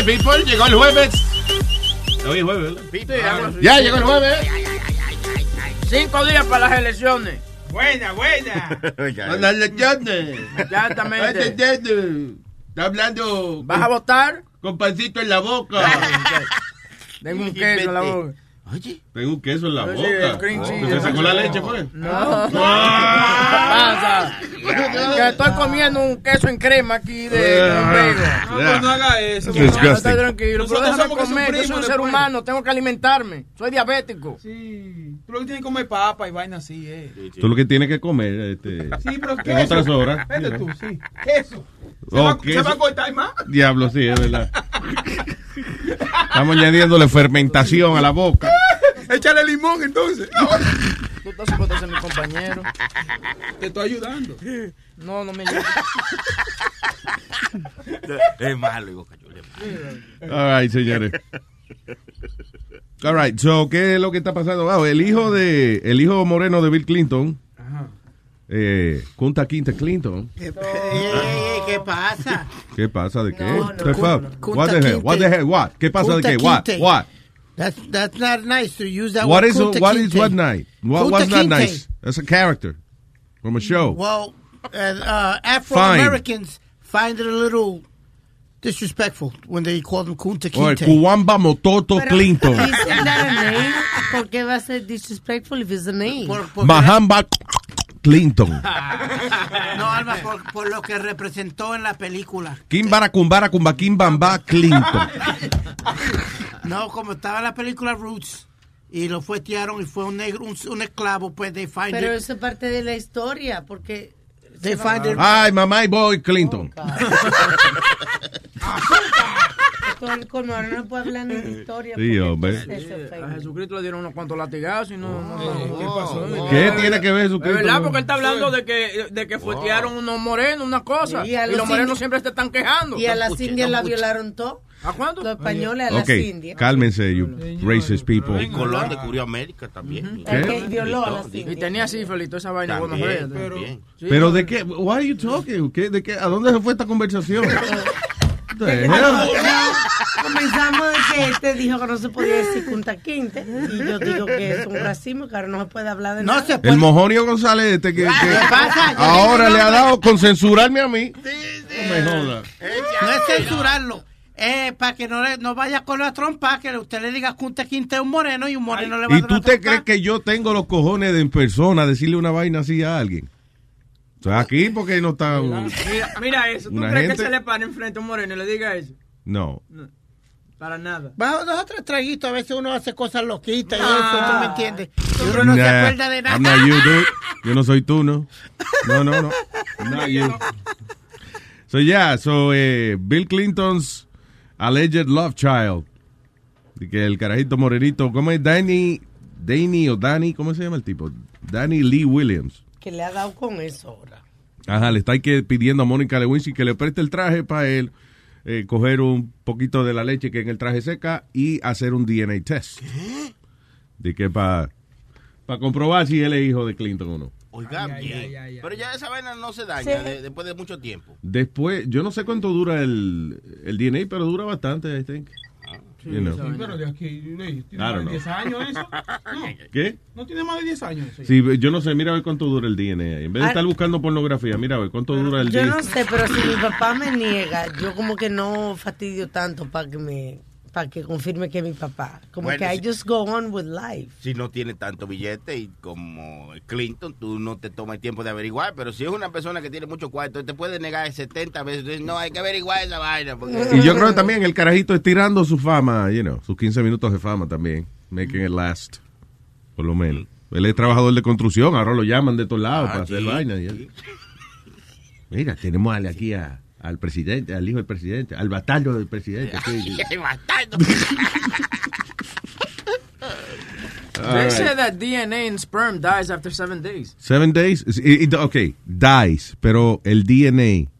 Right, people. Llegó el jueves. Hoy es jueves, ¿verdad? Ya llegó el jueves. Cinco días para las elecciones. Buena, buena. Las lecciones. Exactamente. Está hablando ¿Vas a votar? con pancito en la boca. Tengo un queso en la boca. Oye. Tengo un queso en la boca. ¿Se sacó la leche, pues? No. ¿Qué pasa? Que estoy comiendo un queso en crema aquí de Ah, Convego. No, pues no haga eso. Disgusting. Estoy tranquilo, pero Nosotros déjame comer, yo soy un ser después. humano, tengo que alimentarme. Soy diabético. Sí. Tú lo que tienes que comer papa y vaina así, eh. Tú lo que tienes que comer este, Sí, pero en queso. otras horas. Vete you tú, sí. Queso. Se, Oh, va, queso. se va a cortar más. Diablo, sí, es verdad. Estamos añadiéndole fermentación a la boca. Échale limón entonces. Tú estás supuesto a ser mi compañero. Te estoy ayudando. No, no me ayudes. Es malo, Boca Chula. All right, señores. All right, so, ¿qué es lo que está pasando? Ah, el hijo de, el hijo moreno de Bill Clinton, eh, Kunta Quinte Clinton. Ey, ey, ey, ¿Qué pasa? ¿Qué pasa? ¿De qué? No, no, The fuck? Kunta What the hell? What the hell? What? ¿Qué pasa de Kunta qué? What? What? That's that's not nice to use that What word. is Kunta what is Kinte. what night? What was not nice? That's a character from a show. Well, uh, uh, Afro Americans find it a little disrespectful when they call them Kunta O el Kinte. Cuamba Mototo Pero, Clinton. Isn't that a name? ¿Por qué va a ser disrespectful if it's a name? Por- porque- Mahamba Clinton. no, Alma, por, por lo que representó en la película. Kimbara Kumbara Kumba Kimbamba Clinton. No, como estaba en la película Roots y lo fuetearon y fue un negro, un, un esclavo, pues they find Pero it. eso es parte de la historia, porque... They find it. Ay, mamá y boy Clinton. Todo el colmo, ahora no puede hablar ni de historia. Sí, hombre. A Jesucristo le dieron unos cuantos latigazos y no. no, no- ¿Qué pasó? ¿Qué tiene que ver Es Jesucristo? verdad, porque él está hablando de que, de que fuetearon unos morenos, una cosa. Y Y, los morenos siempre se están quejando. Y a las indias la violaron todo. ¿A cuánto? Los españoles a las Ok, indias. cálmense, you racist people. Y Colón descubrió América también. El que violó a las Y indias. tenía sífilis, toda esa vaina. También, pero, también. Pero de qué? Why are you talking? ¿Qué, de qué? ¿A dónde se fue esta conversación? Comenzamos de que este dijo que no se podía decir Punta Quinte. Y yo digo que es un racismo, que ahora no se puede hablar de No nada. se puede. El mojonio González este que, que pasa? Ahora le ha dado con censurarme a mí. No me joda. No es censurarlo. Eh, para que no, le, no vaya con la trompa, que usted le diga Kunta Quinte es un moreno y un moreno le va a ¿Y dar tú te trompa. crees que yo tengo los cojones de en persona decirle una vaina así a alguien? O sea, aquí porque no está... Mira, mira eso. ¿Tú Una crees gente- que se le para enfrente a un moreno y le diga eso? No. Para nada. Bajo dos o tres traguitos, a veces uno hace cosas loquitas y Ah. eso, ¿tú me entiendes? Y uno no se Nah, acuerda de nada. I'm not you, dude. Yo no soy tú, ¿no? No, no, no. I'm not you. So, yeah, so, eh, Bill Clinton's alleged love child. De que el carajito morenito, ¿cómo es? Danny, Danny o Danny, ¿cómo se llama el tipo? Danny Lee Williams. Que le ha dado con eso ahora. Ajá, le está que pidiendo a Mónica Lewinsky que le preste el traje para él eh, coger un poquito de la leche que en el traje seca y hacer un DNA test. De que para comprobar si él es hijo de Clinton o no. Oiga, Ay, ay, bien. ay, ay, ay. Pero ya esa vaina no se daña Sí. de- después de mucho tiempo. Después, yo no sé cuánto dura el, el DNA, pero dura bastante, I think. You know. Sí, pero de aquí, ¿tiene más don't de know. 10 años eso? No, ¿Qué? no tiene más de 10 años. Sí. Sí, yo no sé, mira a ver cuánto dura el DNA. En vez de Ah. estar buscando pornografía, mira a ver cuánto dura el Yo DNA. no sé, pero si mi papá me niega, yo como que no fastidio tanto para que me para que confirme que es mi papá. Como Bueno, que I just go on with life. Si no tiene tanto billete y como Clinton, tú no te tomas el tiempo de averiguar. Pero si es una persona que tiene mucho cuarto, te puede negar 70 veces. Entonces, no, hay que averiguar esa vaina. Porque... Y yo creo que también el carajito estirando su fama, you know, sus 15 minutos de fama también. Making it last. Por lo menos. Él es trabajador de construcción, ahora lo llaman de todos lados Ah, para hacer vaina. Mira, tenemos al- aquí a- al presidente, al hijo del presidente, al batallo del presidente. sí. Ay, bastardo. All They right. say that DNA in sperm dies after seven days. Seven days. Ok, dies, pero el DNA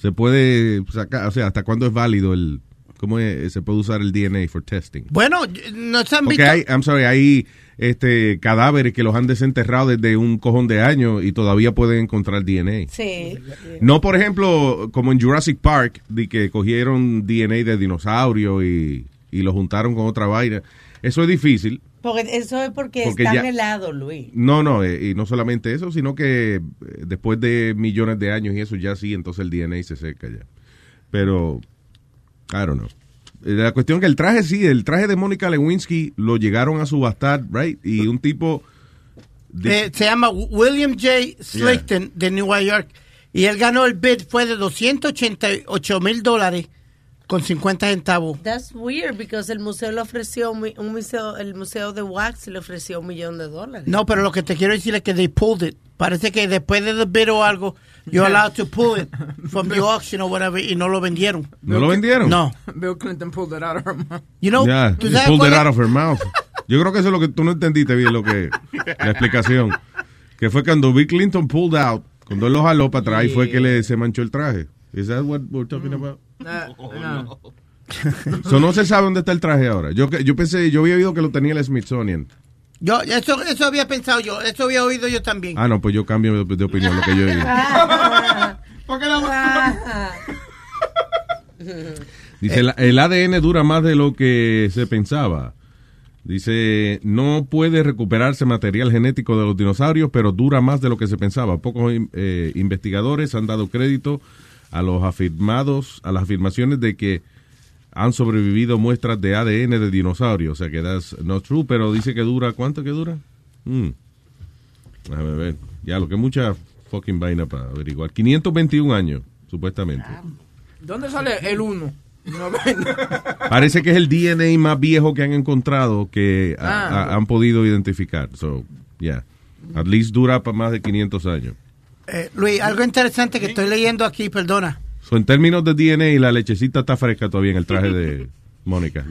se puede sacar, o sea, ¿hasta cuándo es válido el, cómo es- se puede usar el DNA for testing? Bueno, no se han Porque visto. hay, I'm sorry, hay este cadáveres que los han desenterrado desde un cojón de años y todavía pueden encontrar DNA. Sí. No, por ejemplo, como en Jurassic Park, de que cogieron DNA de dinosaurio y, y lo juntaron con otra vaina. Eso es difícil. Porque eso es porque, Porque están ya- helados, Luis. No, no, eh, y no solamente eso, sino que eh, después de millones de años y eso ya sí, entonces el DNA se seca ya. Pero, I don't know. Eh, La cuestión que el traje sí, el traje de Mónica Lewinsky lo llegaron a subastar, right? Y un tipo... de- Eh, se llama William J. Slickton de New York y él ganó el bid fue de 288 mil dólares con 50 centavos. That's weird, because el museo le ofreció, un, museo, el museo de Wax le ofreció un millón de dólares. No, pero lo que te quiero decir es que they pulled it. Parece que después de the bid o algo, you're allowed to pull it from the auction or whatever y no lo vendieron. ¿No lo vendieron? No. Bill Clinton pulled it out of her mouth. You know, ¿tú he pulled it out of her mouth. Yo creo que eso es lo que tú no entendiste bien, lo que la explicación. Que fue cuando Bill Clinton pulled out, cuando él lo jaló para atrás, y fue que le, se manchó el traje. ¿Is that what we're talking about? Uh, no. So, no se sabe dónde está el traje ahora. Yo, yo pensé, yo había oído que lo tenía el Smithsonian. Yo, eso, eso había pensado yo, eso había oído yo también. Ah, no, pues yo cambio de, de opinión lo que yo he oído. Porque la Dice, el, el ADN dura más de lo que se pensaba. Dice, no puede recuperarse material genético de los dinosaurios, pero dura más de lo que se pensaba. Pocos eh, investigadores han dado crédito a los afirmados, a las afirmaciones de que han sobrevivido muestras de ADN de dinosaurios. O sea que that's not true, pero dice que dura, ¿cuánto que dura? Mm. Déjame ver. Ya, lo que mucha fucking vaina para averiguar. 521 años, supuestamente. ¿Dónde sale el uno? No, no. Parece que es el DNA más viejo que han encontrado que a- Ah. a- han podido identificar. So, yeah. At least dura para más de 500 años. Eh, Luis, algo interesante que estoy leyendo aquí, perdona. So, en términos de DNA, la lechecita está fresca todavía en el traje de Mónica.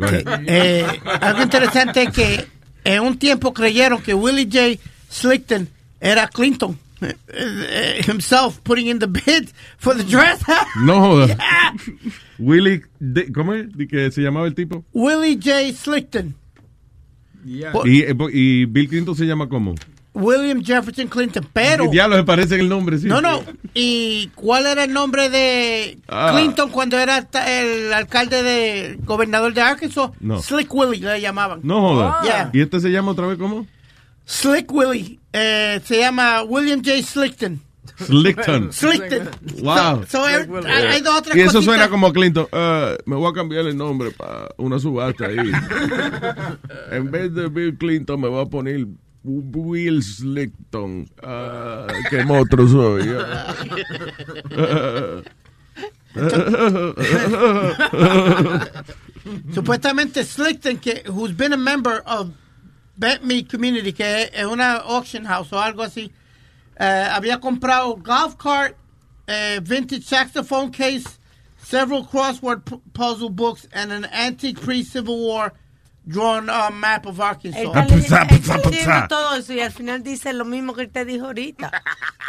Eh, algo interesante es que en un tiempo creyeron que Willie J. Slickton era Clinton. eh, eh, himself putting in the bid for the dress. No joda. Yeah. Willie, de- ¿cómo es? ¿De que se llamaba el tipo? Willie J. Slickton. Yeah. Y, eh, y Bill Clinton se llama cómo? William Jefferson Clinton. Pero. Ya lo parece el nombre, sí. No, no. ¿Y cuál era el nombre de Ah. Clinton cuando era el alcalde de gobernador de Arkansas? No. Slick Willie le llamaban. No joda. Yeah. ¿Y este se llama otra vez cómo? Slick Willie. eh, se llama William J. Slickton. Slickton. Slickton. Wow. So, so, eh, hay, hay dos otras Y eso cositas. suena como Clinton. "Ah, me voy a cambiar el nombre para una subasta ahí. en vez de Bill Clinton me voy a poner Will Slickton. Ah, qué monstruo soy. Supuestamente Slickton, que, who's been a member of Bet Me Community, que es una auction house o algo así, eh, había comprado golf cart, eh, vintage saxophone case, several crossword puzzle books, and an antique pre-Civil War drawn uh, map of Arkansas. está leyendo- él está leyendo todo eso y al final dice lo mismo que él te dijo ahorita,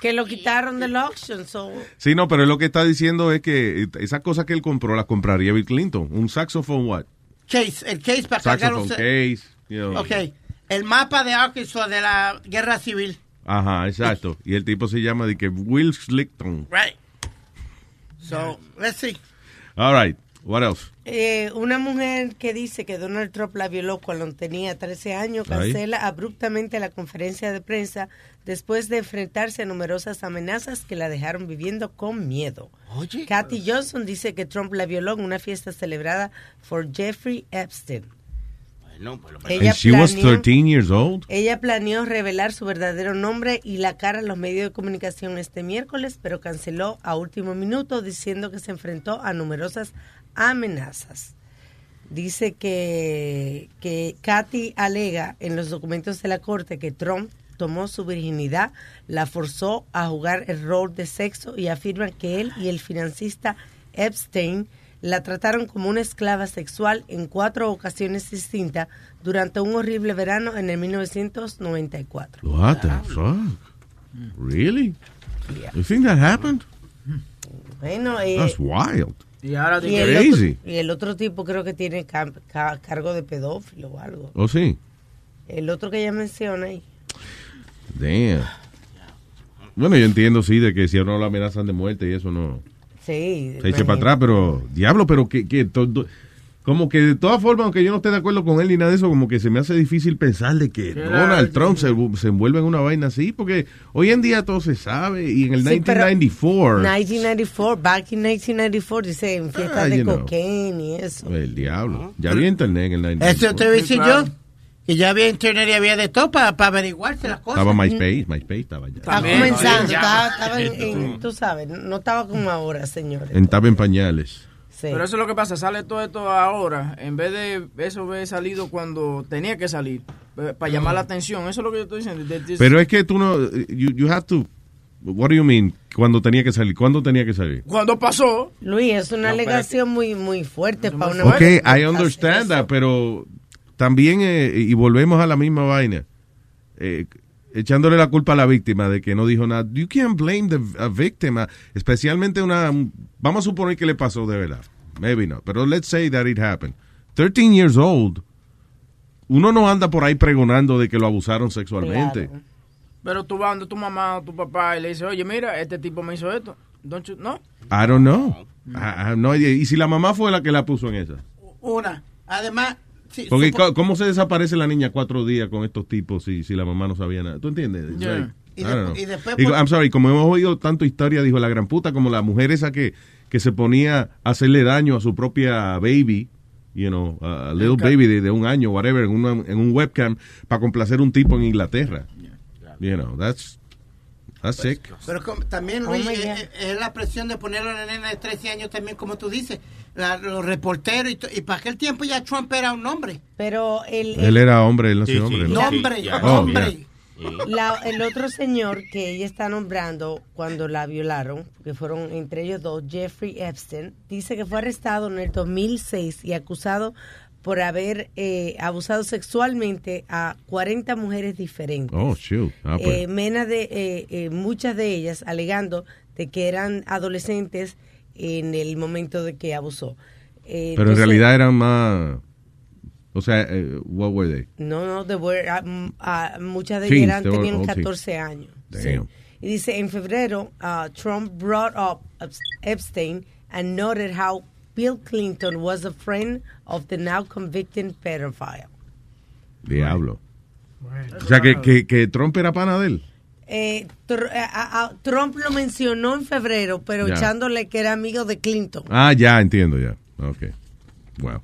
que lo quitaron del auction. So, Sí, no, pero él lo que está diciendo es que esas cosas que él compró las compraría Bill Clinton. Un saxophone what? Case, el case para cargar un... Case. you know. Ok, el mapa de Arkansas de la guerra civil. Ajá, exacto. Y el tipo se llama de que Will Slickton. Right. So, let's see. All right. What else? Eh, una mujer que dice que Donald Trump la violó cuando tenía 13 años cancela abruptamente la conferencia de prensa después de enfrentarse a numerosas amenazas que la dejaron viviendo con miedo. Oye. Kathy Johnson dice que Trump la violó en una fiesta celebrada por Jeffrey Epstein. Pues lo Ella she was planeó- 13 years old. Ella planeó revelar su verdadero nombre y la cara a los medios de comunicación este miércoles, pero canceló a último minuto diciendo que se enfrentó a numerosas amenazas. Dice que, que Katy alega en los documentos de la corte que Trump tomó su virginidad, la forzó a jugar el rol de sexo y afirma que él y el financista Epstein la trataron como una esclava sexual en cuatro ocasiones distintas durante un horrible verano en el 1994. What the fuck? Really? You think that happened? Bueno, eh, That's wild. Y ahora y, el Crazy. otro, y el otro tipo creo que tiene cargo de pedófilo o algo. Oh, sí. El otro que ella menciona ahí. Damn. Bueno, yo entiendo, sí, de que si a uno lo amenazan de muerte y eso no Sí. se eche para atrás, pero diablo, pero que, que todo- como que de todas formas, aunque yo no esté de acuerdo con él ni nada de eso, como que se me hace difícil pensar de que Claro, Donald sí. Trump se, se envuelve en una vaina así, porque hoy en día todo se sabe y en el Sí, pero 1994, 1994, back in 1994, dice en fiestas Ah, de you know. cocaine y eso. el diablo. Ya había internet en el 94. Eso te voy a decir yo. Que ya había internet y había de todo para averiguarse las cosas. Estaba MySpace, MySpace estaba ya. Estaba También, comenzando, ya. estaba, estaba en, en- tú sabes, no estaba como ahora, señores. Estaba en pañales. Sí. Pero eso es lo que pasa, sale todo esto ahora, en vez de eso haber salido cuando tenía que salir, eh, para llamar la atención, eso es lo que yo estoy diciendo. Pero es que tú no, you, you have to, what do you mean? Cuando tenía que salir, ¿cuándo tenía que salir? Cuando pasó, Luis, es una No, alegación muy muy fuerte para una Ok, I understand that, pero también, eh, y volvemos a la misma vaina, eh, echándole la culpa a la víctima de que no dijo nada. You can't blame the a victim, especialmente una, vamos a suponer que le pasó de verdad. Maybe not, pero let's say that it happened. 13 years old, uno no anda por ahí pregonando de que lo abusaron sexualmente. Claro. pero tú vas donde tu mamá o tu papá y le dices, oye, mira, este tipo me hizo esto. Don't you- no, I don't know. I, I have no idea. Y si la mamá fue la que la puso en esa. Una. Además, sí, Porque supo- ¿cómo se desaparece la niña cuatro días con estos tipos si, si la mamá no sabía nada? ¿Tú entiendes? Yeah. like, Y de- después por- I'm sorry, como hemos oído tanto historia, dijo la gran puta, como la mujer esa que, que se ponía a hacerle daño a su propia baby, you know, a little baby de, de un año, whatever, en, una- en un webcam, para complacer un tipo en Inglaterra. You know, that's, that's sick. Pero como- también, Oh Luis, my es, la presión de ponerlo a una nena de 13 años también, como tú dices. La- los reporteros y, y para aquel tiempo ya Trump era un hombre. Pero el, Él era hombre, él no Sí, hombre. ¿no? No. Nombre, ya. Oh, nombre. La- el otro señor que ella está nombrando cuando la violaron, que fueron entre ellos dos, Jeffrey Epstein, dice que fue arrestado en el 2006 y acusado por haber eh, abusado sexualmente a 40 mujeres diferentes. Oh, shoot. Ah, pues. Eh, mena de, eh, eh, muchas de ellas alegando de que eran adolescentes en el momento de que abusó. Pero en realidad eran más... O sea, what were they? No, no, de were- ah, muchas de ellas eran- they tenían all 14 años. sí. Y dice, en febrero, ah, Trump brought up Epstein and noted how Bill Clinton was a friend of the now convicted pedophile. Diablo. O sea, que, que, que Trump era pana de él. Eh, Tr- eh, Trump lo mencionó en febrero, pero Ya. echándole que era amigo de Clinton. Ah, ya, entiendo, ya. Ok. Wow.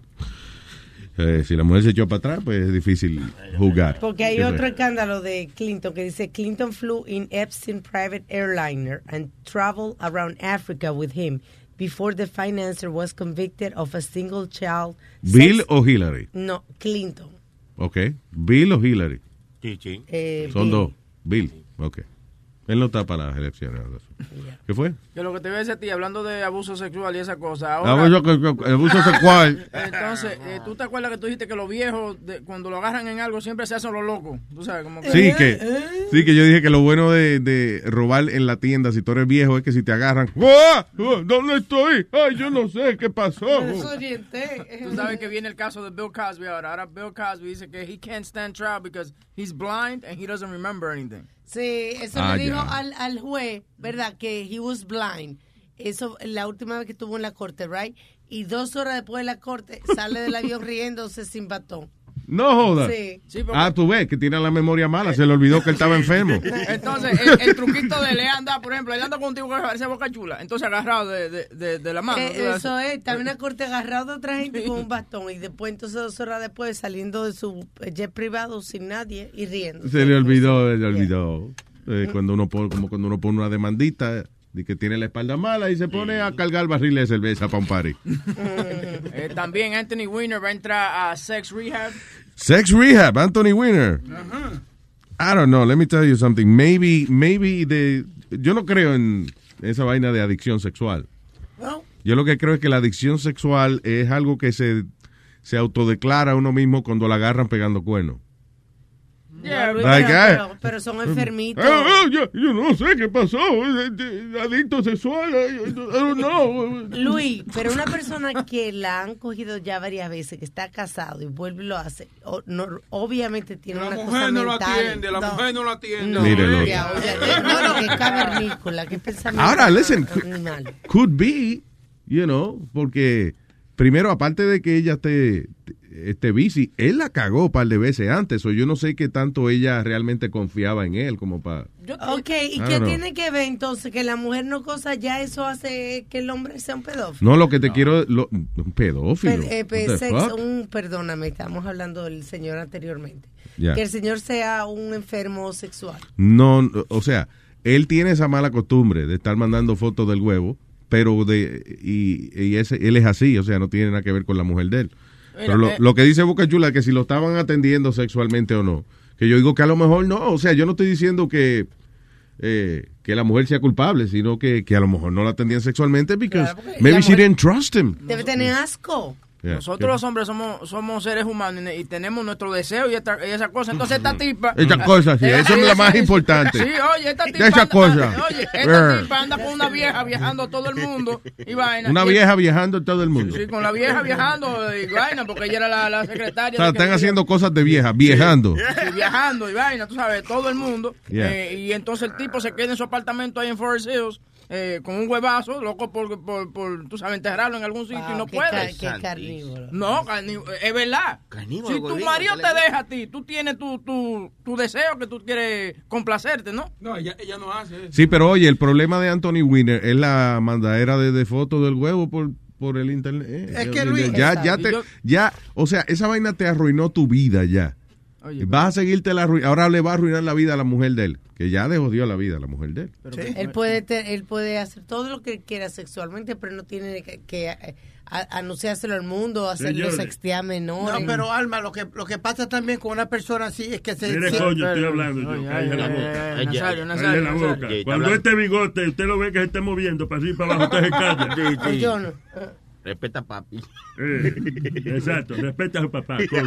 Eh, si la mujer se echó para atrás, pues es difícil jugar. Porque hay otro pues. escándalo de Clinton que dice Clinton flew in Epstein private airliner and traveled around Africa with him before the financier was convicted of a single child. ¿Bill o Hillary? No, Clinton. Ok. ¿Bill o Hillary? Sí, sí. Eh, Son Bill. dos. Bill. Ok. Él no está para las elecciones. ¿Qué fue? que lo que te voy a decir a ti, hablando de abuso sexual y esa cosa, Ah, ahora... abuso sexual. Entonces, eh, ¿tú te acuerdas que tú dijiste que los viejos, de- cuando lo agarran en algo, siempre se hacen los locos? Tú sabes, como que... Sí, que, sí, que yo dije que lo bueno de, de robar en la tienda, si tú eres viejo, es que si te agarran, ¡Ah! ¡Ah! ¿dónde estoy? Ay, yo no sé qué pasó. Tú sabes que viene el caso de Bill Cosby ahora. Ahora Bill Cosby dice que he can't stand trial because he's blind and he doesn't remember anything. Sí, eso Ah, le dijo al juez, ¿verdad? Que he was blind. Eso la última vez que estuvo en la corte, right? y dos horas después de la corte sale del avión riéndose sin batón. No joda. Sí. Sí, porque- Ah, tú ves que tiene la memoria mala. Se le olvidó que él estaba enfermo. Entonces, el, el truquito de le anda, por ejemplo, él anda contigo que parece boca chula. Entonces, agarrado de, de, de, de la mano. Eh, eso es, también una corte agarrado a otra gente con un bastón y después entonces dos horas después saliendo de su jet privado sin nadie y riendo. Se le olvidó, se le olvidó. Eh, cuando uno pone, como cuando uno pone una demandita de que tiene la espalda mala y se pone a cargar barriles de cerveza para un party. Eh, también Anthony Weiner va a entrar a Sex Rehab. Sex Rehab, Anthony Weiner. I don't know, let me tell you something. Maybe, maybe de, yo no creo en esa vaina de adicción sexual. No. Yo lo que creo es que la adicción sexual es algo que se, se autodeclara a uno mismo cuando la agarran pegando cuernos. Yeah, Luis, Like, pero, son enfermitos. Ah, ah, yo, yo no sé qué pasó, eh, adicto sexual, I don't know. Luis, pero una persona que la han cogido ya varias veces, que está casado y vuelve y lo hace, o- no, obviamente tiene La una cosa mujer no lo mental. atiende, la mujer no lo atiende. No, no, no, que es cavernícola, que pensamiento Ahora, listen, could be, you know, porque primero, aparte de que ella esté, esté busy, él la cagó un par de veces antes, o yo no sé qué tanto ella realmente confiaba en él como para... Ok, ¿y I qué know. tiene que ver entonces que la mujer no cosa ya eso hace que el hombre sea un pedófilo? No, lo que te quiero, lo- un pedófilo. Per- eh, pe- un, perdóname, estamos hablando del señor anteriormente. Que el señor sea un enfermo sexual. No, no, o sea, él tiene esa mala costumbre de estar mandando fotos del huevo, pero de y, y ese, él es así, o sea, no tiene nada que ver con la mujer de él. Pero lo, eh. lo que dice Boca Chula es que si lo estaban atendiendo sexualmente o no, que yo digo que a lo mejor no, o sea, yo no estoy diciendo que eh, que la mujer sea culpable, sino que, que a lo mejor no la atendían sexualmente because Claro, porque maybe she didn't trust him. Debe tener asco. Yeah. Nosotros los hombres somos, somos seres humanos y, y tenemos nuestro deseo y, esta, y esa cosa. Entonces esta tipa... Esta cosa, sí, eso es lo más importante. Sí, oye, esta tipa... Esa anda- cosa. Oye, esta tipa anda con una vieja viajando todo el mundo y vaina. Una vieja viajando todo el mundo. Sí, con la vieja viajando y vaina, porque ella era la, la O secretaria. sea, de que- están haciendo cosas de vieja, viajando. Sí, viajando y vaina, tú sabes, todo el mundo. Yeah. Eh, y entonces el tipo se queda en su apartamento ahí en Forest Hills eh, con un huevazo, loco por, por, por, tú sabes, enterrarlo en algún sitio y no qué puede. ca- qué carnívoro. No, carní- es verdad. Carnívoro, si tu marido ¿qué te deja a ti, tú tienes tu, tu, tu deseo que tú quieres complacerte, ¿no? No, ella, ella no hace eso. Sí, pero oye, el problema de Anthony Winner es la mandadera de, de fotos del huevo por, por el internet. Eh, Es ya- que, Luis- ya, ya, te, Yo- ya, o sea, esa vaina te arruinó tu vida ya. Oye, Vas a seguirte la arru- ahora le va a arruinar la vida a la mujer de él, que ya le jodió la vida a la mujer de él. Él puede, él puede hacer todo lo que quiera sexualmente, pero no tiene que, que, eh, a- anunciárselo al mundo, hacerlo sextear menores. No, pero Alma, lo que, lo que pasa también con una persona así es que se... Mire, se- coño, estoy hablando yo. Oye, la boca. Nazario, Nazario, la Cuando este bigote usted lo ve que se esté moviendo para arriba y para abajo, usted se calla. Sí, sí. Yo no. Respeta papi. Eh, exacto, respeta a su papá, coño.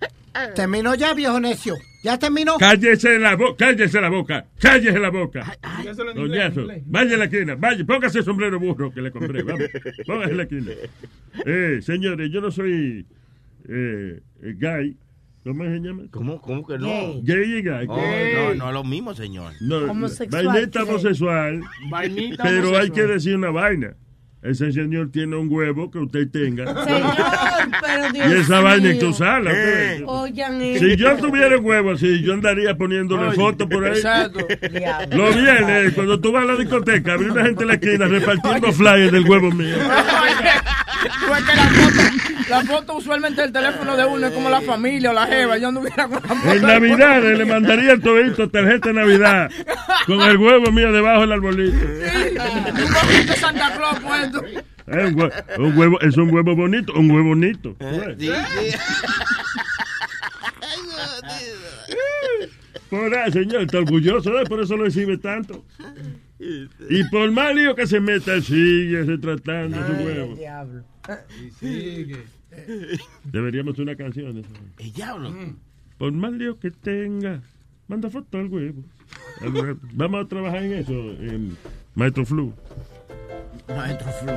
Está. Terminó ya, viejo necio. Ya terminó. Cállese la boca, cállese la boca, cállese la boca. Inglés. vaya a la esquina, vaya, póngase el sombrero burro que le compré, vamos, póngase en la esquina. Eh, señores, yo no soy eh, eh, gay, ¿cómo se llama? ¿Cómo, cómo que no? Gay. Gay y gay. Oh, no, no es lo mismo, señor. No, Homosexual, vainita homosexual, Vainita pero hay que decir una vaina. Ese señor tiene un huevo que usted tenga. Señor, pero Dios Y esa vaina en tu sala. Eh. Oigan Si yo tuviera un huevo así, yo andaría poniéndole Oye, fotos por ahí. Exacto. Lo viernes, cuando tú vas a la discoteca, habría una gente en la esquina repartiendo flyers del huevo mío. Tú es que la foto, la foto usualmente del teléfono de uno es como la familia o la jeva. Yo anduviera con la foto. En Navidad le mandaría el todito tarjeta de Navidad con el huevo mío debajo del arbolito. Un poquito de Santa Claus puesto. Es un, hue- un huevo, es un huevo bonito, un huevo bonito. Sí, sí. Por ahí, señor, está orgulloso, ¿eh? por eso lo exhibe tanto. Y por más lío que se meta, sigue retratando su huevo. Diablo. Deberíamos hacer una canción. eso. El diablo. Por más lío que tenga, manda foto al huevo. Vamos a trabajar en eso, en Maestro Flu. Maestro Flu.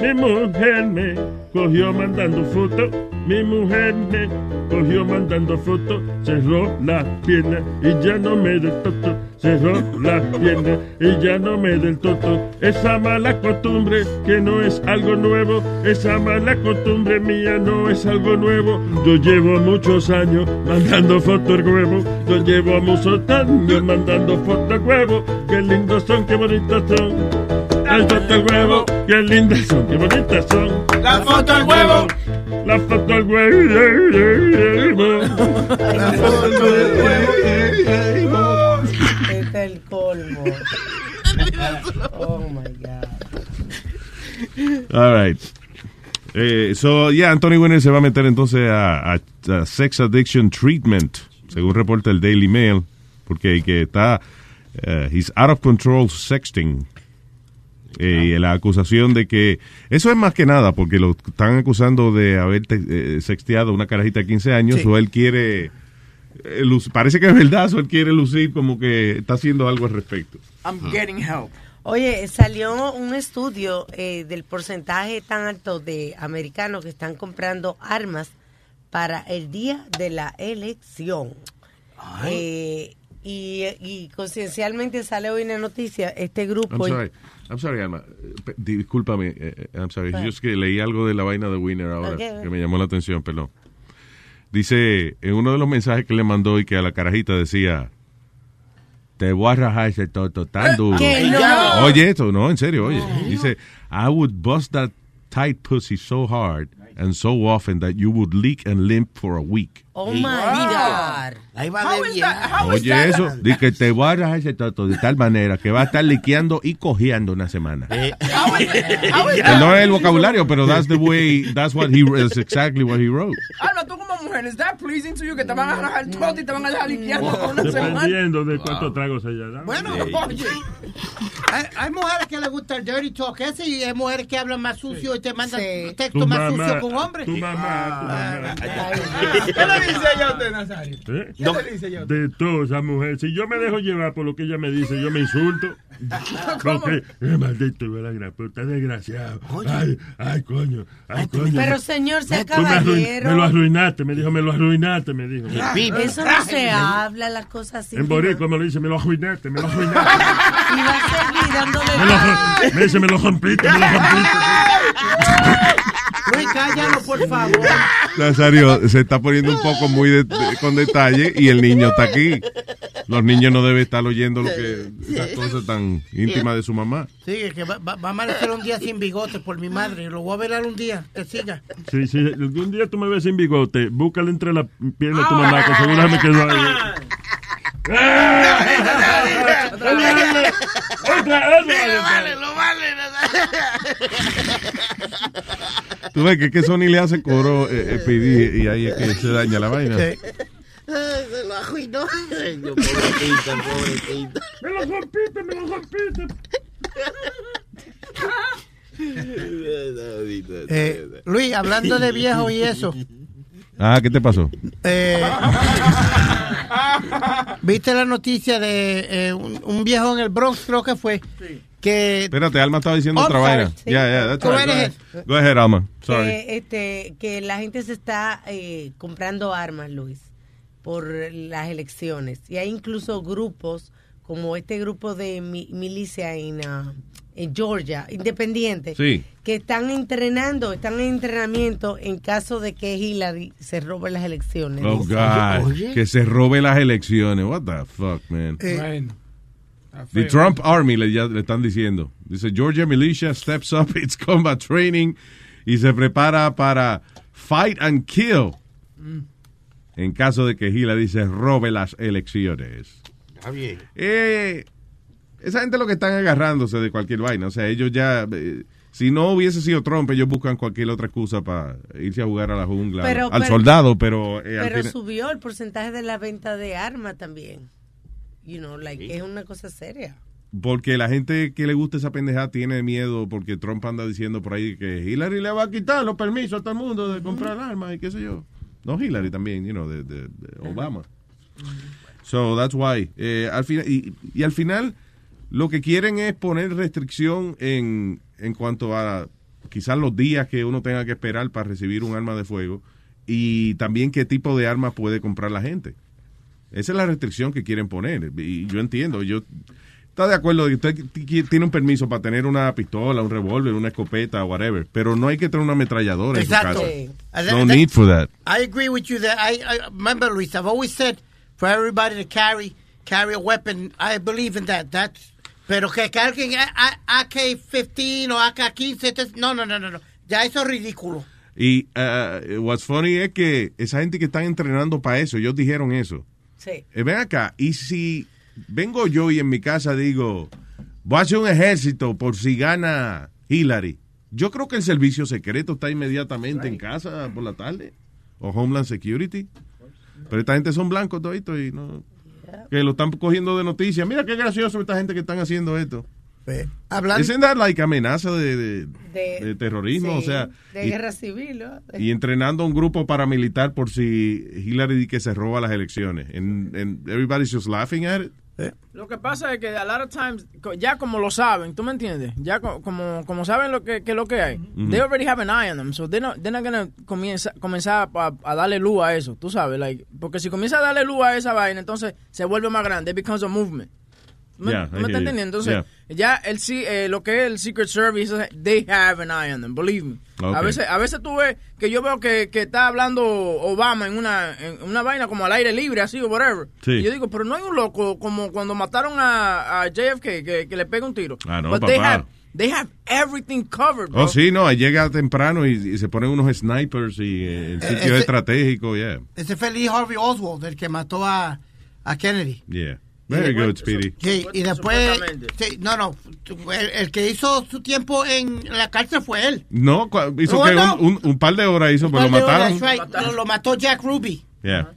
Mi mujer me cogió mandando fotos Mi mujer me cogió mandando fotos, cerró la pierna y ya no me del toto. Cerró la pierna y ya no me del toto. Esa mala costumbre que no es algo nuevo, esa mala costumbre mía no es algo nuevo. Yo llevo muchos años mandando fotos al huevo, yo llevo muchos años mandando fotos al huevo. Qué lindos son, qué bonitas son. Ay, foto al huevo, qué lindas son, qué bonitas son. La foto al huevo. La foto al huevo. La foto al huevo. Este es el colmo. Oh my God. All right. Eh, so, yeah, Anthony Winner se va a meter entonces a, a- a Sex Addiction Treatment, según reporta el Daily Mail, porque que está, eh, he's out of control sexting. Eh, y la acusación de que, eso es más que nada, porque lo están acusando de haber te- eh, sexteado a una carajita de 15 años, Sí. o él quiere, eh, luz- parece que es verdad, o él quiere lucir como que está haciendo algo al respecto. I'm getting help. Oye, salió un estudio eh, del porcentaje tan alto de americanos que están comprando armas para el día de la elección. Eh, y, y conciencialmente sale hoy una noticia, este grupo... I'm sorry, I'm sorry, Alma. Eh, Discúlpame, eh, eh, I'm sorry. Yo es que leí algo de la vaina de Winner ahora que me llamó la atención, perdón. Dice, en uno de los mensajes que le mandó y que a la carajita decía, te voy a rajar ese toto tan duro. ¿Qué? No. Oye, esto, no, en serio, oye. Dice, I would bust that tight pussy so hard and so often that you would leak and limp for a week. Oh my God. Ahí va How de bien. Oye, eso, dice que te voy a rajar ese toto de tal manera que va a estar liqueando y cojeando una semana. Eh, no es el vocabulario, pero that's the way, that's what he, that's exactly what he wrote. Alma, tú como mujer, ¿es that pleasing to you que te van a rajar todo y te van a dejar liqueando una semana? Dependiendo de cuántos tragos se haya dado. Bueno, Oye, hay, hay mujeres que les gusta el dirty talk ese y hay mujeres que hablan más sucio y te mandan Sí. textos más mamá, sucios con hombres. tu mamá, tu mamá. ¿Qué le dice ella a usted, Nazario? ¿Eh? ¿Qué le dice ella a usted? De toda esa mujer. Si yo me dejo llevar por lo que ella me dice, yo me insulto. Porque, eh, maldito, la gran puta, desgraciado. Ay, ay, coño, ay, coño. Pero señor, sea caballero. me lo arruinaste, me dijo, me lo arruinaste, me dijo. Eso no se habla, las cosas así. En boricua me lo dice, me lo arruinaste, me lo arruinaste. Y va a seguir dándole Me, lo, me dice, me lo rompiste, me lo rompiste. Luis, cállalo, por favor. Nazario se está poniendo un poco muy de- de- con detalle y el niño está aquí. Los niños no deben estar oyendo lo que esas cosas tan íntimas de su mamá. Sí, es que va, va- va a amanecer un día sin bigote por mi madre. Lo voy a velar un día. Que siga. Sí, sí, algún día tú me ves sin bigote, búscale entre la pierna de tu mamá, que seguro me quedó ahí. Otra, otra, otra. lo vale. Tú ves que, que Sony le hace coro eh, eh, PD, y ahí es que se daña la vaina. Sí. Se lo arruinó. Yo, pobrecita, pobrecita. Me lo rompiste, me lo rompiste. Eh, Luis, hablando de viejo y eso, Ah, ¿qué te pasó? eh, ¿viste la noticia de eh, un, un viejo en el Bronx, creo que fue, que Espérate, Alma estaba diciendo Oh, otra vaina. Sí. Yeah, yeah, that's Go right. Go ahead. ahead. Go ahead, Alma. Sorry. que, este, que la gente se está eh, comprando armas, Luis, por las elecciones. Y hay incluso grupos, como este grupo de mi- milicia en, ah, en Georgia, independiente, Sí. que están entrenando, están en entrenamiento en caso de que Hillary se robe las elecciones. Oh, God. Que se robe las elecciones. What the fuck, man. eh, Bueno. The. Trump Army le, ya le están diciendo. Dice, Georgia militia steps up its combat training y se prepara para fight and kill en caso de que Hillary se robe las elecciones. Está bien. Eh, esa gente lo que están agarrándose de cualquier vaina. O sea, ellos ya... eh, si no hubiese sido Trump, ellos buscan cualquier otra excusa para irse a jugar a la jungla, Pero- al pero- soldado, pero... eh, al Pero final- subió el porcentaje de la venta de armas también. You know, like, es una cosa seria. Porque la gente que le gusta esa pendejada tiene miedo porque Trump anda diciendo por ahí que Hillary le va a quitar los permisos a todo el mundo de comprar armas y qué sé yo. No Hillary también, you know, de, de- de Obama. So that's why. Eh, al final, y, y al final lo que quieren es poner restricción en, en cuanto a quizás los días que uno tenga que esperar para recibir un arma de fuego y también qué tipo de armas puede comprar la gente. Esa es la restricción que quieren poner. Y yo entiendo, yo está de acuerdo de que usted tiene un permiso para tener una pistola, un revólver, una escopeta, whatever, pero no hay que tener una ametralladora Exacto. en su casa. that- No that- need for that. I agree with you that I, I remember, Luis. I've always said for everybody to carry carry a weapon. I believe in that. That's pero que carguen A- A- AK-15 o AK-15. entonces- No, no, no, no, no. Ya eso es ridículo. Y uh, what's funny es que esa gente que están entrenando para eso, ellos dijeron eso. Sí. Eh, ven acá, y si vengo yo y en mi casa digo, voy a hacer un ejército por si gana Hillary, yo creo que el servicio secreto está inmediatamente en casa por la tarde, o Homeland Security. Pero esta gente son blancos toditos y no... Que lo están cogiendo de noticia. Mira qué gracioso esta gente que están haciendo esto. Hablando, Isn't that like amenaza de, de- De, de terrorismo? O sí, sea, de y- guerra civil, ¿no? Y entrenando a un grupo paramilitar por si Hillary que se roba las elecciones. And, and everybody's just laughing at it. Lo que pasa es que a lot of times, ya como lo saben, ¿tú me entiendes? Ya co- como, como saben lo que, que lo que hay, they already have an eye on them, so they're not, they're not gonna comienza, comenzar a, a darle luz a eso, tú sabes, like, porque si comienza a darle luz a esa vaina, entonces se vuelve más grande, it becomes a movement. ¿Tú ¿Me, Yeah, me you. entendiendo? Entonces, Yeah. ya el sí, eh, lo que es el Secret Service, they have an eye on them, believe me. A veces, a veces tú ves que yo veo que, que está hablando Obama en una, en una vaina como al aire libre, así o whatever. Sí. Y yo digo, pero no hay un loco como cuando mataron a, a JFK que, que le pega un tiro. Ah, no, But they papá. have, they have everything covered, bro. Oh, sí, no, ahí llega temprano y, y se ponen unos snipers y eh, el sitio ese- estratégico, yeah, ese fue Lee Harvey Oswald, el que mató a, a Kennedy. yeah. Very good, Speedy. Sí, y después, sí, no, no, el, el que hizo su tiempo en la cárcel fue él. No, hizo No, que no. un, un- un par de horas hizo, pero lo Par de mataron. horas, right, Lo, lo mató Jack Ruby. Yeah.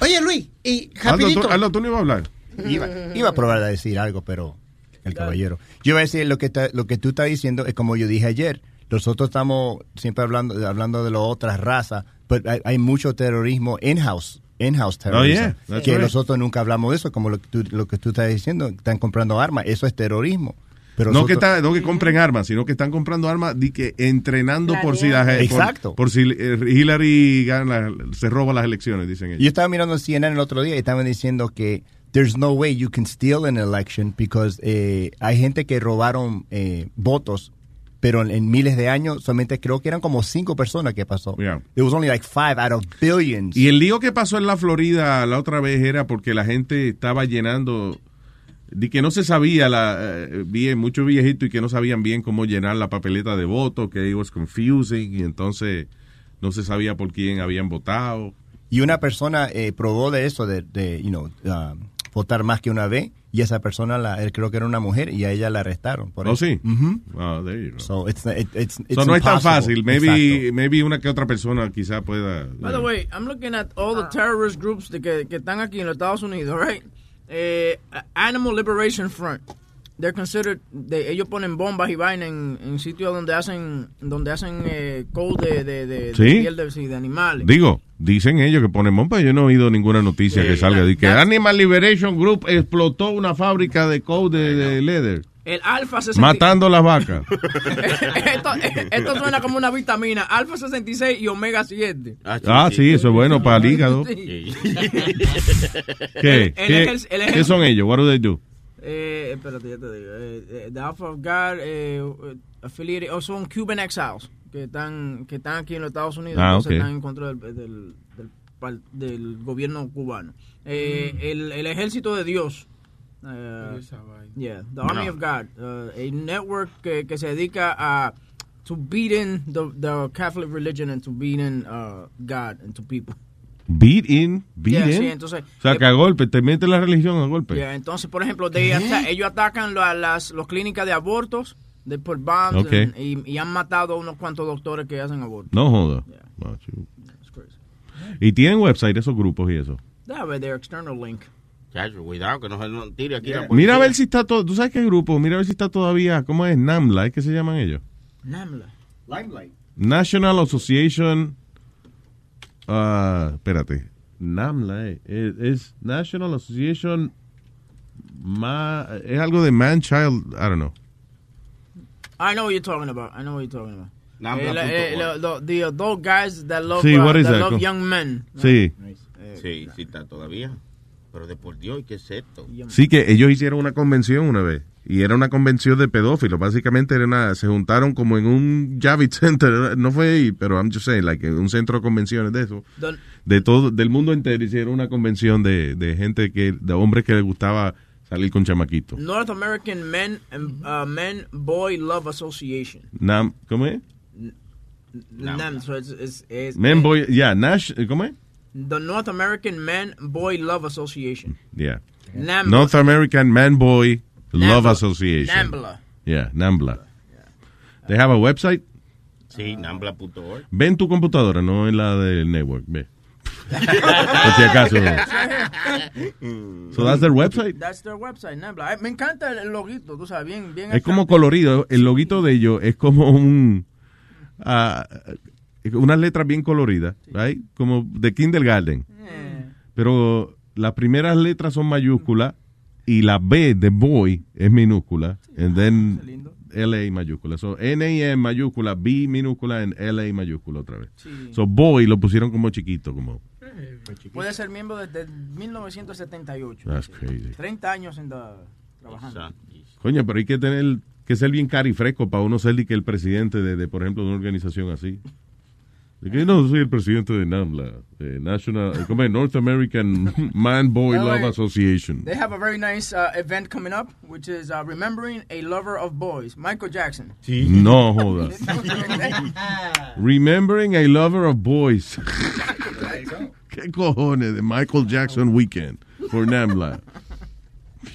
Oye, Luis, y Aldo, rapidito. tú, Aldo, tú no ibas a hablar. Iba, iba a probar a decir algo, pero el caballero. Yo voy a decir lo que, está- lo que tú estás diciendo es como yo dije ayer. Nosotros estamos siempre hablando, hablando de las otras razas, pero hay, hay mucho terrorismo in-house. In-house terrorismo. Oh, yeah, that's que right. nosotros nunca hablamos de eso, como lo que, tú, lo que tú estás diciendo. Están comprando armas. Eso es terrorismo. Pero No que, está- no que compren armas, sino que están comprando armas di que entrenando por si, las, por- Exacto. por, si eh, Hillary gana, se roba las elecciones, dicen ellos. Yo estaba mirando CNN el otro día y estaban diciendo que there's no way you can steal an election because eh, hay gente que robaron eh, votos, pero en, miles de años solamente creo que eran como cinco personas que pasó. Yeah. It was only like five out of billions. Y el lío que pasó en la Florida la otra vez era porque la gente estaba llenando, de que no se sabía, la, eh, bien, muchos viejitos y que no sabían bien cómo llenar la papeleta de voto, que it was confusing y entonces no se sabía por quién habían votado. Y una persona eh, probó de eso, de, de you know, uh, votar más que una vez, y esa persona, la, él creo que era una mujer, y a ella la arrestaron. Por ¿Oh, eso. sí? Ujú. Ah, there you go. So, it's, it- it's, it's So, no es tan fácil. Maybe, Exacto. maybe una que otra persona quizá pueda. By the way, I'm looking at all the terrorist groups que, que están aquí en los Estados Unidos, right? Eh, Animal Liberation Front. They're considered, de, ellos ponen bombas y vaina en, en sitios donde hacen donde hacen eh, cold de, de, de, de ¿Sí? piel de, sí, de animales. Digo, dicen ellos que ponen bomba. Yo no he oído ninguna noticia que salga de que Animal Liberation Group explotó una fábrica de code de, de leather, El alfa 66. matando las vacas. esto, esto suena como una vitamina. Alfa 66 y omega 7. Ah, sí, eso es bueno para el hígado. Sí. ¿Qué? El- el ¿Qué, qué son ellos? What do they do? Eh, espérate, ya te digo. Eh, eh, the Alpha of God, eh, eh, affiliated, o son Cuban exiles que están, que están aquí en los Estados Unidos. Ah, entonces ok. están en contra del, del, del, del gobierno cubano. Eh, el, el ejército de Dios. eh, yeah, the Army No. of God. uh, a network que, que se dedica a to beating the, the Catholic religion and to beating uh, God and to people. Beat in, beat Yeah, in. sí, entonces, o sea, eh, que a golpe, te mete la religión a golpe. Yeah, entonces, por ejemplo, they ata- ellos atacan la- las los clínicas de abortos, de put bombs, Ok. and- y, y han matado a unos cuantos doctores que hacen abortos. No joda. Ah, chico. Y tienen website esos grupos y eso. Déjame ver their external link. Chacho, cuidado que no se nos tire aquí la Mira a ver si está todo. ¿Tú sabes qué grupo? Mira a ver si está todavía. ¿Cómo es? NAMLA, ¿es que se llaman ellos? NAMLA. Limelight. National Association. Ah, espérate. NAMLA eh, es, es National Association. Ma, es algo de Man Child. I don't know. I know what you're talking about. I know what you're talking about. Eh, lo- lo- the adult guys that love, Sí, uh, what is that that? love young men. Sí. Sí, sí está todavía. Pero de por Dios, ¿y ¿qué es esto? Sí, que ellos hicieron una convención una vez. Y era una convención de pedófilos. Básicamente era una, se juntaron como en un Javits Center. No fue ahí, pero I'm just saying, like, un centro de convenciones de eso. Don- De todo, del mundo entero hicieron una convención de, de gente que, de hombres que les gustaba salir con chamaquitos. North American Men and uh, Men Boy Love Association. Nam, ¿Cómo es? NAM, so it's, it's, it's- Men Boy, yeah, Nash, ¿cómo es? The North American Men Boy Love Association. Yeah. NAMBLA. North American Man Boy Love. Association. NAMBLA. Yeah, NAMBLA. They have a website. Sí, nambla.org. Ve en tu computadora, no en la del network. Ve. Por si acaso. So that's their website. That's their website, NAMBLA. Me encanta el loguito, tú sabes, bien, bien. Es como colorido. El loguito de ellos es como un. ah, unas letras bien coloridas, right? Como de Kindergarten. Pero las primeras letras son mayúsculas y la B de boy es minúscula. And then LA mayúscula. So N en mayúscula, B minúscula en LA mayúscula otra vez. Sí. So boy lo pusieron como chiquito, como. Puede ser miembro desde 1978. That's crazy. 30 años en trabajando. Coño, pero hay que tener que ser bien cari fresco para uno ser de que el presidente de, de, por ejemplo, de una organización así. Que no soy el presidente de NAMLA, de National, ¿cómo es? North American Man Boy No, Love. Association. They have a very nice uh, event coming up, which is uh, remembering a lover of boys, Michael Jackson. No joda. Remembering a lover of boys. ¿Qué cojones de Michael Jackson Weekend for NAMLA?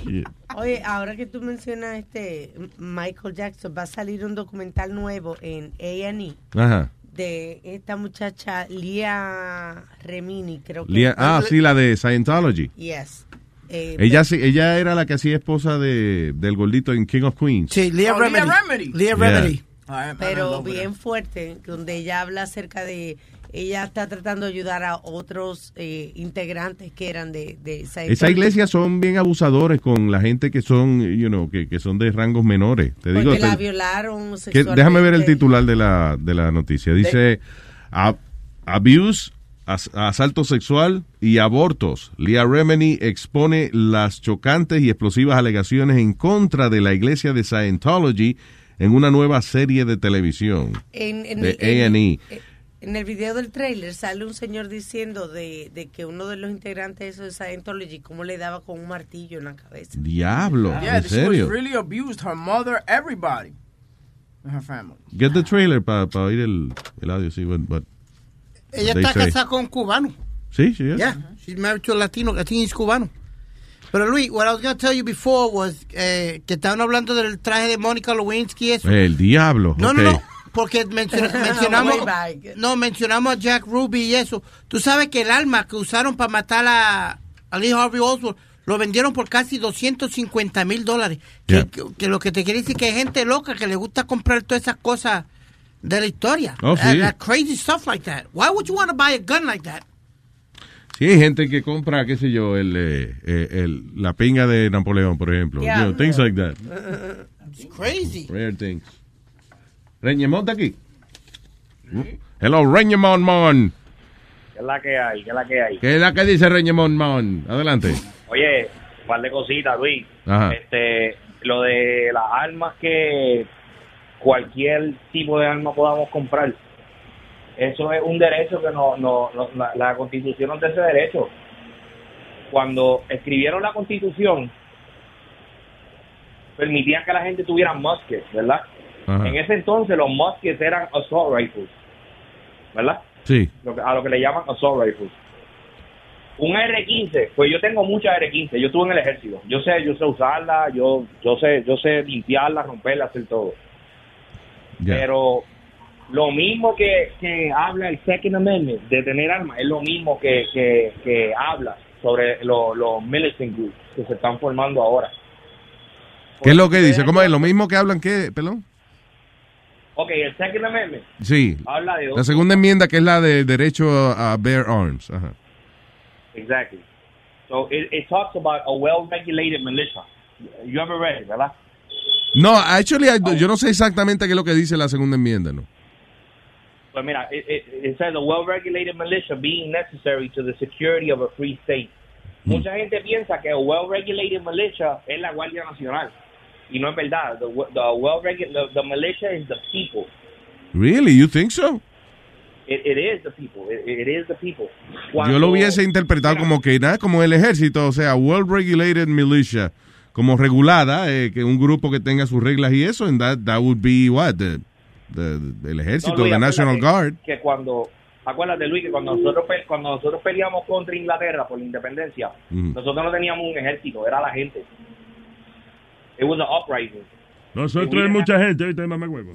Shit. Oye, ahora que tú mencionas este Michael Jackson, va a salir un documental nuevo en A&E Ajá. De esta muchacha Lia Remini, creo que. Lia- ah, sí, la de Scientology. Yes. Eh, Ella, sí- ella era la que hacía esposa de, del gordito en King of Queens. Sí, Leah Oh, Yeah. Remedy. Ay, pero bien fuerte, donde ella habla acerca de ella está tratando de ayudar a otros eh, integrantes que eran de, de esa Esa iglesia son bien abusadores con la gente que son, you know, que, que son de rangos menores. Te digo, porque la te- violaron que- déjame ver el titular de la, de la noticia. Dice, "A- abuse, as- asalto sexual y abortos. Leah Remini expone las chocantes y explosivas alegaciones en contra de la iglesia de Scientology en una nueva serie de televisión. En, en de A&E. En el video del trailer sale un señor diciendo de, de que uno de los integrantes de eso de Scientology cómo le daba con un martillo en la cabeza. Diablo, Yeah, en she serio. was really abused her mother, everybody her family. Get the trailer para oír el, el audio, sí, what- what- Ella está say. casada con un cubano. Sí, sí, es. Yeah, she's married to a Latino. I think he's cubano. Pero Luis, what I was going to tell you before was eh, que estaban hablando del traje de Mónica Lewinsky eso. El diablo. No, ok. no, no. Porque menciona- mencionamos, no, mencionamos a Jack Ruby y eso. Tú sabes que el arma que usaron para matar a, a Lee Harvey Oswald lo vendieron por casi 250 mil dólares. Que, Yeah. que- que lo que te quiere decir que hay gente loca que le gusta comprar todas esas cosas de la historia. Oh, sí. Uh, that crazy stuff like that. Why would you want to buy a gun like that? Sí, hay gente que compra, qué sé yo, el, eh, eh, el, la pinga de Napoleón, por ejemplo. Yeah. You know, things like that. It's crazy. Rare things. Reñemón está aquí. Hello, Reñemón Mon. ¿Qué es la que hay? ¿Qué es la que hay? ¿Qué es la que dice Reñemón Mon? Adelante. Oye, un par de cositas, Luis. Ajá. Este, lo de las armas que cualquier tipo de arma podamos comprar. Eso es un derecho que no, no, no- la, la constitución nos da ese derecho. Cuando escribieron la constitución, permitían que la gente tuviera muskets, ¿verdad? Ajá. En ese entonces los muskets eran assault rifles, ¿verdad? Sí. lo a lo que le llaman assault rifles. Un R15, pues yo tengo muchas R15, yo estuve en el ejército, yo sé, yo sé usarla, yo, yo sé, yo sé limpiarla, romperla, hacer todo. Pero lo mismo que, que habla el Second Amendment de tener armas, es lo mismo que, que, que habla sobre lo- los militant groups que se están formando ahora. ¿Qué es lo que dice? ¿Cómo es? ¿Lo mismo que hablan qué, pelón? Ok, el Second Amendment Sí. habla de La segunda enmienda que es la de derecho a, a bear arms. Ajá. Exactly. So it, it talks about a well-regulated militia. You ever read it, ¿verdad? No, actually, I- yo no sé exactamente qué es lo que dice la segunda enmienda, ¿no? Pues mira, it, it, it says a well-regulated militia being necessary to the security of a free state. Mucha gente piensa que a well-regulated militia es la Guardia Nacional. Y no es verdad. The, the well-regulated, the, the militia is the people. Really? You think so? It, it is the people. It, it is the people. Yo Cuando- lo hubiese interpretado como que nada, como el ejército, o sea, well regulated militia, como regulada, eh, que un grupo que tenga sus reglas y eso, and that, that would be what, the, el No, ejército, Luis, the National Guard. Que cuando, acuérdate Luis, que cuando nosotros, cuando nosotros peleamos contra Inglaterra por la independencia, Ujú. nosotros no teníamos un ejército, era la gente. It was an uprising. Nosotros hay mucha gente, ¿viste, mamá huevo?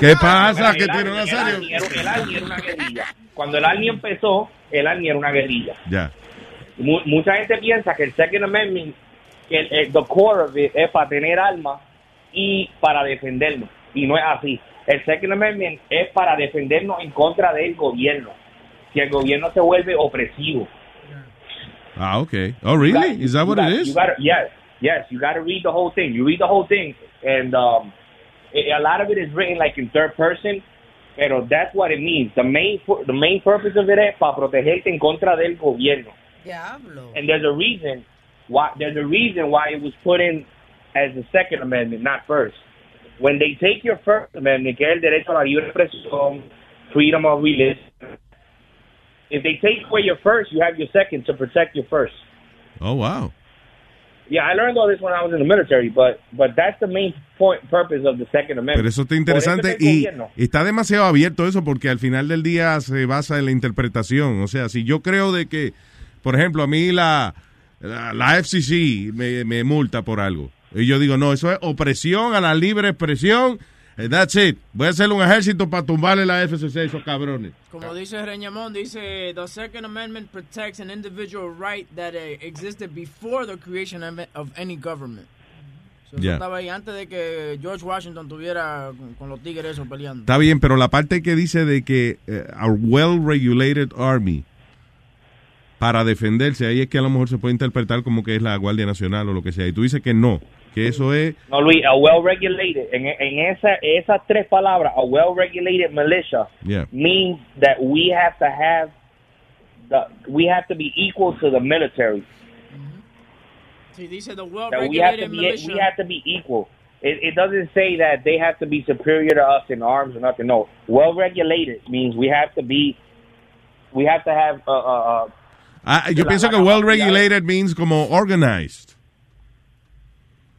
¿Qué pasa? ¿Qué tiene Nazario? El Army era una guerrilla. Cuando el Army empezó, el Army era una guerrilla. Ya. Mu- mucha gente piensa que el Second Amendment, que el, el- the core of it es para tener armas y para defendernos. Y no es así. El Second Amendment es para defendernos en contra del gobierno. Si el gobierno se vuelve opresivo. Ah, okay. Oh, really? Is that what it is? You gotta, yes, yes. You got to read the whole thing. You read the whole thing, and um, it- a lot of it is written like in third person. Pero that's what it means. The main pu- the main purpose of it is es para protegerte en contra del gobierno. Diablo. And there's a reason why there's a reason why it was put in as the Second Amendment, not first. When they take your First Amendment, que es el derecho a la libre expresión, freedom of religion, if they take away your first, you have your second to protect your first. Oh, wow. Yeah, I learned all this when I was in the military, but but that's the main point purpose of the Second Amendment. Pero eso está interesante y gobierno. está demasiado abierto eso porque al final del día se basa en la interpretación. O sea, si yo creo de que, por ejemplo, a mí la, la, la FCC me, me multa por algo y yo digo, no, eso es opresión a la libre expresión, eh, that's it. Voy a hacer un ejército para tumbarle la FCC a esos cabrones. Como dice Reñamón, dice, the Second Amendment protects an individual right that uh, existed before the creation of, any government. So, Yeah. estaba ahí antes de que George Washington tuviera con, los tigres esos peleando. Está bien, pero la parte que dice de que eh, a well-regulated army para defenderse, ahí es que a lo mejor se puede interpretar como que es la Guardia Nacional o lo que sea. Y tú dices que no, que eso es... No, Luis, a well-regulated, en, en esa, esas tres palabras, a well-regulated militia Yeah. means that we have to have, the, we have to be equal to the military. Sí, dice the That we have to well-regulated be, militia. we have to be equal. It, it doesn't say that they have to be superior to us in arms or nothing. No, well-regulated means we have to be, we have to have, uh, uh, uh, Ah, yo pienso que well-regulated means como organized.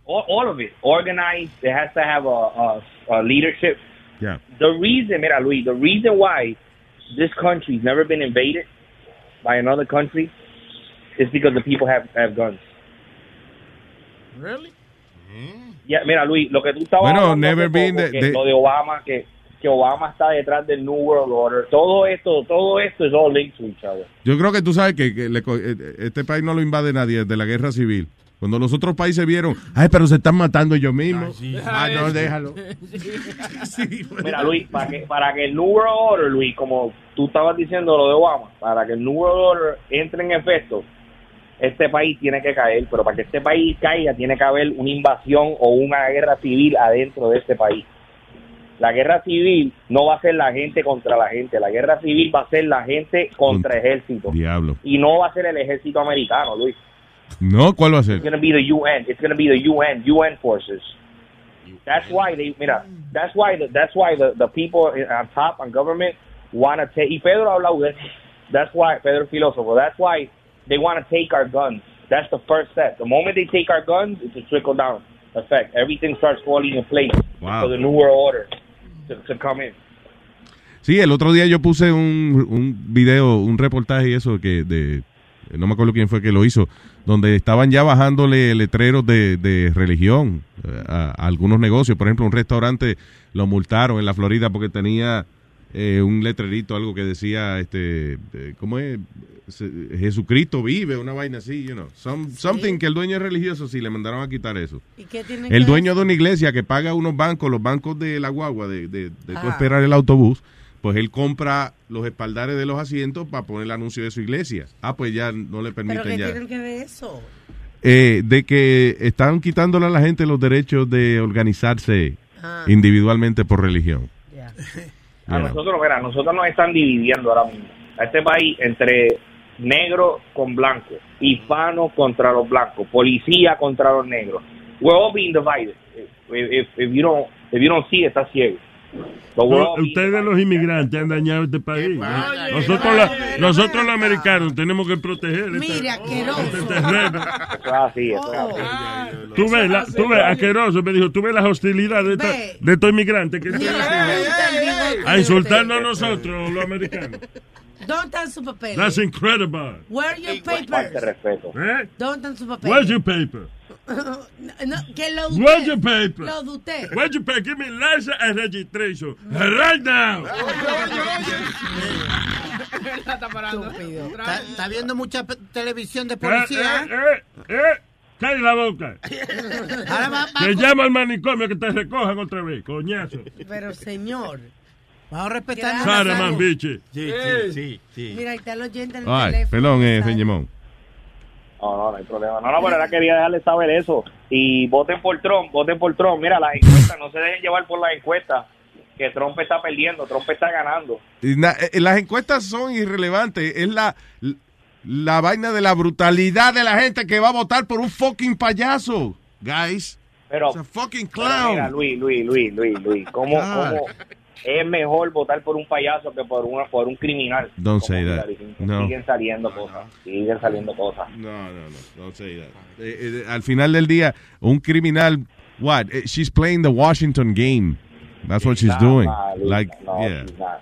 All, all of it organized. It has to have a, a, a leadership. Yeah. The reason, mira, Luis, the reason why this country's never been invaded by another country is because the people have, have guns. Really? Ya, mira, Luis, lo que tú estabas Bueno, hablando never been poco, the- que the- lo de Obama, que, que Obama está detrás del New World Order, todo esto, todo esto es all linked to each other. Yo creo que tú sabes que, que le co- eh, este país no lo invade nadie desde la guerra civil. Cuando los otros países vieron, ay, pero se están matando ellos mismos. Ah, no, déjalo. Mira, Luis, para que, para que el New World Order, Luis, como tú estabas diciendo lo de Obama, para que el New World Order entre en efecto, este país tiene que caer, pero para que este país caiga tiene que haber una invasión o una guerra civil adentro de este país. La guerra civil no va a ser la gente contra la gente, la guerra civil va a ser la gente contra ejército. Diablo. Y no va a ser el ejército americano, Luis. No, ¿cuál va a ser? It's going to be the UN. It's going to be the UN, UN forces. That's why they, mira, that's why the, that's why the, the people on top on government want to take. Y Pedro ha hablado de. That's why Pedro filósofo. That's why they want to take our guns. That's the first step. The moment they take our guns, it's a trickle down effect. Everything starts falling in place Wow. for the new world order to, to come in. Sí, el otro día yo puse un, un video, un reportaje y eso que de no me acuerdo quién fue que lo hizo, donde estaban ya bajándole letreros de, de religión eh, a, a algunos negocios. Por ejemplo, un restaurante lo multaron en la Florida porque tenía eh, un letrerito, algo que decía, este, eh, ¿cómo es? Jesucristo vive, una vaina así, you know. Some- Something que el dueño es religioso, sí, le mandaron a quitar eso. ¿Y qué tiene El dueño de una iglesia que paga unos bancos, los bancos de la guagua, de, de, de esperar el autobús, pues él compra los espaldares de los asientos para poner el anuncio de su iglesia. Ah, pues ya no le ¿Pero permiten qué ya. tienen que ver eso? Eh, de que están quitándole a la gente los derechos de organizarse Ah. individualmente por religión. Ya. A Yeah. nosotros, mira, a nosotros nos están dividiendo ahora mismo. A este país entre negro con blanco, hispano contra los blancos, policía contra los negros. We're all being divided. If, if, if you don't, if you don't see, it, estás ciego. No, ustedes los inmigrantes han dañado este país. Nosotros, la- nosotros los americanos tenemos que proteger asqueroso. este así. Tú ves, la, tú ves, asqueroso, me dijo, tú ves las hostilidades de, esta- de estos inmigrantes que Mira, tienen ¿dónde está el bigote a insultarnos a nosotros, los americanos. ¿Dónde están sus papeles? That's incredible. Where are your papers? ¿Eh? ¿Dónde están sus Where's papeles? your paper? No, que lo de Where's your paper? Lo de usted. Where's your paper? Give me license and registration. Right now. Estúpido. Está, está viendo mucha televisión de Eh, policía. eh, eh, eh. Cállate la boca. Ahora va, va- Que llama al manicomio que te recojan otra vez, coñazo. Pero señor, vamos a respetar. Gracias. Sara man, biche. Sí, sí, sí, sí. mira, ahí está el oyente en el Ay, teléfono. perdón, eh, Sara. Feñemón. No, no, no hay problema. No, no, pero ahora quería dejarles saber eso. Y voten por Trump, voten por Trump. Mira, las encuestas, no se dejen llevar por las encuestas. Que Trump está perdiendo, Trump está ganando. Y na- eh, las encuestas son irrelevantes. Es la, la vaina de la brutalidad de la gente que va a votar por un fucking payaso, guys. Pero, It's a fucking pero mira, clown. Luis, Luis, Luis, Luis, Luis, ¿cómo, cómo es mejor votar por un payaso que por, una, por un criminal? Don't say that. No. Siguen saliendo cosas, siguen saliendo cosas. No, no, no, don't say that. Eh, eh, al final del día, un criminal, what? Eh, She's playing the Washington game. That's what she's Nah, doing. nah, Luis, Like, no, yeah. she's not.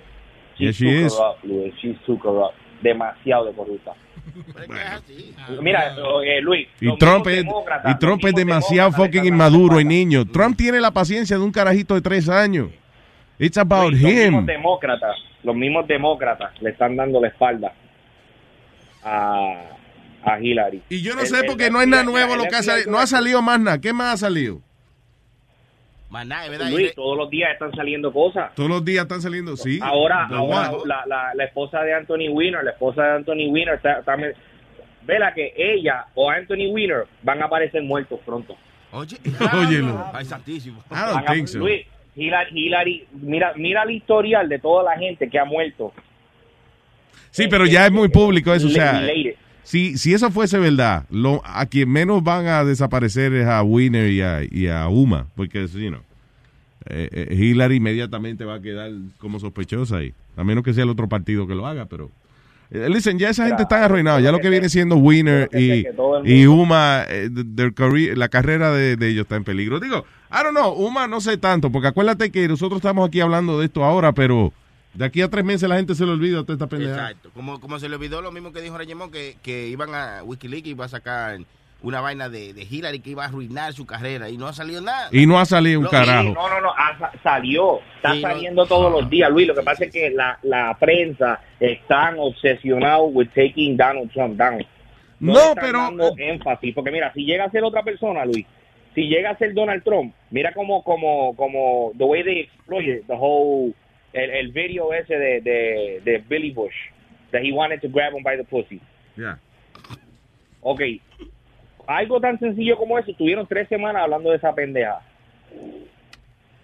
Yeah, she too is. corrupt, Luis. She's too corrupt. Demasiado de corrupta. Mira, eh, Luis. Y Trump, es, y Trump es demasiado fucking inmaduro y dando niño. Trump tiene la paciencia de un carajito de tres años. It's about Los him. mismos demócratas, los mismos demócratas le están dando la espalda a, a Hillary. Y yo no El- sé el porque no es nada nuevo el lo que ha salido. No ha salido más nada. ¿Qué más ha salido? Más nada, ¿verdad? Luis, todos los días están saliendo cosas. Todos los días están saliendo, sí. Ahora, ahora la, la, la esposa de Anthony Weiner, la esposa de Anthony Weiner, está, vela que ella o Anthony Weiner van a aparecer muertos pronto. Oye, Óyelo. ay, santísimo. I don't Van a- think so. Luis, Hillary, Hillary, mira, mira el historial de toda la gente que ha muerto. Sí, pero ya es muy público eso. O sea, si, si eso fuese verdad, lo, a quien menos van a desaparecer es a Winner y a, y a Uma. Porque, you know, eh, eh, Hillary inmediatamente va a quedar como sospechosa ahí. A menos que sea el otro partido que lo haga, pero... eh, Listen, ya esa gente está arruinada. Ya lo que viene siendo Winner y, Uma, eh, their career- la carrera de, de ellos está en peligro. Digo, I don't know, Uma no sé tanto, porque acuérdate que nosotros estamos aquí hablando de esto ahora, pero de aquí a tres meses la gente se le olvida toda esta pendeja. Exacto. Como, como se le olvidó lo mismo que dijo Rayemón, que, que iban a Wikileaks y iba a sacar una vaina de, de Hillary que iba a arruinar su carrera y no ha salido nada. Y no ha salido un No, carajo. No, no, no, ah, sa- salió, está Sí, no- saliendo todos los días, Luis. Lo que pasa es que la, la prensa están obsesionados with taking Donald Trump down. No, pero- dando énfasis, porque mira, si llega a ser otra persona, Luis, si llega a ser Donald Trump, mira como, como, como, the way they exploited the whole, el, el video ese de, de, de Billy Bush, that he wanted to grab him by the pussy. Yeah. Ok, algo tan sencillo como eso, estuvieron tres semanas hablando de esa pendeja.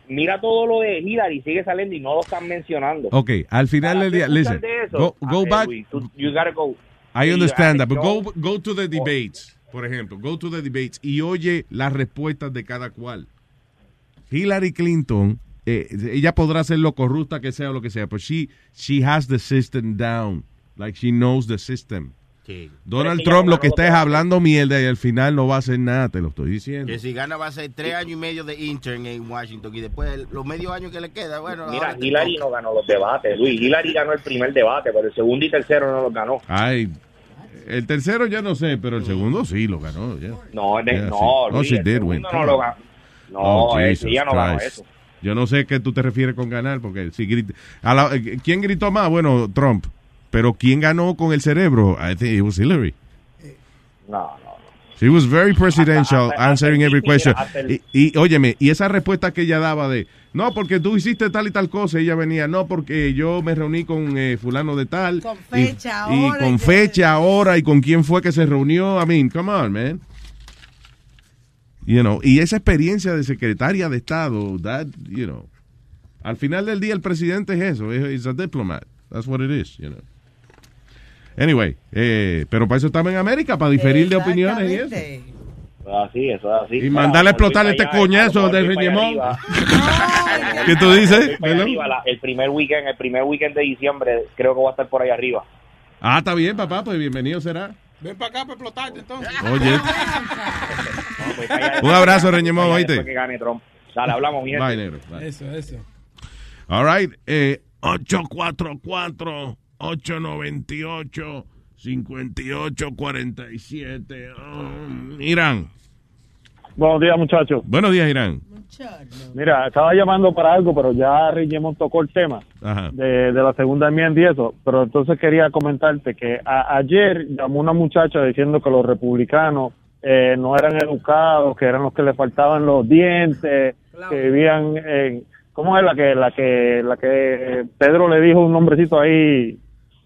Mira todo lo de Hillary, sigue saliendo y no lo están mencionando. Ok, al final del día, listen, go, go back, you gotta go. I understand that, but go, go to the debates, por ejemplo, go to the debates y oye las respuestas de cada cual. Hillary Clinton, eh, ella podrá ser lo corrupta que sea o lo que sea, pero she, she has the system down, like she knows the system. Sí. Donald Trump lo que está es hablando mierda y al final no va a hacer nada, te lo estoy diciendo. Que si gana va a ser tres años y medio de intern en Washington y después los medios años que le queda, bueno. Mira, Hillary no ganó los debates, Luis. Hillary ganó el primer debate, pero el segundo y tercero no los ganó. Ay, el tercero ya no sé, pero el segundo sí lo ganó. yeah. No, de- Yeah, no, sí. Luis, did win. no lo ganó. No, Oh, Jesus ella no ganó eso. Yo no sé qué tú te refieres con ganar, porque si grita, a la- eh, ¿quién gritó más? Bueno, Trump. Pero ¿quién ganó con el cerebro? I think it was Hillary. No, no, no. She was very presidential, Hasta- hasta- answering hasta every question. Y, y, óyeme, y esa respuesta que ella daba de, no, porque tú hiciste tal y tal cosa, y ella venía, no, porque yo me reuní con eh, fulano de tal. Con y- fecha, y, hora, con y- fecha, hora, y con quién fue que se reunió. I mean, come on, man. You know, y esa experiencia de secretaria de Estado, that, you know, Al final del día, el presidente es eso. Es es a diplomat. That's what it is, you know. Anyway, eh, pero para eso estamos en América, para diferir de opiniones y eso. Es así, eso es así. Y mandarle a explotar este allá, coñazo para Reñemón. ¿Qué tú dices? Arriba, la- el primer weekend, el primer weekend de diciembre, creo que voy a estar por ahí arriba. Ah, está bien, papá, pues bienvenido será. Ven para acá para explotarte entonces. Oye, No, allá Un abrazo, Reñemón, que- oíste. que gane Trump. Dale, hablamos, mi bye, negro. bye. Eso, eso. All right, eh, 844-898-5847. Um, Irán. Buenos días, muchachos. Buenos días, Irán. Mira, estaba llamando para algo, pero ya Reyemón tocó el tema de, de la segunda enmienda y eso. Pero entonces quería comentarte que a- ayer llamó una muchacha diciendo que los republicanos eh, no eran educados, que eran los que le faltaban los dientes, que vivían en... ¿Cómo es la que la que la que Pedro le dijo un nombrecito ahí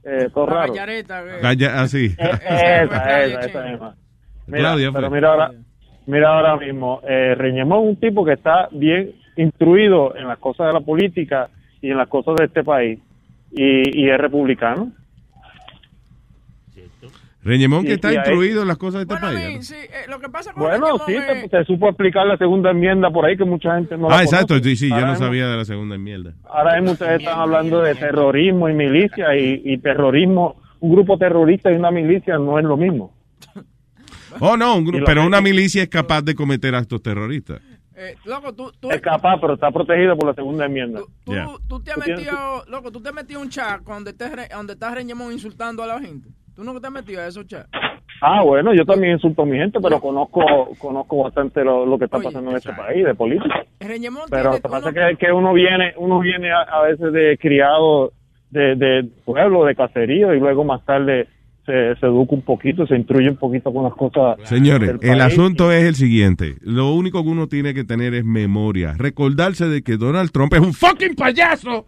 eh, todo La raro? gallareta, que- Calla, así. Eh, esa, esa, esa misma. Mira, Claudia, pero mira ahora, mira ahora mismo, eh, Reñemón es un tipo que está bien instruido en las cosas de la política y en las cosas de este país y, y es republicano. Reñemón que está ahí- instruido en las cosas de este Bueno, país. mí, ¿no? sí, eh, lo que pasa con Bueno, sí, te supo explicar la segunda enmienda por ahí que mucha gente no la Ah, exacto, conoce. sí, sí, yo no sabía de la segunda mierda. Ahora mismo ustedes están hablando de terrorismo y milicia y, y terrorismo, un grupo terrorista y una milicia no es lo mismo. Oh, no, un grupo, pero una milicia es capaz de cometer actos terroristas. eh, loco, tú, tú, Es capaz, pero está protegido por la segunda enmienda. tú, Yeah. tú te has metido, loco, tú te has metido un chat donde, te, donde estás Reñemón insultando a la gente. ¿Tú nunca te has metido a esos chats? Ah, bueno, yo también insulto a mi gente, pero conozco conozco bastante lo, lo que está Oye, pasando en este país de política. Reñemón Pero lo que pasa uno- es que, que uno viene uno viene a, a veces de criado de, de pueblo, de caserío, y luego más tarde se, se educa un poquito, se instruye un poquito con las cosas. Señores, el asunto es el siguiente. Lo único que uno tiene que tener es memoria. Recordarse de que Donald Trump es un fucking payaso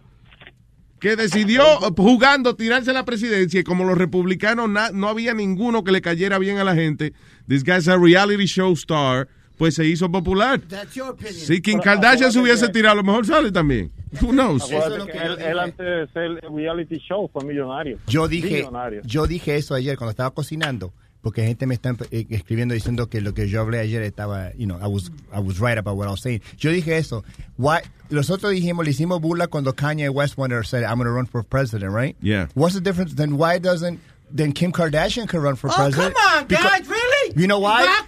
que decidió jugando tirarse la presidencia y como los republicanos no había ninguno que le cayera bien a la gente, this guy's a reality show star, pues se hizo popular. That's your opinion. Si Kim Kardashian se hubiese tirado, a lo mejor sale también. Who knows? Acuérdate que él, él antes de ser reality show fue millonario. Yo dije, Millonario. yo dije eso ayer cuando estaba cocinando, porque gente me está eh, escribiendo diciendo que lo que yo hablé ayer estaba, you know, I was, I was right about what I was saying. Yo dije eso. Why, nosotros dijimos, le hicimos burla cuando Kanye West wanted to say, I'm going to run for president, right? Yeah. What's the difference? Then why doesn't, then Kim Kardashian could run for Oh, president? come on, Because- guys, really? You know why? Está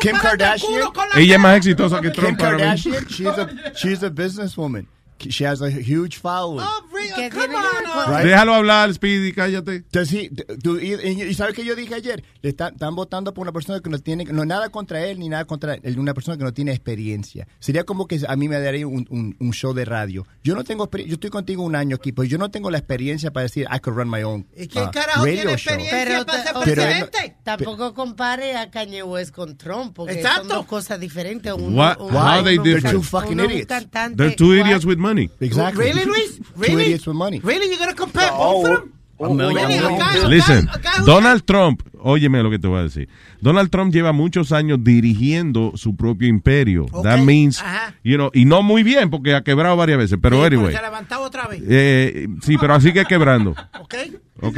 Kim Kardashian. Ella es más exitosa que Kim Trump mismo. Kardashian, she's a, she's a businesswoman. She has a huge following. Oh, really? ¿Qué Come on, Right. Déjalo hablar, Speedy, cállate. Entonces, sí, tú- y, y- y sabes que yo dije ayer, le están, están votando por una persona que no tiene, no nada contra él ni nada contra él, una persona que no tiene experiencia. Sería como que a mí me daría un, un- un show de radio. Yo no tengo, yo estoy contigo un año aquí, pues yo no tengo la experiencia para decir I could run my own ¿Y quién uh, carajo radio tiene show. experiencia Pero para ser ta- Pero presidente? Tampoco compare a Kanye West con Trump, porque Exacto. son dos cosas diferentes. Uno, What- uno- how they uno- different? They're two fucking idiots. They're two idiots with money. Exactly. Really, Luis? Two Really? idiots with money. Really? You're going to compare No, both of them? A Listen, Donald Trump, óyeme lo que te voy a decir. Donald Trump lleva muchos años dirigiendo su propio imperio. Ok, That means, ajá. you know, y no muy bien porque ha quebrado varias veces, pero Sí, anyway. se ha levantado otra vez. Eh, sí, pero sigue quebrando. ¿Ok? Ok,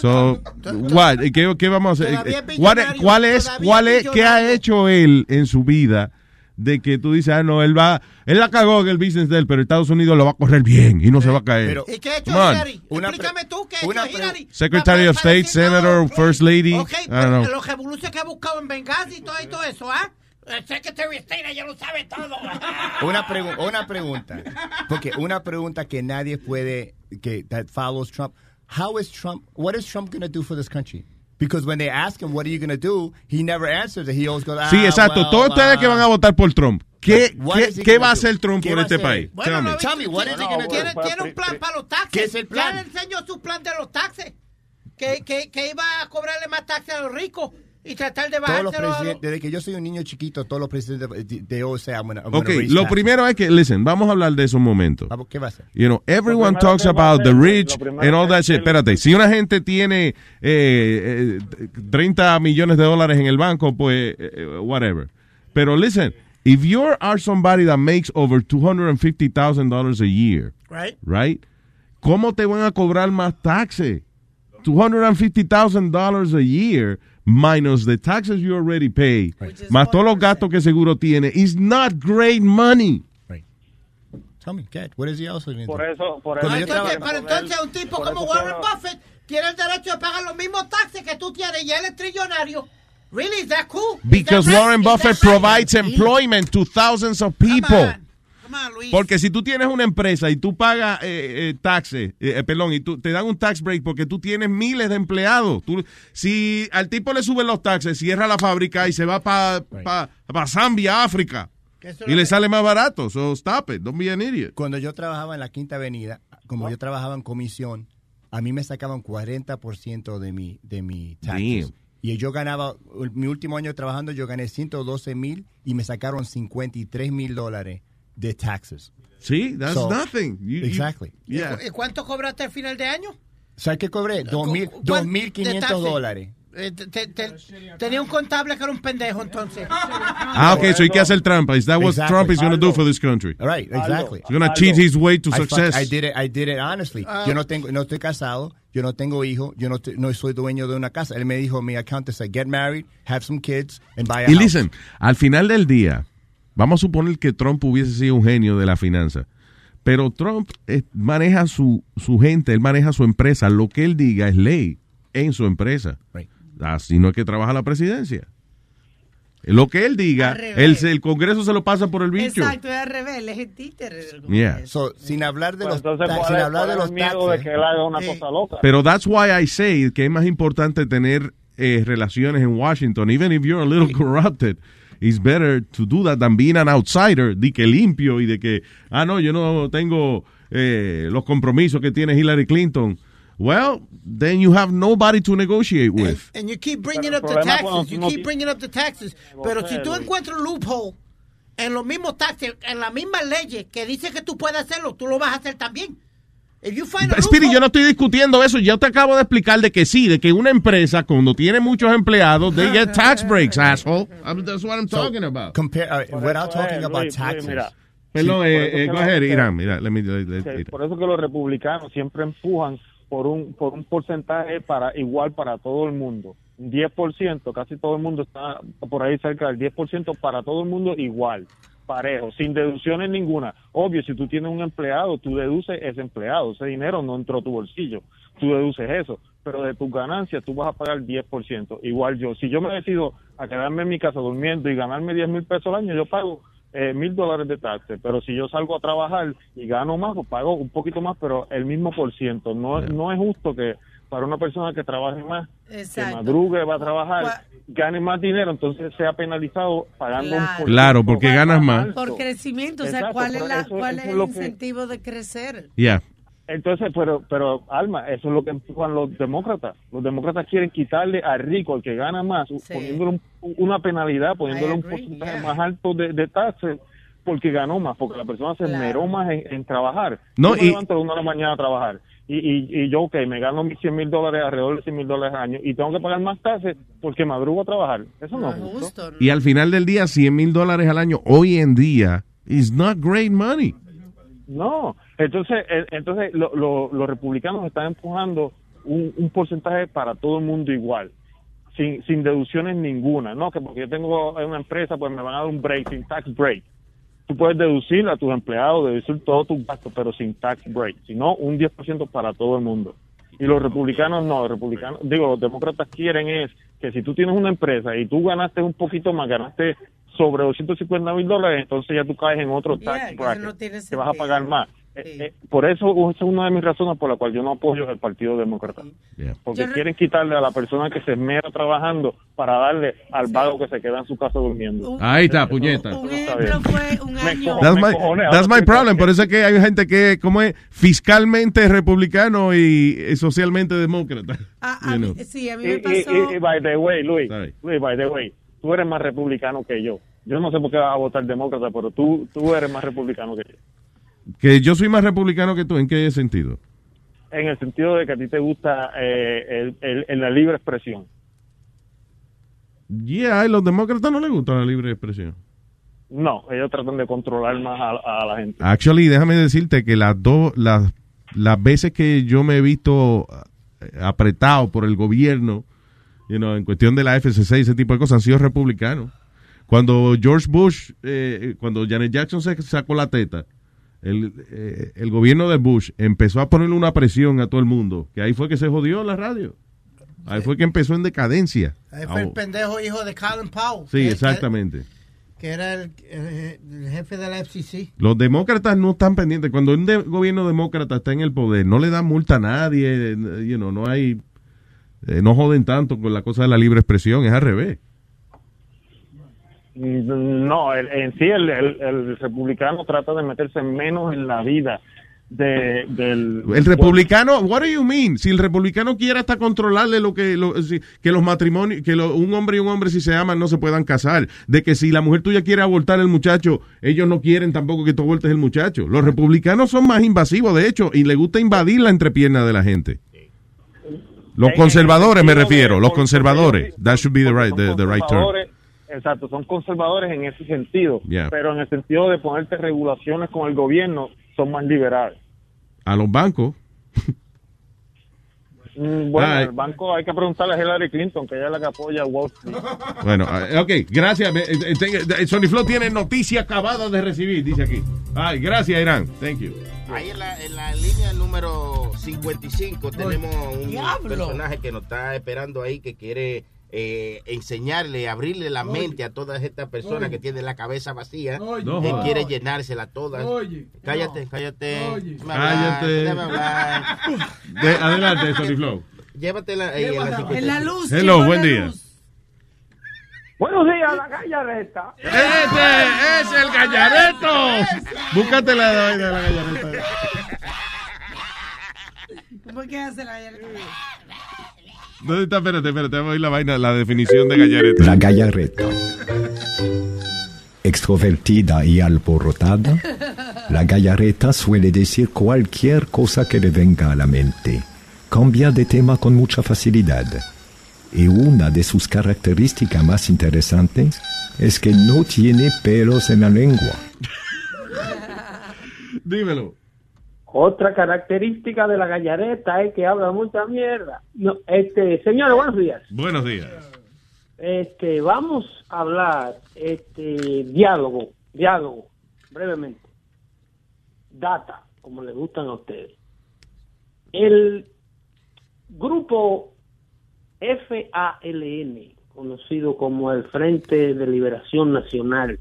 so, what? ¿Y ¿Qué, qué vamos a hacer? Es ¿Cuál es, cuál es, qué ha hecho él en su vida de que tú dices, ah, no, él va, él la cagó en el business de él, pero Estados Unidos lo va a correr bien y no se va a caer. Pero- ¿Y qué ha hecho. Hillary? Una Explícame tú qué ha hecho Hillary. Secretary of State, Senator, First Lady, Ok, I don't pero know. los revoluciones que ha buscado en Benghazi y todo, y todo eso, ¿ah? El Secretary of State ya lo sabe todo. Una, pregu- una pregunta, porque una pregunta que nadie puede, que that follows Trump. How is Trump, what is Trump going to do for this country? Because when they ask him, what are you going to do? He never answers it. He always goes, Sí, "Ah, exacto. well, Todos ustedes ah." que van a votar por Trump, ¿qué, va a hacer Trump ¿Qué por este país? Bueno, Tell me. lo Tell me, what is he tiene, gonna do? tiene, tiene un plan para los taxes. ¿Qué es el plan? Ya le enseñó su plan de los taxes. Que, que, que iba a cobrarle más taxes a los ricos y tratar de Todos los a desde que yo soy un niño chiquito, todos los presidentes de, gonna Ok, lo primero es que, listen, vamos a hablar de eso un momento. Vamos, ¿Qué va a hacer? You know, everyone talks about the rich and all that shit. Espérate, si una gente tiene eh, eh, 30 millones de dólares en el banco, pues, eh, eh, whatever. Pero listen, if you are somebody that makes over $250,000 a year, Right. right? ¿Cómo te van a cobrar más taxes? $250,000 a year minus the taxes you already pay, más todos los gastos que seguro tiene, is not great money. Tell me, Cat, what is he also doing? Por eso, por eso. yo Entonces, pero entonces un tipo por como Warren estaba- Buffett tiene el derecho de pagar los mismos taxes que tú tienes y él es trillonario. Really, is that cool? Because that right? Warren Buffett right? provides employment to thousands of people. Luis. Porque si tú tienes una empresa y tú pagas eh, eh, taxes, eh, eh, perdón, y tú, te dan un tax break porque tú tienes miles de empleados. Tú- si al tipo le suben los taxes, cierra la fábrica y se va para pa, pa Zambia, África, y le que- sale más barato. So stop it, don't be an idiot. Cuando yo trabajaba en la Quinta Avenida, como yo trabajaba en comisión, a mí me sacaban 40% de mi, de mi taxes. Damn. Y yo ganaba, mi último año trabajando, yo gané 112 mil y me sacaron 53 mil dólares de taxes. Sí, that's So, nothing. You- you- exactly. yeah. ¿Y cuánto cobraste al final de año? ¿Sabes qué cobré? Dos mil- ¿Cu- dos cuán- mil de quinientos taxes? dólares. Eh, te- te- te- tenía un contable que era un pendejo entonces. Ah, ok, so hay que hacer trampa. Is that what Exactly. Trump is going to do for this country? Right, exactly. He's going to cheat his way to I success. I did it, I did it honestly. Ah. yo no tengo, no estoy casado, yo no tengo hijo, yo no, te- no soy dueño de una casa. Él me dijo, mi accountant said, get married, have some kids, and buy a Y house. listen, al final del día, vamos a suponer que Trump hubiese sido un genio de la finanza. Pero Trump eh, maneja su, su gente, él maneja su empresa. Lo que él diga es ley en su empresa. Así no es que trabaja la presidencia. Lo que él diga, el, el Congreso se lo pasa por el bicho. Exacto, es al revés, él es el títere del Yeah. So, sin hablar de Pues los, entonces, ta- ¿cuál sin es- hablar de los de que él haga una cosa loca? Pero that's why I say que es más importante tener eh, relaciones en Washington, even if you're a little corrupted. It's better to do that than being an outsider, de que limpio y de que, ah, no, yo no tengo eh, los compromisos que tiene Hillary Clinton. Well, then you have nobody to negotiate with. And you keep bringing Pero up the taxes, you no keep bringing up the taxes. Pero si tú encuentras un loophole en los mismos taxes, en las mismas leyes que dice que tú puedes hacerlo, tú lo vas a hacer también. Loophole- yo no estoy discutiendo eso. Yo te acabo de explicar de que sí, de que una empresa cuando tiene muchos empleados, they get tax breaks, asshole. I'm- That's what I'm So, talking about. Compare, uh, without eso talking es, about Luis, Luis, taxes. mira. Perdón, por eh, eh, Irán. Mira, let me- let- let- Irán. por eso que los republicanos siempre empujan por un por un porcentaje para igual para todo el mundo. Un 10%, casi todo el mundo está por ahí cerca del 10% para todo el mundo igual, parejo, sin deducciones ninguna. Obvio, si tú tienes un empleado, tú deduces ese empleado, ese dinero no entró a tu bolsillo, tú deduces eso, pero de tus ganancias tú vas a pagar 10%. Igual yo, si yo me decido a quedarme en mi casa durmiendo y ganarme 10 mil pesos al año, yo pago eh, mil dólares de taxes, pero si yo salgo a trabajar y gano más, pues pago un poquito más, pero el mismo por ciento. No, no es justo que para una persona que trabaje más, que madrugue, va a trabajar, gane más dinero, entonces sea penalizado pagando un por Claro, porque ganas más. Por crecimiento, o sea, ¿cuál es, la, eso- cuál eso es el que- incentivo de crecer? Yeah. Entonces, pero, pero Alma, eso es lo que empujan los demócratas. Los demócratas quieren quitarle al rico, al que gana más, poniéndole un- una penalidad, poniéndole un porcentaje más alto de, de taxes porque ganó más, porque la persona se esmeró más en, en trabajar. No, me y- levanto a la una de la mañana a trabajar y, y, y yo, ok, me gano mis 100 mil dólares, alrededor de 100 mil dólares al año y tengo que pagar más taxes porque madrugo a trabajar. Eso no, es justo. Y al final del día, 100 mil dólares al año hoy en día is not great money. No, entonces, entonces lo- lo- los republicanos están empujando un, un porcentaje para todo el mundo igual, sin, sin deducciones ninguna, no que porque yo tengo una empresa, pues me van a dar un break, sin tax break. Tú puedes deducir a tus empleados, deducir todos tus gastos, pero sin tax break, sino un 10% para todo el mundo. Y los republicanos no, los republicanos, digo, los demócratas quieren es que si tú tienes una empresa y tú ganaste un poquito más, ganaste sobre 250 mil dólares, entonces ya tú caes en otro Yeah, tax eso bracket, no que vas a pagar más. Eh, eh, por eso esa es una de mis razones por la cual yo no apoyo el Partido Demócrata. Porque Yo quieren quitarle a la persona que se esmera trabajando para darle al vago que se queda en su casa durmiendo. Ahí está, puñeta. Un ejemplo fue un año. That's my, that's problem. Por eso es que hay gente que, como es, fiscalmente republicano y eh, socialmente demócrata. Ah, You a mí- know. sí, a mí Y, me y- pasó. y- y by the way, Luis, Luis, by the way, tú eres más republicano que yo. Yo no sé por qué vas a votar demócrata, pero tú, tú eres más republicano que yo. Que yo soy más republicano que tú, ¿en qué sentido? En el sentido de que a ti te gusta eh, el, el- el- la libre expresión. Yeah, a los demócratas no les gusta la libre expresión. No, ellos tratan de controlar más a, a la gente. Actually, déjame decirte que las dos, las, las veces que yo me he visto eh, apretado por el gobierno, you know, en cuestión de la FCC y ese tipo de cosas, han sido republicanos. Cuando George Bush, eh, cuando Janet Jackson se sacó la teta, el, eh, el gobierno de Bush empezó a ponerle una presión a todo el mundo, que ahí fue que se jodió la radio. Ahí fue que empezó en decadencia. Ahí fue el pendejo hijo de Colin Powell. Sí, que- exactamente. Que, era el, el- el jefe de la FCC. Los demócratas no están pendientes. Cuando un de- gobierno demócrata está en el poder, no le dan multa a nadie. eh, you know, no hay. eh, no joden tanto con la cosa de la libre expresión. Es al revés. No, el- en sí el, el- el republicano trata de meterse menos en la vida de, del... El republicano, what do you mean? Si el republicano quiere hasta controlarle lo que lo- si- que los matrimonios, que lo- un hombre y un hombre si se aman no se puedan casar, de que si la mujer tuya quiere abortar el muchacho, ellos no quieren tampoco que tú abortes el muchacho. Los republicanos son más invasivos, de hecho, y les gusta invadir la entrepierna de la gente. Los conservadores me refiero, los conservadores. That should be the right, the, the right term. Exacto, son conservadores en ese sentido, Yeah. pero en el sentido de ponerte regulaciones con el gobierno son más liberales. A los bancos. Mm, Bueno, Ay. el banco hay que preguntarle a Hillary Clinton, que ella es la que apoya a Wall Street. Bueno, eh, ok, gracias. Eh, tenga- Sony Flow tiene noticia acabada de recibir, dice aquí. Ay, gracias, Irán. Thank you. Ahí en la, en la línea número 55 tenemos un diablo! personaje que nos está esperando ahí que quiere eh, enseñarle, abrirle la mente a todas estas personas que tienen la cabeza vacía. Oye. No quiere llenársela todas. Oye. Cállate, cállate. Oye. Cállate. De- adelante, Sony Flow. Llévatela ahí en la 55. En la luz. Hello, buen día. luz. Buenos días, la gallareta. ¡Este es el gallareto! Búscate la vaina de la gallareta. ¿Por qué hace la gallareta? ¿Dónde está? Espérate, espérate, vamos a oír la vaina, la definición de gallareta. La gallareta. Extrovertida y alborotada, la gallareta suele decir cualquier cosa que le venga a la mente. Cambia de tema con mucha facilidad. Y una de sus características más interesantes es que no tiene pelos en la lengua. Dímelo. Otra característica de la gallareta es que habla mucha mierda. No, este, señores, buenos días. Buenos días. Este, vamos a hablar, este, diálogo, diálogo, brevemente. Data, como les gustan a ustedes. El grupo FALN, conocido como el Frente de Liberación Nacional,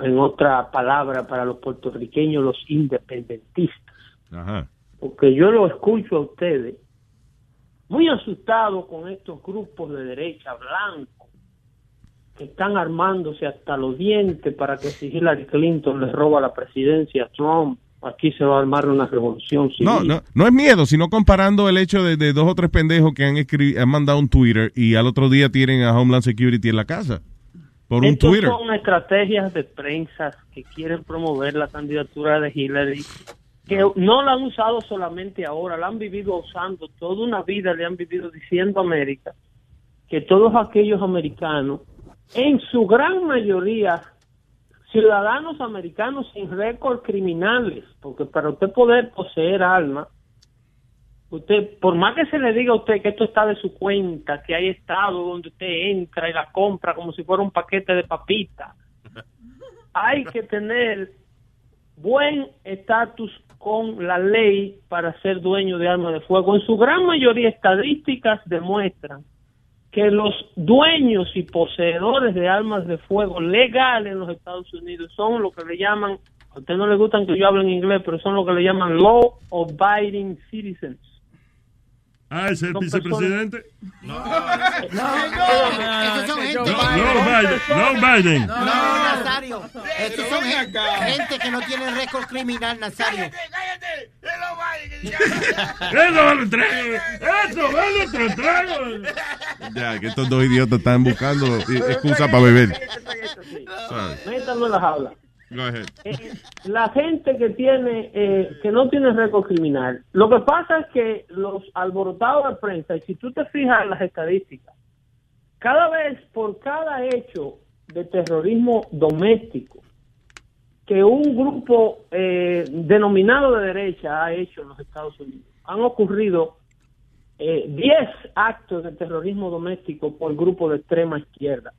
en otra palabra para los puertorriqueños, los independentistas, Ajá. porque yo lo escucho a ustedes muy asustados con estos grupos de derecha blanco que están armándose hasta los dientes para que si Hillary Clinton les roba la presidencia a Trump, aquí se va a armar una revolución civil. No, no, no es miedo, sino comparando el hecho de, de dos o tres pendejos que han, han mandado un Twitter y al otro día tienen a Homeland Security en la casa. Por un Estos Twitter. son estrategias de prensa que quieren promover la candidatura de Hillary, que no la han usado solamente ahora, la han vivido usando toda una vida, le han vivido diciendo a América que todos aquellos americanos, en su gran mayoría, ciudadanos americanos sin récord criminales, porque para usted poder poseer armas, usted, por más que se le diga a usted que esto está de su cuenta, que hay estado donde usted entra y la compra como si fuera un paquete de papitas, hay que tener buen estatus con la ley para ser dueño de armas de fuego. En su gran mayoría estadísticas demuestran que los dueños y poseedores de armas de fuego legales en los Estados Unidos son lo que le llaman, a usted no le gustan que yo hable en inglés, pero son lo que le llaman law abiding citizens. Ah, es el Son vicepresidente. Son gente. No, Biden. No, Biden. No, Nazario. Estos son gente, que no tiene récord criminal, Nazario. ¡Eso vale tres! ¡Eso vale tres tragos! Ya, que estos dos idiotas están buscando excusa para beber. Métanlo en las aulas. Eh, la gente que tiene eh, que no tiene récord criminal lo que pasa es que los alborotados de prensa y si tú te fijas en las estadísticas cada vez por cada hecho de terrorismo doméstico que un grupo eh, denominado de derecha ha hecho en los Estados Unidos. Han ocurrido eh, 10 actos de terrorismo doméstico por grupo de extrema izquierda.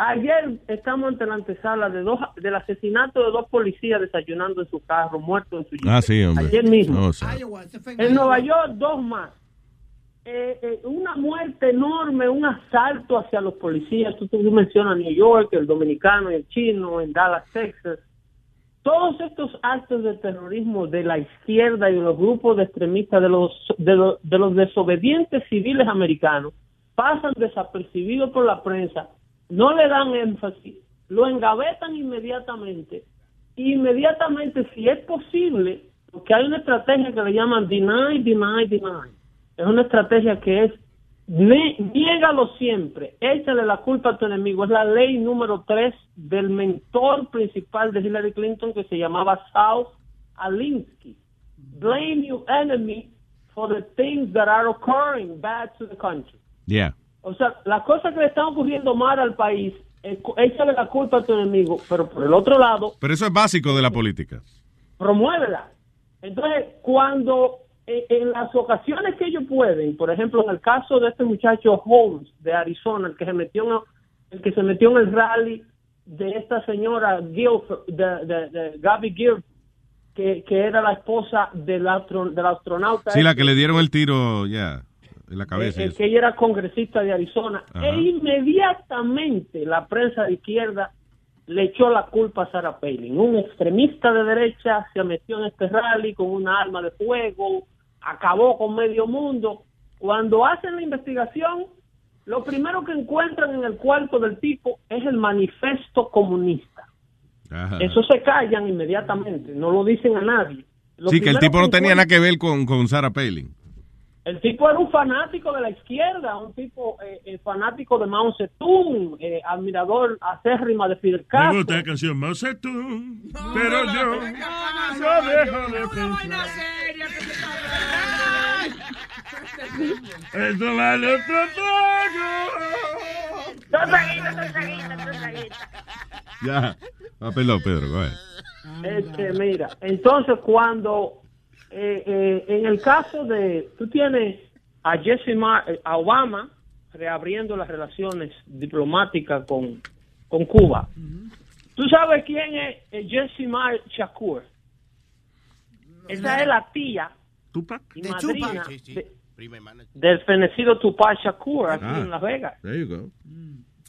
Ayer estamos ante la antesala de dos, del asesinato de dos policías desayunando en su carro, muertos en su. Ah, sí, hombre. Ayer mismo. No. En Nueva York, dos más. Eh, eh, una muerte enorme, un asalto hacia los policías. Tú, tú mencionas New York, el dominicano y el chino, en Dallas, Texas. Todos estos actos de terrorismo de la izquierda y de los grupos de extremistas, de los, de los, de los desobedientes civiles americanos, pasan desapercibidos por la prensa, no le dan énfasis, lo engavetan inmediatamente. Inmediatamente, si es posible, porque hay una estrategia que le llaman deny, deny, deny. Es una estrategia que es niégalo siempre, échale la culpa a tu enemigo. Es la ley número 3 del mentor principal de Hillary Clinton que se llamaba South Alinsky. Blame your enemy for the things that are occurring bad to the country. Yeah. O sea, las cosas que le están ocurriendo mal al país, eh, échale la culpa a tu enemigo, pero por el otro lado, Pero eso es básico de la política. promuévela. Entonces, cuando eh, en las ocasiones que ellos pueden, por ejemplo, en el caso de este muchacho Holmes de Arizona, el que se metió en, el que se metió en el rally de esta señora Guilford, de, de, de Gabby Guilford, que, que era la esposa del, astro- del astronauta. Sí, la este, que le dieron el tiro, ya, en la cabeza. y eh, que ella era congresista de Arizona. Ajá. E inmediatamente la prensa de izquierda le echó la culpa a Sarah Palin. Un extremista de derecha se metió en este rally con una arma de fuego, acabó con medio mundo. Cuando hacen la investigación, lo primero que encuentran en el cuarto del tipo es el manifiesto comunista. Ajá. Eso se callan inmediatamente, no lo dicen a nadie. Lo Sí, que el tipo no tenía nada que ver con, con Sarah Palin. El tipo era un fanático de la izquierda, un tipo eh, eh, fanático de Mao Zedong, eh, admirador acérrima de Fidel Me Castro. gusta la canción Mao Zedong, pero yo no dejo de pensar. Esto vale otro trago. Ya. Ah, perdón, Pedro. go ahead. Este, mira, entonces cuando eh, eh, en el caso de, tú tienes a Jesse Mar, a Obama reabriendo las relaciones diplomáticas con, con Cuba. ¿Tú sabes quién es Jesse Mar Shakur? Esa es la tía y De madrina Tupac. Sí, sí. de- del fenecido Tupac Shakur aquí Ah. en Las Vegas. There you go.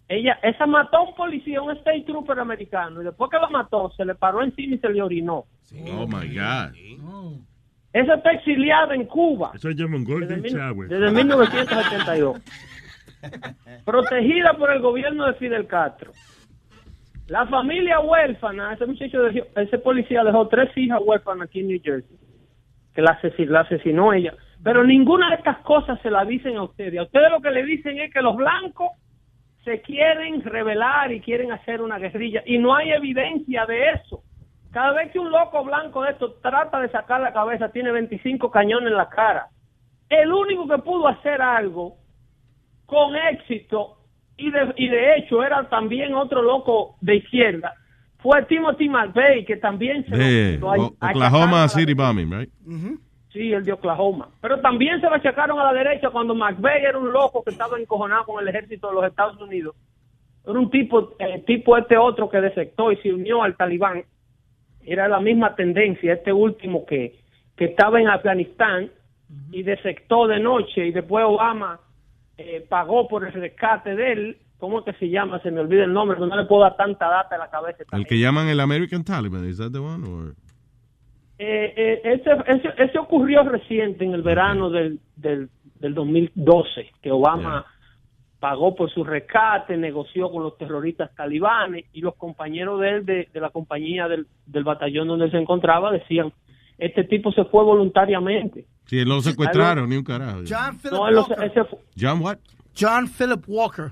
Ella, esa mató a un policía, un state trooper americano, y después que lo mató, se le paró encima y se le orinó. Oh, my God. Esa está exiliada en Cuba Eso se llama un Golden desde, mil- Shower. desde 1982. Protegida por el gobierno de Fidel Castro. La familia huérfana, ese muchacho, dejó- ese policía dejó tres hijas huérfanas aquí en New Jersey, que la, asesi- la asesinó ella. Pero ninguna de estas cosas se la dicen a ustedes. A ustedes lo que le dicen es que los blancos se quieren rebelar y quieren hacer una guerrilla. Y no hay evidencia de eso. Cada vez que un loco blanco de esto trata de sacar la cabeza, tiene 25 cañones en la cara. El único que pudo hacer algo con éxito, y de, y de hecho era también otro loco de izquierda, fue Timothy McVeigh, que también se De lo, lo Oklahoma a la City Bombing, right? Sí, el de Oklahoma. Pero también se lo achacaron a la derecha cuando McVeigh era un loco que estaba encojonado con el ejército de los Estados Unidos. Era un tipo, eh, tipo este otro que defectó y se unió al talibán. Era la misma tendencia, este último que, que estaba en Afganistán y defectó de noche y después Obama eh, pagó por el rescate de él. ¿Cómo es que se llama? Se me olvida el nombre, no le puedo dar tanta data en la cabeza. El que llaman el American Taliban, ¿is that the one? Or? Eh, eh, ese, ese, ese ocurrió reciente en el verano del, del, del 2012, que Obama pagó por su rescate, negoció con los terroristas talibanes y los compañeros de él, de, de la compañía del, del batallón donde él se encontraba, decían, este tipo se fue voluntariamente. Sí, lo secuestraron, ni un carajo. John Philip No, Walker. John what? John Philip Walker.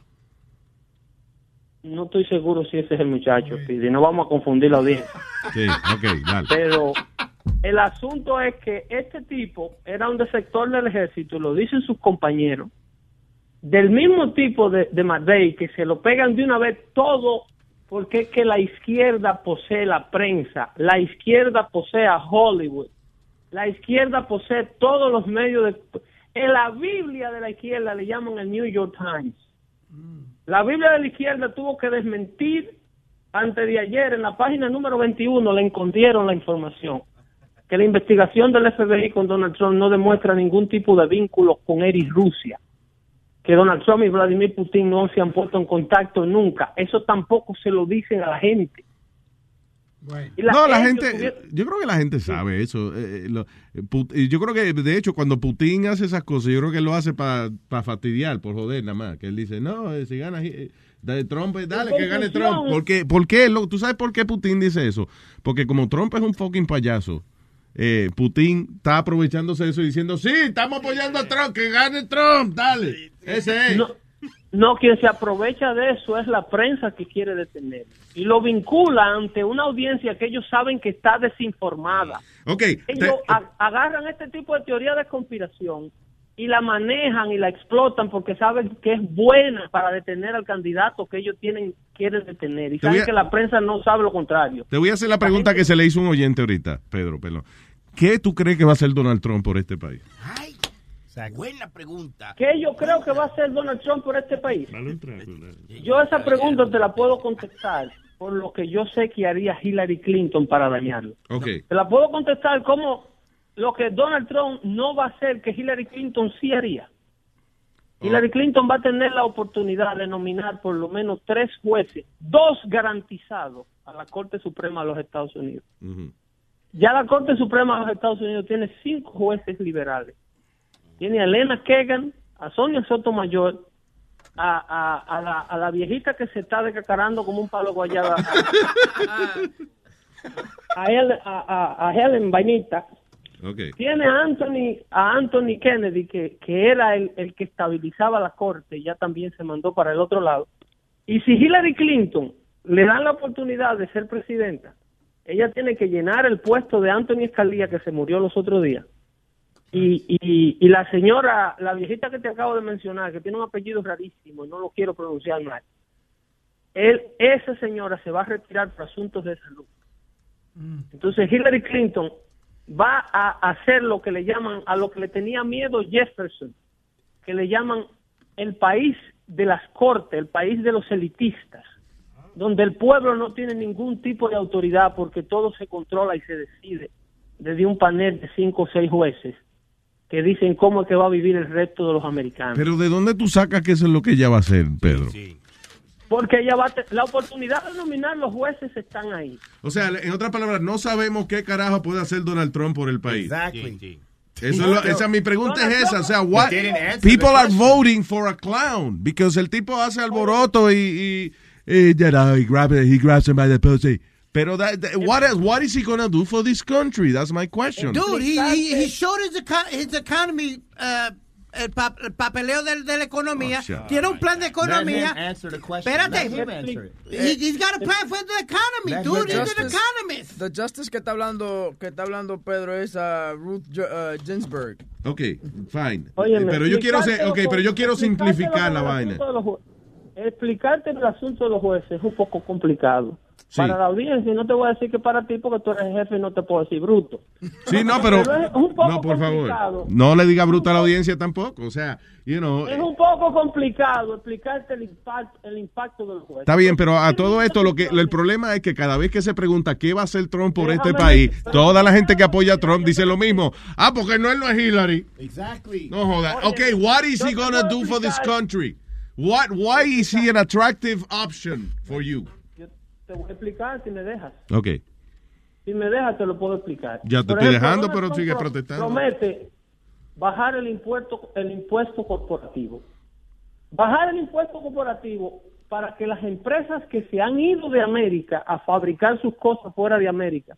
no estoy seguro si ese es el muchacho, Speedy, no vamos a confundir la audiencia. Sí, ok, dale. Pero el asunto es que este tipo era un defector del ejército, lo dicen sus compañeros, del mismo tipo de, de que se lo pegan de una vez todo porque es que la izquierda posee la prensa, la izquierda posee a Hollywood, la izquierda posee todos los medios de... En la Biblia de la izquierda le llaman el New York Times. La Biblia de la izquierda tuvo que desmentir antes de ayer, en la página número 21, le escondieron la información. Que la investigación del FBI con Donald Trump no demuestra ningún tipo de vínculo con él y Rusia. Que Donald Trump y Vladimir Putin no se han puesto en contacto nunca. Eso tampoco se lo dicen a la gente. No, la gente, tuvieron- yo creo que la gente sabe eso. eh, eh, lo- eh, Put- yo creo que, de hecho, cuando Putin hace esas cosas, yo creo que lo hace para fastidiar, por joder nada más. Que él dice, no, eh, si gana eh, de Trump, dale, que gane Trump. confusión. Porque, ¿Por qué? Lo- ¿Tú sabes por qué Putin dice eso? Porque como Trump es un fucking payaso, eh, Putin está aprovechándose de eso y diciendo, sí, estamos apoyando a Trump, que gane Trump, dale. Ese es. No, no, quien se aprovecha de eso es la prensa que quiere detener. Y lo vincula ante una audiencia que ellos saben que está desinformada. Ok, Ellos agarran este tipo de teoría de conspiración y la manejan y la explotan porque saben que es buena para detener al candidato que ellos tienen quieren detener. Y saben a- que la prensa no sabe lo contrario. Te voy a hacer la pregunta que se le hizo un oyente ahorita, Pedro Pelón. ¿Qué tú crees que va a hacer Donald Trump por este país? Buena pregunta. ¿Qué yo creo que va a hacer Donald Trump por este país? Yo esa pregunta te la puedo contestar por lo que yo sé que haría Hillary Clinton para dañarlo. Ok. Te la puedo contestar como lo que Donald Trump no va a hacer que Hillary Clinton sí haría. Hillary Clinton va a tener la oportunidad de nominar por lo menos tres jueces, dos garantizados a la Corte Suprema de los Estados Unidos. Ya la Corte Suprema de los Estados Unidos tiene cinco jueces liberales. Tiene a Elena Kagan, a Sonia Sotomayor, a, a, a, la, a la viejita que se está decacarando como un palo guayaba, a, a, él- a, a- a Helen Vainita, Ok. tiene a Anthony, a Anthony Kennedy, que, que era el, el que estabilizaba la corte, ya también se mandó para el otro lado. Y si Hillary Clinton le dan la oportunidad de ser presidenta, ella tiene que llenar el puesto de Anthony Escalía, que se murió los otros días. Y, y, y la señora, la viejita que te acabo de mencionar, que tiene un apellido rarísimo y no lo quiero pronunciar mal, él, esa señora se va a retirar por asuntos de salud. Entonces Hillary Clinton va a hacer lo que le llaman, a lo que le tenía miedo Jefferson, que le llaman el país de las cortes, el país de los elitistas, donde el pueblo no tiene ningún tipo de autoridad porque todo se controla y se decide desde un panel de cinco o seis jueces que dicen cómo es que va a vivir el resto de los americanos. Pero ¿de dónde tú sacas que eso es lo que ella va a hacer, Pedro? Porque ella va a la oportunidad de nominar los jueces están ahí. O sea, en otras palabras, no sabemos qué carajo puede hacer Donald Trump por el país. Exactly. Eso es lo- esa mi pregunta es esa, o sea, what, people are voting for a clown because el tipo hace alboroto y, y you know, he grabs he grabs him by the pussy. Pero that, that- what else, what is he gonna do for this country? That's my question. Dude, he, he, he showed his, his economy, uh, el, pa- el papeleo de, de la economía. Oh, Tiene un plan de economía. Let him answer the question. Espérate. He, he's got a plan for the economy, Let dude. He's an economist. The Justice que está hablando, que está hablando Pedro es a Ruth uh, Ginsburg. Ok, fine. Óyeme, pero yo quiero, ser- pero yo quiero simplificar la vaina. Explicarte el asunto de los jueces es un poco complicado. Sí. Para la audiencia, y no te voy a decir que para ti, porque tú eres el jefe y no te puedo decir bruto. Sí, no, pero, es un poco no, por favor, no le diga bruta a la audiencia tampoco, o sea, you know, Es un poco complicado explicarte el impacto, el impacto del juez. Está bien, pero a todo esto lo que el problema es que cada vez que se pregunta qué va a hacer Trump por este país, decir- toda la gente que apoya a Trump dice lo mismo. Ah, porque no él no es Hillary. Exactly. No joda. Oye, Okay, what is he gonna do for this explicar- country? What why is he an attractive option for you? Yo te voy a explicar si me dejas. Okay. Si me dejas, te lo puedo explicar. Ya te Por estoy ejemplo, dejando, pero Trump sigue pro- protestando. Promete bajar el impuesto, el impuesto corporativo. Bajar el impuesto corporativo para que las empresas que se han ido de América a fabricar sus cosas fuera de América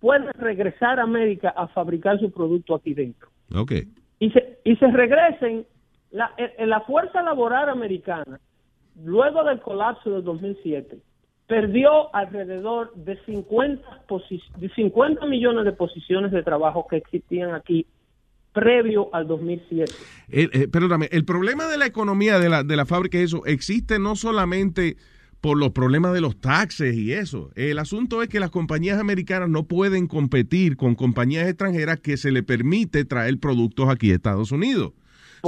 puedan regresar a América a fabricar su producto aquí dentro. Okay. y se, y se regresen la, en la fuerza laboral americana luego del colapso del 2007 perdió alrededor de 50, posi- de 50 millones de posiciones de trabajo que existían aquí previo al 2007. Eh, eh, perdóname, el problema de la economía de la, de la fábrica es eso, existe no solamente por los problemas de los taxes y eso. El asunto es que las compañías americanas no pueden competir con compañías extranjeras que se le permite traer productos aquí a Estados Unidos.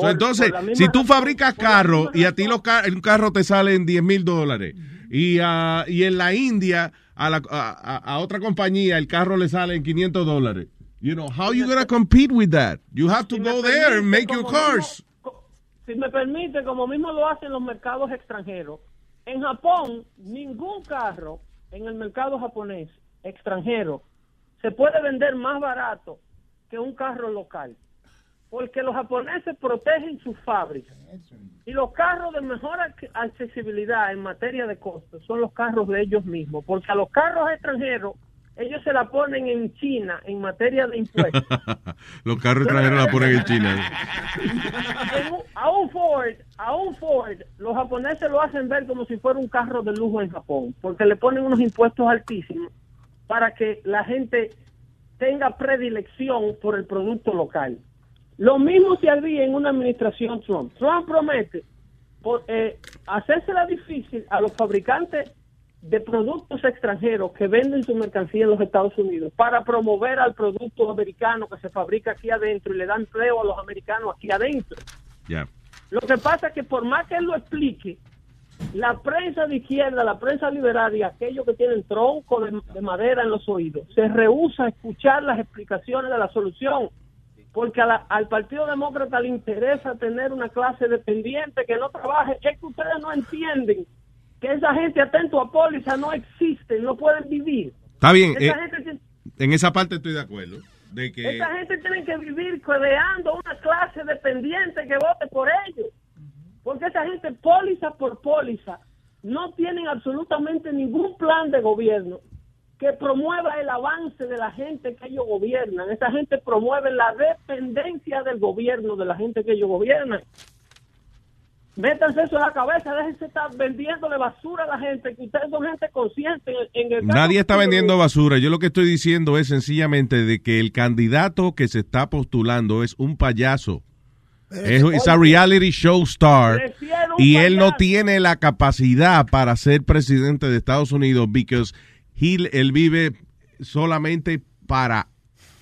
Por- entonces, si tú fabricas carros y a ti los car- un carro te sale en 10 mil dólares y, ah, y en la India a, la- a- a- otra compañía el carro le sale en 500 dólares. You know, how you gonna compete with that? You have to Si go there and make your cars. mismo- si me permite, como mismo lo hacen los mercados extranjeros, en Japón ningún carro en el mercado japonés extranjero se puede vender más barato que un carro local. Porque los japoneses protegen sus fábricas. Y los carros de mejor ac- accesibilidad en materia de costos son los carros de ellos mismos. Porque a los carros extranjeros, ellos se la ponen en China en materia de impuestos. Los carros extranjeros la ponen en China. A un Ford, a un Ford, los japoneses lo hacen ver como si fuera un carro de lujo en Japón, porque le ponen unos impuestos altísimos para que la gente tenga predilección por el producto local. Lo mismo se haría en una administración Trump. Trump promete por, eh, hacérsela difícil a los fabricantes de productos extranjeros que venden su mercancía en los Estados Unidos para promover al producto americano que se fabrica aquí adentro y le dan empleo a los americanos aquí adentro. Ya. Lo que pasa es que por más que él lo explique, la prensa de izquierda, la prensa liberal y aquellos que tienen tronco de, de madera en los oídos, se rehúsa a escuchar las explicaciones de la solución, porque la- al Partido Demócrata le interesa tener una clase dependiente que no trabaje. Es que ustedes no entienden que esa gente atento a póliza no existe, no pueden vivir. Está bien, Esa, eh, gente, tiene- en esa parte estoy de acuerdo. De que esa gente tiene que vivir creando una clase dependiente que vote por ellos. Porque esa gente, póliza por póliza, no tienen absolutamente ningún plan de gobierno que promueva el avance de la gente que ellos gobiernan. Esa gente promueve la dependencia del gobierno de la gente que ellos gobiernan. Métanse eso en la cabeza, déjense estar vendiéndole basura a la gente, que ustedes son gente consciente en, el nadie está vendiendo basura. Yo lo que estoy diciendo es sencillamente de que el candidato que se está postulando es un payaso. Es, a reality show star un y él no tiene la capacidad para ser presidente de Estados Unidos because he- él vive solamente para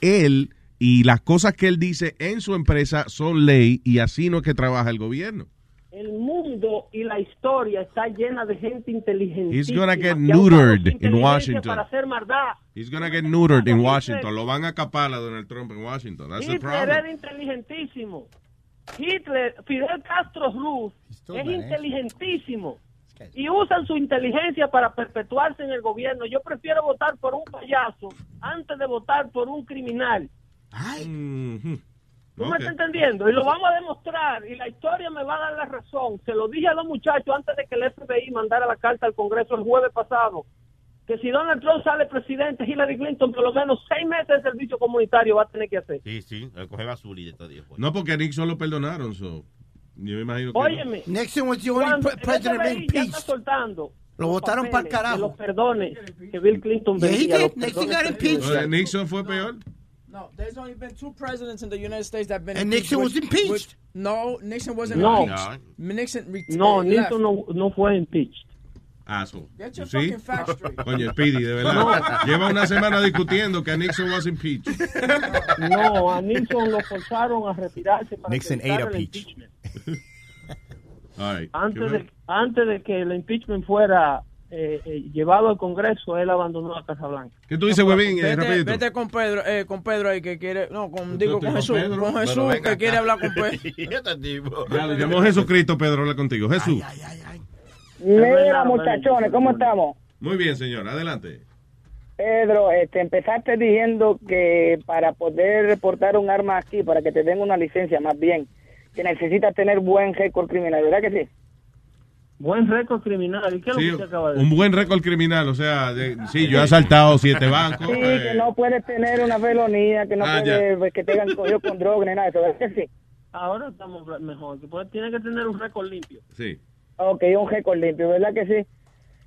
él y las cosas que él dice en su empresa son ley y así no es que trabaja el gobierno. El mundo y la historia está llena de gente inteligente. He's gonna get neutered in Washington. Para hacer maldad. He's gonna get neutered in Washington. Lo van a capar a Donald Trump en Washington. That's the Hitler problem. era inteligentísimo. Hitler, Fidel Castro Ruz, es inteligentísimo. Y usan su inteligencia para perpetuarse en el gobierno. Yo prefiero votar por un payaso antes de votar por un criminal. ¿Tú Ok. me estás entendiendo? Y lo vamos a demostrar. Y la historia me va a dar la razón. Se lo dije a los muchachos antes de que el FBI mandara la carta al Congreso el jueves pasado. Que si Donald Trump sale presidente, Hillary Clinton por lo menos seis meses de servicio comunitario va a tener que hacer. Sí, sí, el coge basura y todo. Dios. No, porque a Nixon lo perdonaron. so, yo me imagino que. no. Óyeme. Nixon was the only pre- el president impeached. Lo votaron pa'l papeles carajo. Los perdones que Bill Clinton Yeah, did. los Nixon got impeached. Nixon fue peor. No, there's only been two presidents in the United States that have been And impeached, Nixon was impeached. which- no, Nixon wasn't No. impeached. Nixon re- No, eh, Nixon no, no fue impeached. Asshole. Get your fucking straight. Coño, Speedy, de verdad. No. Lleva una semana discutiendo que a Nixon was impeached. No, a Nixon lo forzaron a retirarse para Nixon ate a el peach. right. Antes de, antes de que el impeachment fuera eh, eh, llevado al Congreso, él abandonó la Casa Blanca. ¿Qué tú dices, huevín? Eh, Vete, con Pedro, eh, con Pedro ahí que quiere, no, con, digo con Jesús, Pedro, con Jesús que quiere hablar con Pedro. Este tipo. Ya, le llamó Jesucristo, Pedro, habla contigo. Jesús. Mira, muchachones, ¿cómo estamos? Muy bien, señor. Adelante. Pedro, este, empezaste diciendo que para poder reportar un arma aquí, para que te den una licencia más bien, que necesitas tener buen récord criminal, ¿verdad que sí? Buen récord criminal. ¿Y qué es Sí, lo que usted acaba de un decir? buen récord criminal. O sea, de- sí, yo he asaltado siete bancos. Sí, eh, que no puedes tener una felonía, que no Ah, puedes, que te hayan cogido con droga ni nada de eso, ¿verdad que sí? Ahora estamos mejor. que puede- tiene que tener un récord limpio. Sí. Ok, un récord limpio, ¿verdad que sí?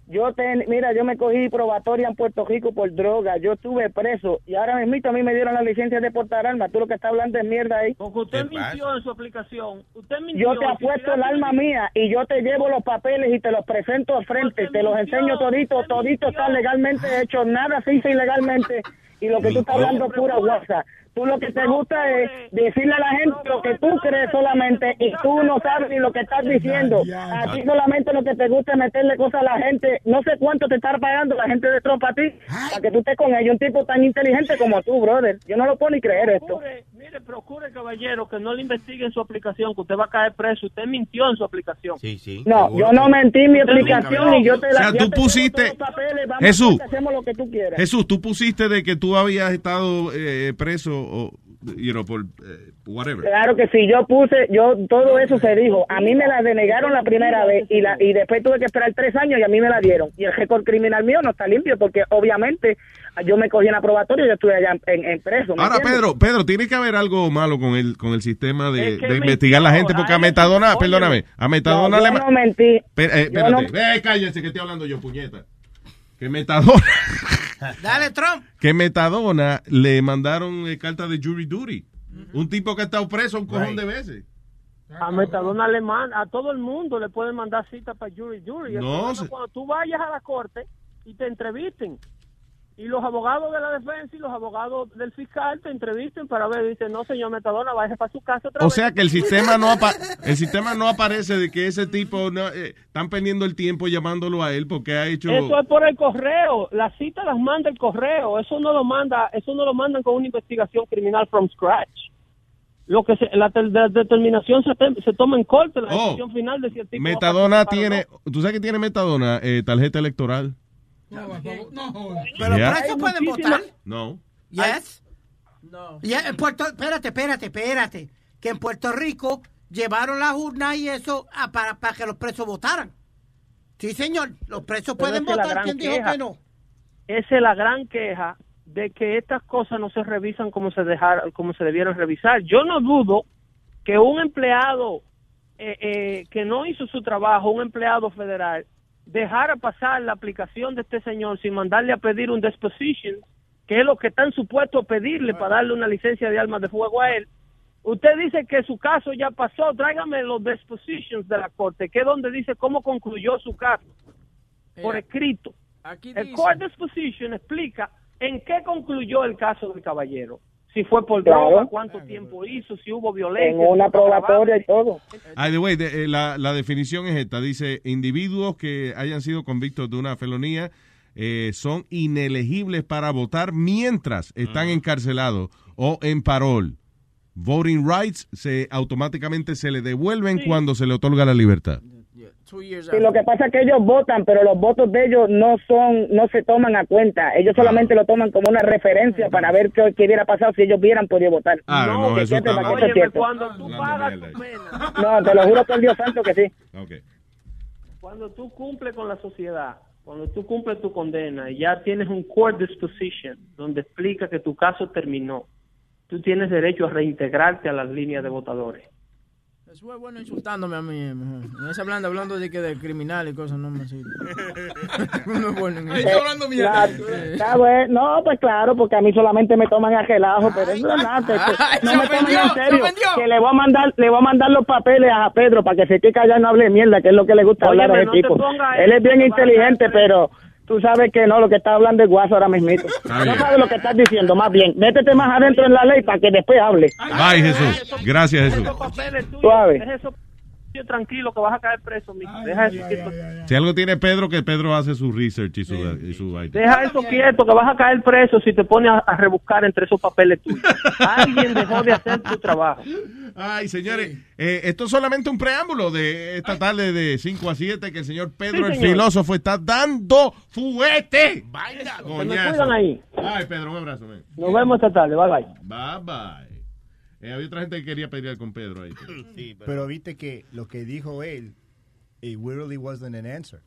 Yo te, mira, yo me cogí probatoria en Puerto Rico por droga, yo estuve preso y ahora mismo a mí me dieron la licencia de portar armas. Tú lo que estás hablando es mierda ahí. Porque usted mintió en su aplicación. Usted mintió. Yo te apuesto el alma mía y yo te llevo los papeles y te los presento al frente, te los enseño todito, todito está legalmente hecho, nada se hizo ilegalmente y lo que tú estás hablando es pura guasa. Tú lo que te gusta es decirle a la gente lo que tú crees solamente y tú no sabes ni lo que estás diciendo. A ti solamente lo que te gusta es meterle cosas a la gente. No sé cuánto te está pagando la gente de tropa a ti para que tú estés con ellos. Un tipo tan inteligente como tú, brother. Yo no lo puedo ni creer esto. Procure, mire, procure, caballero, que no le investiguen su aplicación, que usted va a caer preso. Usted mintió en su aplicación. Sí, sí. No, yo no mentí en mi aplicación y yo te la O sea, tú pusiste- papeles, Jesús. hacemos lo que tú quieras. Jesús, tú pusiste de que tú habías estado eh, preso o, you know, por eh, whatever. Claro que sí, yo puse, yo todo eso se dijo. A mí me la denegaron la primera vez y la y después tuve que esperar tres años y a mí me la dieron. Y el récord criminal mío no está limpio porque obviamente yo me cogí en la probatoria y yo estuve allá en, en preso. ¿me Ahora, entiendes? Pedro, Pedro, tiene que haber algo malo con el con el sistema de, Es que de investigar a la gente, porque a Metadona, oye, perdóname, a Metadona No, le yo ma- no mentí. Pe- eh, Yo espérate, no- Eh, cállense que estoy hablando yo, puñeta. Que Metadona, Dale, Trump. que Metadona le mandaron eh, carta de jury duty. Un tipo que ha estado preso un cojón de veces. A Metadona le manda, a todo el mundo le pueden mandar cita para jury duty. No, se- cuando tú vayas a la corte y te entrevisten. Y los abogados de la defensa y los abogados del fiscal te entrevisten para ver, dicen, no, señor Metadona, vaya para su casa otra O vez. sea que el sistema no apa- el sistema no aparece de que ese tipo no, eh, están perdiendo el tiempo llamándolo a él porque ha hecho Eso es por el correo. Las citas las manda el correo. Eso no lo manda, eso no lo mandan con una investigación criminal from scratch. Lo que se- la, la determinación se, tem- se toma en corte, la Oh. decisión final de si el tipo Metadona o tiene, tú sabes que tiene Metadona eh, tarjeta electoral. Pero Ya. presos pueden votar. No. Yes. No. en Puerto, espérate, espérate, espérate. Que en Puerto Rico llevaron las urnas y eso a- para, para que los presos votaran. Sí, señor. Los presos Pero pueden votar. ¿Quién dijo queja. que no? Esa es la gran queja de que estas cosas no se revisan como se dejaron, como se debieron revisar. Yo no dudo que un empleado eh, eh, que no hizo su trabajo, un empleado federal, dejara pasar la aplicación de este señor sin mandarle a pedir un disposition, que es lo que están supuestos a pedirle para darle una licencia de armas de fuego a él. Usted dice que su caso ya pasó, tráigame los dispositions de la corte, que es donde dice cómo concluyó su caso, por escrito. Aquí El dice- court disposition explica en qué concluyó el caso del caballero. Si fue por Claro. droga, cuánto tiempo hizo, si hubo violencia. En una probatoria y todo. By the way, de- eh, la, la definición es esta. Dice, individuos que hayan sido convictos de una felonía eh, son inelegibles para votar mientras están encarcelados o en parol. Voting rights se automáticamente se le devuelven cuando se le otorga la libertad. Sí, lo que pasa es que ellos votan, pero los votos de ellos no son, no se toman a cuenta. Ellos solamente lo toman como una referencia para ver qué, qué hubiera pasado si ellos hubieran podido votar. Ah, no, que eso está mal. cierto. Cuando tú pagas tu pena, No, te lo juro por Dios santo que sí. cuando tú cumples con la sociedad, cuando tú cumples tu condena y ya tienes un court disposition donde explica que tu caso terminó, tú tienes derecho a reintegrarte a las líneas de votadores. Eso es bueno insultándome a mí. eh, mejor. No es hablando, hablando de que de criminal y cosas, no me sirve. no es bueno en Eh, eso. la- está bueno. No, pues claro, porque a mí solamente me toman a relajo, pero eso es nada. Ay, no me tomen ofendió, en se serio. Que le voy a mandar, le voy a mandar los papeles a Pedro para que se quede callado y no hable mierda, que es lo que le gusta Óyeme, hablar a ese tipo. Él es bien inteligente, pero tú sabes que no, lo que está hablando es guaso ahora mismo. No bien. sabes lo que estás diciendo, más bien. Métete más adentro en la ley para que después hable. Bye, Jesús. Gracias, Jesús. Suave. Tranquilo que vas a caer preso, mijo. Deja eso quieto. Si algo tiene Pedro, que Pedro hace su research y su, y su vaina. Deja eso quieto, que vas a caer preso si te pones a, a rebuscar entre esos papeles tuyos. Alguien dejó de hacer tu trabajo. Ay, señores, eh, esto es solamente un preámbulo de esta tarde de 5 a 7 que el señor Pedro, Sí, el señor. filósofo, está dando fuete. Me Coñazo. ahí. Ay, Pedro, un abrazo. man. Nos vemos esta tarde. Bye, bye. Bye, bye. Eh, había otra gente que quería pelear con Pedro ahí. Pero viste que lo que dijo él, it really wasn't an answer.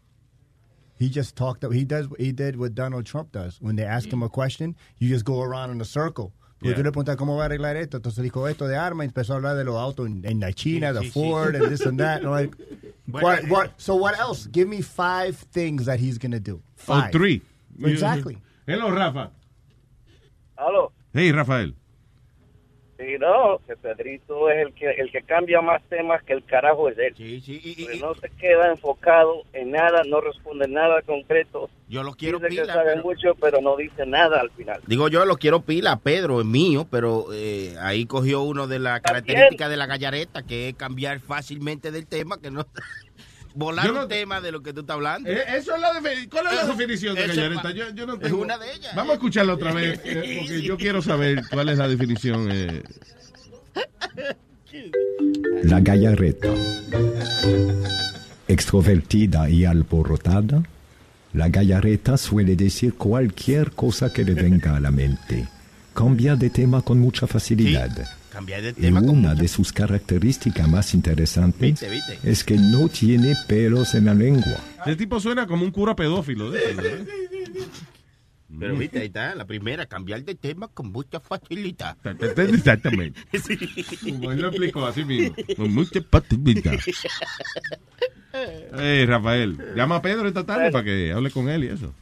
He just talked. He does. He did what Donald Trump does. When they ask him a question, you just go around in a circle. Porque Yeah. tú le preguntas cómo va a arreglar esto, entonces dijo esto de armas y empezó a hablar de los autos en, en la China, Sí, de sí, sí. Ford, and this and that. No, like, What, what, so what else? Give me five things that he's going to do. Oh, Five. three. Exactly. Hello, Rafa. Aló. Hey, Rafael. Sí, no, que Pedrito es el que el que cambia más temas que el carajo es él. Sí, sí, y, Porque no se queda enfocado en nada, no responde nada concreto. Yo lo quiero Dice que pila, sabe pero- mucho, pero no dice nada al final. Digo yo, lo quiero pila, Pedro, es mío, pero eh, ahí cogió uno de las características de la gallareta, que es cambiar fácilmente del tema, que no... Volar Yo no- un tema de lo que tú estás hablando. Eh, eso es la ¿Cuál es la definición de gallareta? es Yo, yo no es tengo- una de ellas. Vamos a escucharla otra vez, eh, porque yo quiero saber cuál es la definición. eh. La gallareta. Extrovertida y alborotada, la gallareta suele decir cualquier cosa que le venga a la mente. Cambia de tema con mucha facilidad. Cambiar de Y tema. una de sus características más interesantes Viste, viste. es que no tiene pelos en la lengua. Ese tipo suena como un cura pedófilo. ¿eh? Pero viste, ahí está, la primera, cambiar de tema con mucha facilidad. Exactamente. Como él lo explicó así mismo. Con mucha patita. Hey, Rafael, llama a Pedro esta tarde para que hable con él y eso.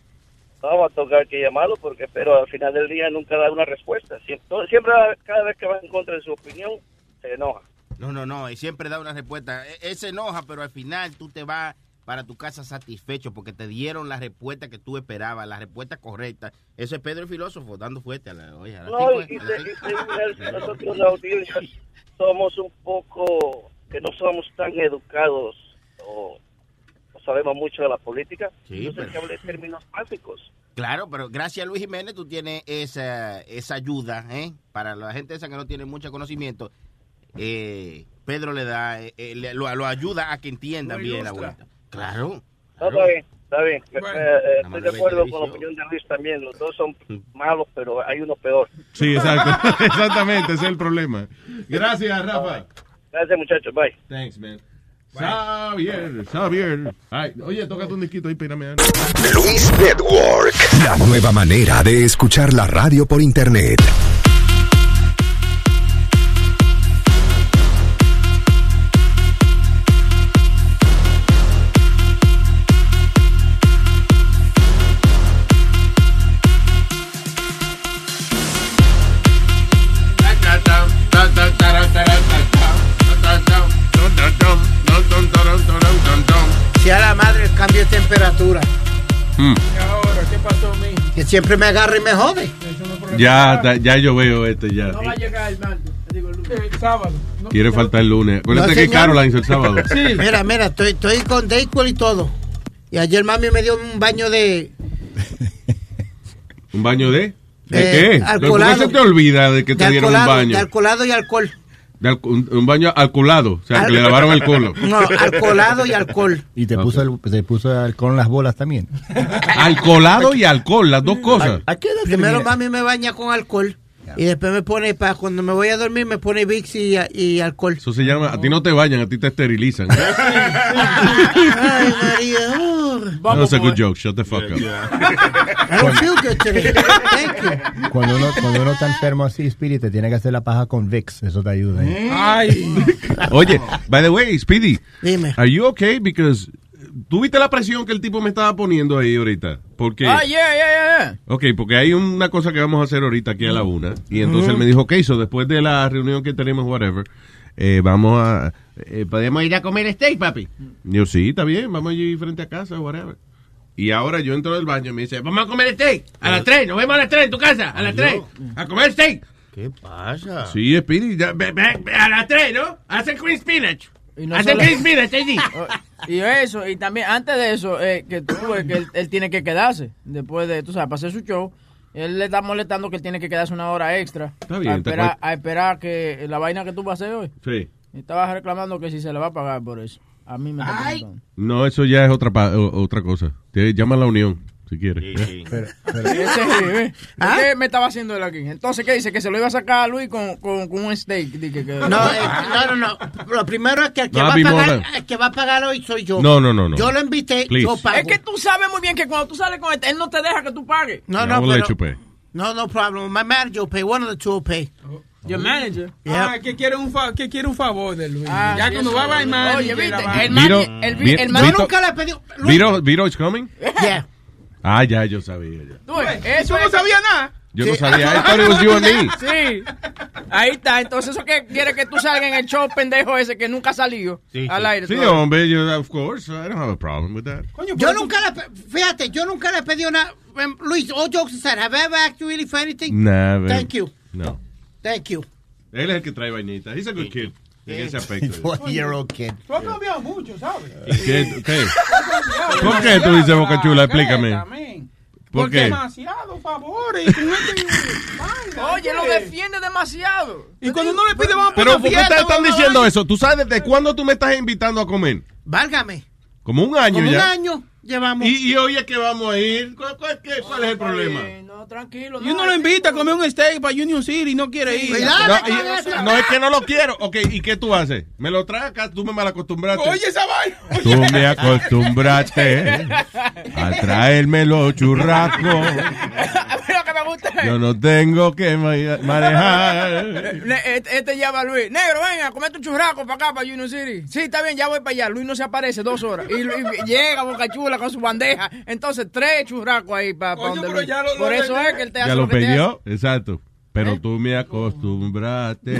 Vamos a tocar que llamarlo porque pero al final del día nunca da una respuesta. Siempre, siempre cada vez que va en contra de su opinión se enoja. No, no, no, y siempre da una respuesta. E- Él se enoja, pero al final tú te vas para tu casa satisfecho porque te dieron la respuesta que tú esperabas, la respuesta correcta. Eso es Pedro el filósofo, dando fuerte a la... Oye, No, y, y nosotros la audiencia somos un poco, que no somos tan educados o no sabemos mucho de la política. Sí, Entonces pero- que hablar de términos básicos. Claro, pero gracias a Luis Jiménez tú tienes esa, esa ayuda, ¿eh? Para la gente esa que no tiene mucho conocimiento, eh, Pedro le da, eh, eh, le- lo, lo ayuda a que entienda bien la vuelta. Claro. No, está bien, está bien. Eh, eh, estoy de acuerdo con la opinión de Luis también. Los dos son malos, pero hay uno peor. Sí, exacto. Exactamente, ese es el problema. Gracias, Rafa. Gracias, muchachos. Bye. Thanks, man. Xavier, Xavier. Ay, oye, tócate un disquito ahí, pírame. Luis Network. La nueva manera de escuchar la radio por internet. Siempre me agarra y me jode. Ya, ya yo veo este ya. No va a llegar el martes, digo el lunes. El sábado. No, Quiere faltar el lunes. Acuérdate No, que. Caroline el sábado. Mira, mira, estoy, estoy con Dayquil y todo. Y ayer mami me dio un baño de... ¿Un baño de? ¿De Eh, qué? ¿Por qué alcoholado. se te olvida de que te de dieron un baño? de alcoholado y alcohol. De un, baño alcoholado. O sea, que le lavaron el culo. No, alcoholado y alcohol. Y te puso, el, te puso alcohol en las bolas también. Alcoholado y alcohol, las dos cosas. Primero mami me baña con alcohol. Y después me pone, para cuando me voy a dormir, me pone Vicks y, y alcohol. Eso se llama, a ti no te bañan, a ti te esterilizan. Ay, María. Uh. That was a good joke, shut the fuck up. I don't feel good today. Thank you. Cuando uno, cuando uno está enfermo así, Spirit, te tiene que hacer la paja con Vicks. Eso te ayuda. ¿eh? Ay. Oye, by the way, Speedy, Dime. are you okay? Because ¿tú viste la presión que el tipo me estaba poniendo ahí ahorita? Porque Ah, yeah, yeah, yeah. Ok, porque hay una cosa que vamos a hacer ahorita aquí a la una. Y entonces él me dijo, ok, so después de la reunión que tenemos, whatever, eh, vamos a... eh, ¿Podemos ir a comer steak, papi? Y yo, sí, está bien, vamos a ir frente a casa, whatever. Y ahora yo entro del baño y me dice, vamos a comer steak. A las tres, nos vemos a las tres en tu casa, a las tres. A comer steak. ¿Qué pasa? Sí, Speedy, ya, ve- ve- ve a las tres, ¿no? Hacen cream spinach. Y no Hacen solo- cream spinach, sí. Y eso, y también antes de eso, eh, que tú ves que él, él tiene que quedarse. Después de, tú sabes, para hacer su show, él le está molestando que él tiene que quedarse una hora extra. Está bien, A te esperar, a esperar que la vaina que tú vas a hacer hoy. Sí. Estaba reclamando que si se le va a pagar por eso. A mí me está preguntando. No, eso ya es otra pa- o- otra cosa. Te llama a la unión, si quieres. Ese es, ¿eh? ¿Qué me estaba haciendo él aquí? Entonces, ¿qué dice? Que se lo iba a sacar a Luis con, con, con un steak. Dije que, No, eh, no, no, no. Lo primero es que el que, No, va, a pagar, el que va a pagar hoy soy yo. No, no, no, no. Yo lo invité, Please. yo pago. Es que tú sabes muy bien que cuando tú sales con este, él no te deja que tú pagues. No, Ya, no, pero- pay. No, no problem. My manager will pay. One of the two will pay. Your manager. Ah, que quiere un, fa- que quiere un favor de Luis. Ah, ya sí, cuando va a manager, Oye, viste, el Viro, el- Vi- el Nunca le he pedido. Viro, Viro is coming? Yeah. Ah, ya, yo sabía. Ya. Tú ¿Tú eso no sabías nada? Yo no sabía. I thought it was you and me. Sí. Ahí está. Entonces, eso que quiere que tú salgas en el show pendejo ese que nunca ha salido al aire. Sí, todavía. hombre, yo, of course. I don't have a problem with that. Yo nunca le, pe- fíjate, yo nunca le he pedido nada. Um, Luis, all jokes aside, have I ever asked you really for anything? Never. Thank you. No. Thank you. Él es el que trae vainita. He's a good kid. En ese aspecto. Four-year-old kid. Tú has cambiado mucho, ¿sabes? ¿Qué? ¿Qué? ¿Por qué tú dices Boca Chula? Explícame. ¿Por Porque qué? demasiado favores. Oye, lo defiende demasiado. Y cuando no le pide, vamos a Pero ¿por qué te están diciendo eso? ¿Tú sabes desde cuándo tú me estás invitando a comer? Válgame. Como un año Como un ya. año llevamos. Y, y hoy es que vamos a ir. ¿Cuál, cuál- qué- cuál es el problema? No, tranquilo. Y uno lo invita a comer un steak para Union City y no quiere ir. No, y- no, es que no lo quiero. Ok, ¿y qué tú haces? Me lo traes acá, tú me malacostumbraste. Oye, esa vaina. Tú me acostumbraste a traerme los churrascos. Lo que me gusta Yo no tengo que ma- manejar. Ne- Este, este llama a Luis. Negro, venga, comete un churraco para acá, para Union City. Sí, está bien, ya voy para allá. Luis no se aparece dos horas. Y, y llega Boca Chula con su bandeja. Entonces, tres churrascos ahí para Coño, donde lo- Por lo- eso es que él te hace Ya lo que te pidió, exacto. Pero tú me acostumbraste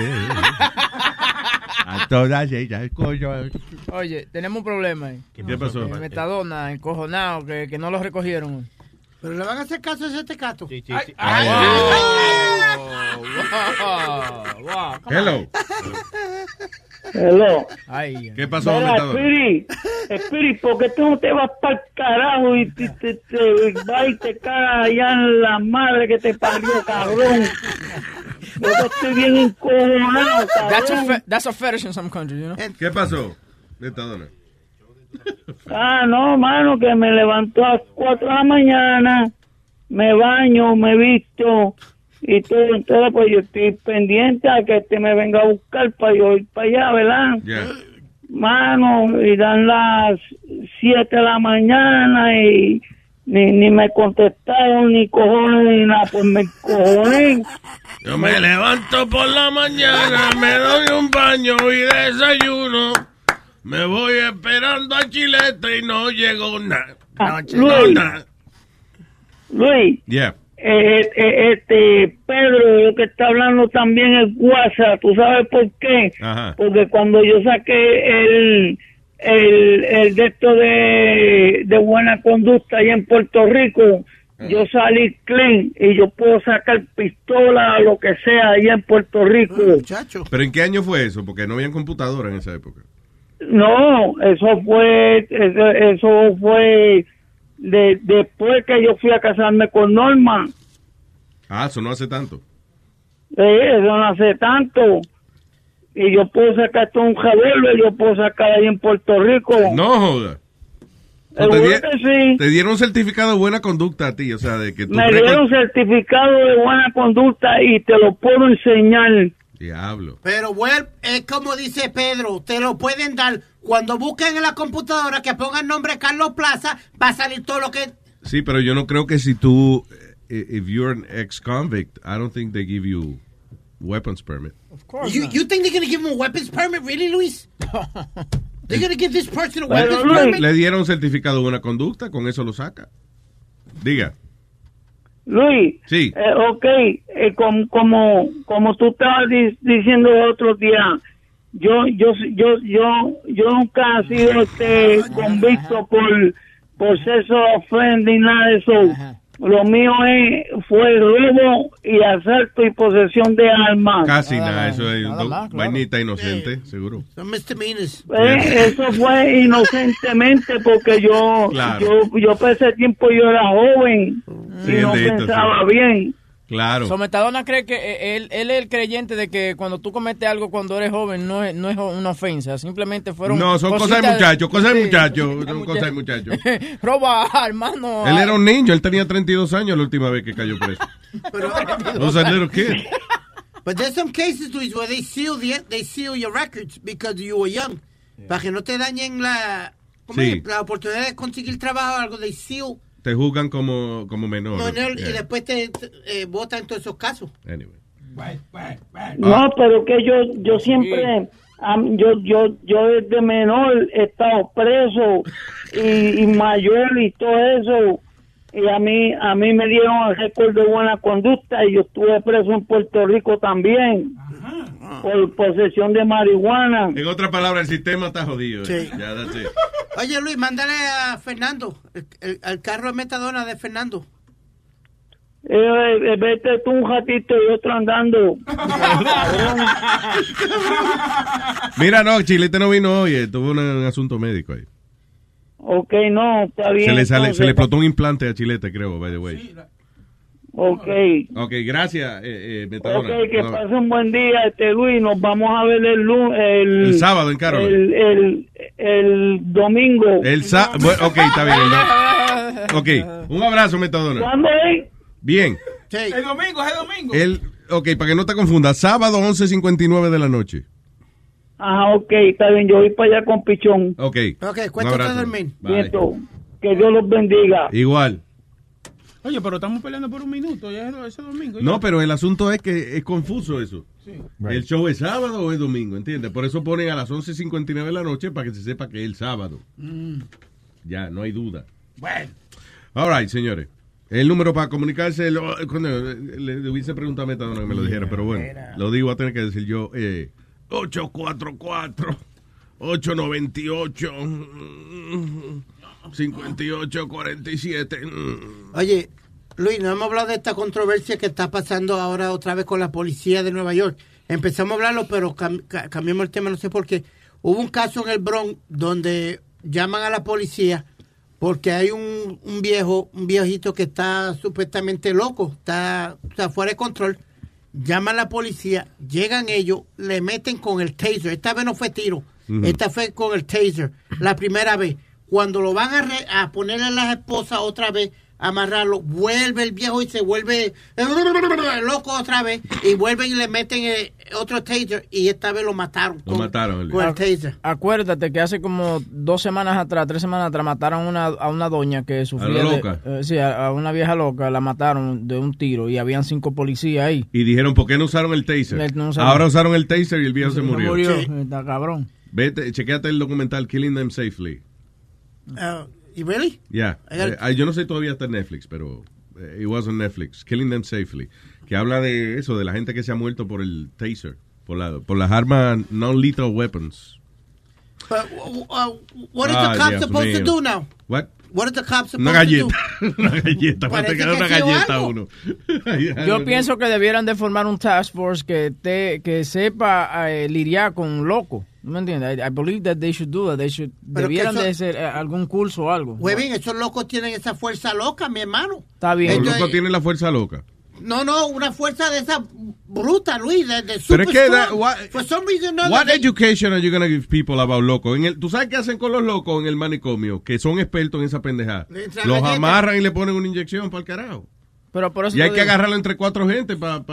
a todas ellas cosas. hace. Oye, tenemos un problema ahí. ¿Qué pasó? En Metadona, encojonado, que, que no lo recogieron. Pero le van a hacer caso a ese tecato. Sí, sí, sí. Hello. Hello. Ay, ¿Qué pasó, Mira, Metadona? Spirit, Spirit, ¿por qué tú no te vas para el carajo y te, te, te, vas y te cagas allá en la madre que te parió, cabrón? Yo estoy bien encojonado, That's a, cabrón. fe- that's a fetish in some countries, you know? ¿Qué pasó? Metadona. Ah, no, mano, que me levantó a las 4 de la mañana, me baño, me visto y todo. Entonces, pues yo estoy pendiente a que este me venga a buscar para yo ir para allá, ¿verdad? Ya. Mano, y dan las 7 de la mañana y ni, ni me contestaron, ni cojones, ni nada. Pues me cojones. Yo me levanto por la mañana, me doy un baño y desayuno. Me voy esperando a Chilete y no llegó nada. Ah, No, no, Luis. Luis, Yeah. eh, eh, este Pedro, lo que está hablando también es WhatsApp. ¿Tú sabes por qué? Ajá. Porque cuando yo saqué el el, el de esto de, de buena conducta allá en Puerto Rico, yo salí clean y yo puedo sacar pistola o lo que sea allá en Puerto Rico. Muchacho. ¿Pero en qué año fue eso? Porque no habían computadora en esa época. No, eso fue, eso, eso fue de, después que yo fui a casarme con Norma. Ah, eso no hace tanto. Eh, eso no hace tanto. Y yo puedo sacar todo un revólver, yo puedo sacar ahí en Puerto Rico. No joda. Te, di- que sí. te dieron un certificado de buena conducta a ti, o sea, de que tú... Me dieron certificado de buena conducta y te lo puedo enseñar. Diablo. Pero bueno, es como dice Pedro, te lo pueden dar. Cuando busquen en la computadora que pongan nombre Carlos Plaza, va a salir todo lo que... Sí, pero yo no creo que si tú... eh, If you're an ex-convict, I don't think they give you weapons permit. You, you think they're going to give him a weapons permit, really, Luis? they're going to give this person a weapons permit? le dieron un certificado de buena conducta, con eso lo saca. Diga. Luis, Sí. eh, ok, eh, como, como, como tú estabas di- diciendo el otro día, yo, yo, yo, yo, yo nunca he sido este convicto por, por sexo ofende y nada de eso. Lo mío es, fue robo y asalto y posesión de armas. Casi nada, eso es nada do- más, claro. vainita inocente, seguro. Son misdemeanors. Eh, eso fue inocentemente porque yo, Claro. yo, yo para ese tiempo yo era joven Sí, y no pensaba sí. bien. Claro. So, Metadona cree que eh, él, él es el creyente de que cuando tú cometes algo cuando eres joven no es, no es una ofensa, simplemente fueron No, son cosas de muchachos, cosas de Sí. muchachos, son cosas de muchachos. Roba armas, no. Él era un niño, él tenía 32 años la última vez que cayó preso. Was a little kid. But there's some cases, Luis, where they seal, the, they seal your records because you were young. Para que no te dañen la, ¿cómo Sí. es? la oportunidad de conseguir trabajo o algo. They seal Te juzgan como, como menor. no, no, y después te, eh, votan todos esos casos. Anyway. No, pero que yo yo siempre yo yo yo desde menor he estado preso y, y mayor y todo eso y a mí a mí me dieron el récord de buena conducta y yo estuve preso en Puerto Rico también por posesión de marihuana. En otras palabras, el sistema está jodido. eh. Sí. Ya, that's it. Oye, Luis, mándale a Fernando, el, el- al carro de metadona de Fernando. Eh, eh, vete tú un ratito y otro andando. Mira, no, Chilete no vino hoy, eh, tuvo un, un asunto médico ahí. Ok, no, está bien. Se le, sale, se entonces. le explotó un implante a Chilete, creo, by the way. Ok. Ok, gracias, eh, eh, Metadona. Ok, que pase un buen día, este Luis. Nos vamos a ver el lu- el, El sábado en Caroline. El, el, el domingo. El sa bueno, ok, está bien. no. Ok, un abrazo, Metadona. ¿Cuándo es? Bien. El domingo, es el domingo. El, ok, para que no te confundas, sábado 11.59 de la noche. Ajá, ok, está bien. Yo voy para allá con Pichón. Ok. Ok, cuéntate. Nieto, que Dios los bendiga. Igual. Oye, pero estamos peleando por un minuto, ya es ese domingo. No, pero el asunto es que es confuso eso. Sí. ¿El show es sábado o es domingo? ¿Entiendes? Por eso ponen a las 11.59 de la noche para que se sepa que es el sábado. Mm. Ya, no hay duda. Bueno. All right, señores. El número para comunicarse, lo, cuando, le, le hubiese preguntado a Metadona que me lo dijera, pero bueno, lo digo, a tener que decir yo. Eh, 844 898 mm, 5847 mm. Oye, Luis, no hemos hablado de esta controversia que está pasando ahora otra vez con la policía de Nueva York. Empezamos a hablarlo, pero cam- ca- cambiamos el tema, no sé por qué. Hubo un caso en el Bronx donde llaman a la policía porque hay un, un viejo, un viejito que está supuestamente loco, está, está fuera de control. Llaman a la policía, llegan ellos, le meten con el taser. Esta vez no fue tiro, esta fue con el taser. La primera vez. Cuando lo van a, re- a ponerle a las esposas otra vez, amarrarlo, vuelve el viejo y se vuelve loco otra vez. Y vuelven y le meten eh, otro taser y esta vez lo mataron. Lo mataron. el- con el taser. Acuérdate que hace como dos semanas atrás, tres semanas atrás, mataron una, a una doña que sufría. la de- loca? eh, sí, a, a una vieja loca, la mataron de un tiro y habían cinco policías ahí. Y dijeron, ¿por qué no usaron el taser? Le- no usaron- Ahora usaron el taser y el viejo se murió. Está cabrón. Vete, chequeate el documental Killing Them Safely. Uh, ¿Y really? Ya. I got- Eh, yo no sé todavía está en Netflix, pero eh, it was on Netflix. Killing Them Safely. Que habla de eso, de la gente que se ha muerto por el taser. Por, la, por las armas non-lethal weapons. But, uh, uh, what is Ah, the cop Dios supposed to do now? What? What is the cop supposed Una to galleta. do? una galleta. Para Parece que una galleta algo. uno. Yo pienso que debieran de formar un task force que te, que sepa eh, lidiar con un loco. ¿No me entiendes? I, I believe that they should do that. They should, Pero debieran eso- de hacer eh, algún curso o algo. Huevín, esos locos tienen esa fuerza loca, mi hermano. Está bien. Los locos tienen la fuerza loca. No, no, una fuerza de esa bruta, Luis, de, de Pero super es que da- strong. what- For some reason, no, What they- education are you gonna give people about locos? En el, ¿Tú sabes qué hacen con los locos en el manicomio? Que son expertos en esa pendejada. Los amarran y le ponen una inyección para el carajo. Pero por eso Y hay que digo, agarrarlo entre cuatro gente para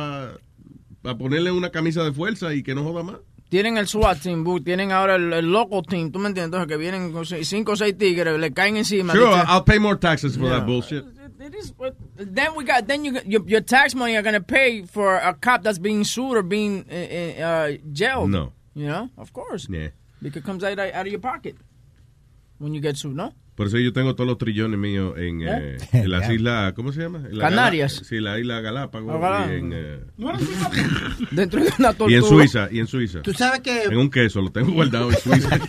ponerle una camisa de fuerza y que no joda más. Tienen el SWAT team, bu- tienen ahora el, el loco team, ¿tú me entiendes? Entonces que vienen cinco o seis tigres, le caen encima. Sure, Dice- I'll pay more taxes for Yeah. that bullshit. Then we got then you your, your tax money are gonna pay for a cop that's being sued or being uh, uh, jailed. No. you know, of course, Yeah. because it comes out out of your pocket when you get sued, no? Por eso yo tengo todos los trillones míos en, eh, en las islas, ¿cómo se llama? En la Canarias. Galá- sí, la isla Galápagos. Ah, y, en, eh, Dentro de una tortuga. y en Suiza, y en Suiza. Tú sabes que... En un queso, lo tengo guardado en Suiza.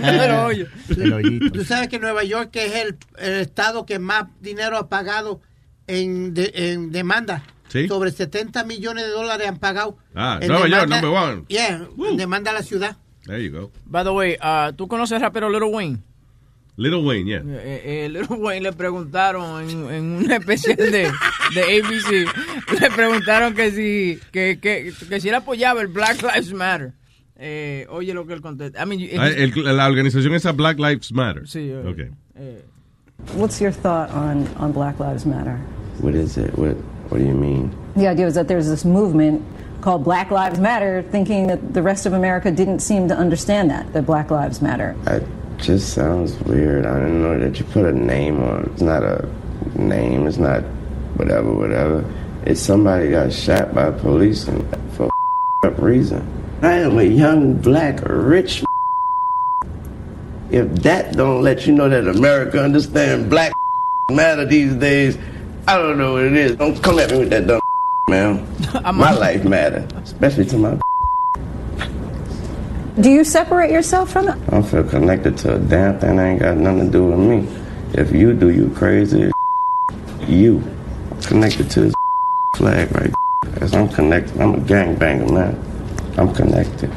Pero. Tú sabes que Nueva York es el, el estado que más dinero ha pagado en, de- en demanda. Sí. Sobre 70 millones de dólares han pagado. Ah, en Nueva York, number one. Yeah, en demanda a la ciudad. There you go. By the way, uh, ¿tú conoces rapero Little Wayne? Little Wayne, yeah. Eh, eh, Little Wayne le preguntaron en, en una especial de, de ABC, le preguntaron que si, que, que, que si él apoyaba el Black Lives Matter. Eh, oye lo que él contesta. I mean, Ah, el- la organización esa Black Lives Matter. Sí, eh, Ok. eh, What's your thought on, on Black Lives Matter? What is it? What What do you mean? The idea is that there's this movement called Black Lives Matter, thinking that the rest of America didn't seem to understand that, that Black Lives Matter. It just sounds weird. I don't know that you put a name on. It's not a name. It's not whatever, whatever. It's somebody got shot by police for up reason. I am a young, black, rich. If that don't let you know that America understand black matter these days, I don't know what it is. Don't come at me with that dumb man. My life matter, especially to my. Do you separate yourself from it? I don't feel connected to a damn thing that ain't got nothing to do with me. If you do, you crazy. You connected to this flag right As I'm connected. I'm a gangbanger, man. I'm connected.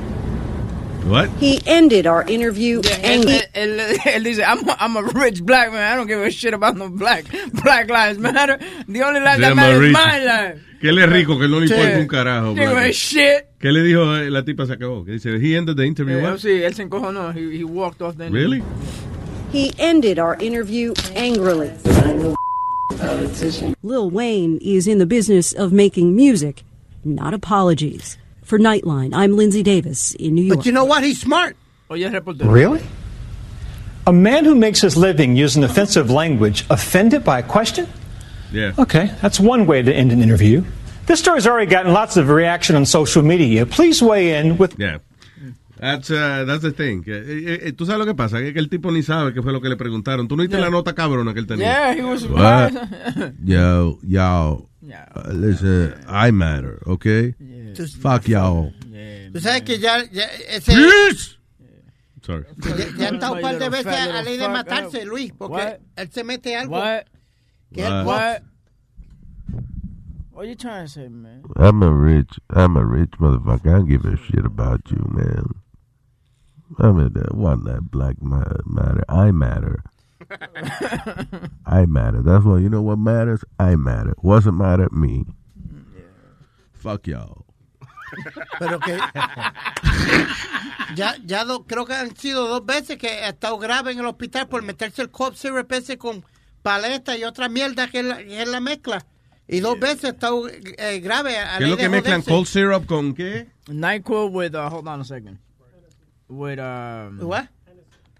What? He ended our interview angry. Él, él- él dice, I'm, a- I'm a rich black man. I don't give a shit about no black. Black lives matter. The only life Se that llama matters is my life. Que él es rico, que no le importa un carajo. Give a brother. shit. ¿Qué le dijo eh, la tipa se acabó? Que dice, he ended the interview. Eh, sí, él se encojonó. He, he walked off the interview. Really? He ended our interview angrily. Lil Wayne is in the business of making music, not apologies. For Nightline, I'm Lindsay Davis in New York. But you know what? He's smart. Oye, el reportero. Really? A man who makes his living using offensive language offended by a question? Yeah. Okay, that's one way to end an interview. This story's already gotten lots of reaction on social media. Please weigh in with. Yeah. That's, uh, that's the thing. Que, eh, eh, Tú sabes lo que pasa, que, que el tipo ni sabe qué fue lo que le preguntaron. Tú no viste Yeah. la nota cabrona que él tenía. Yeah, he was What? surprised. Yo, y'all. Uh, listen, I matter, okay? Fuck y'all. Tú sabes que ya, ya ese, Sorry. ya, ya ha estado un par de veces Fat little a ley de matarse. Luis, porque What? él se mete algo. What? Que él What? What? What you trying to say, man? I'm a rich, I'm a rich motherfucker. I don't give a shit about you, man. I mean, that one that black ma- matter. I matter. I matter. That's what you know. What matters? I matter. Wasn't matter me. Fuck y'all. Pero que ya, ya do- creo que han sido dos veces que ha estado grave en el hospital por meterse el cough syrup ese con paleta y otra mierda que es la, que es la mezcla. Y dos veces estado eh, grave. a ¿Qué es lo que mezclan cold syrup con qué? NyQuil with, uh, hold on a second. With, um... What?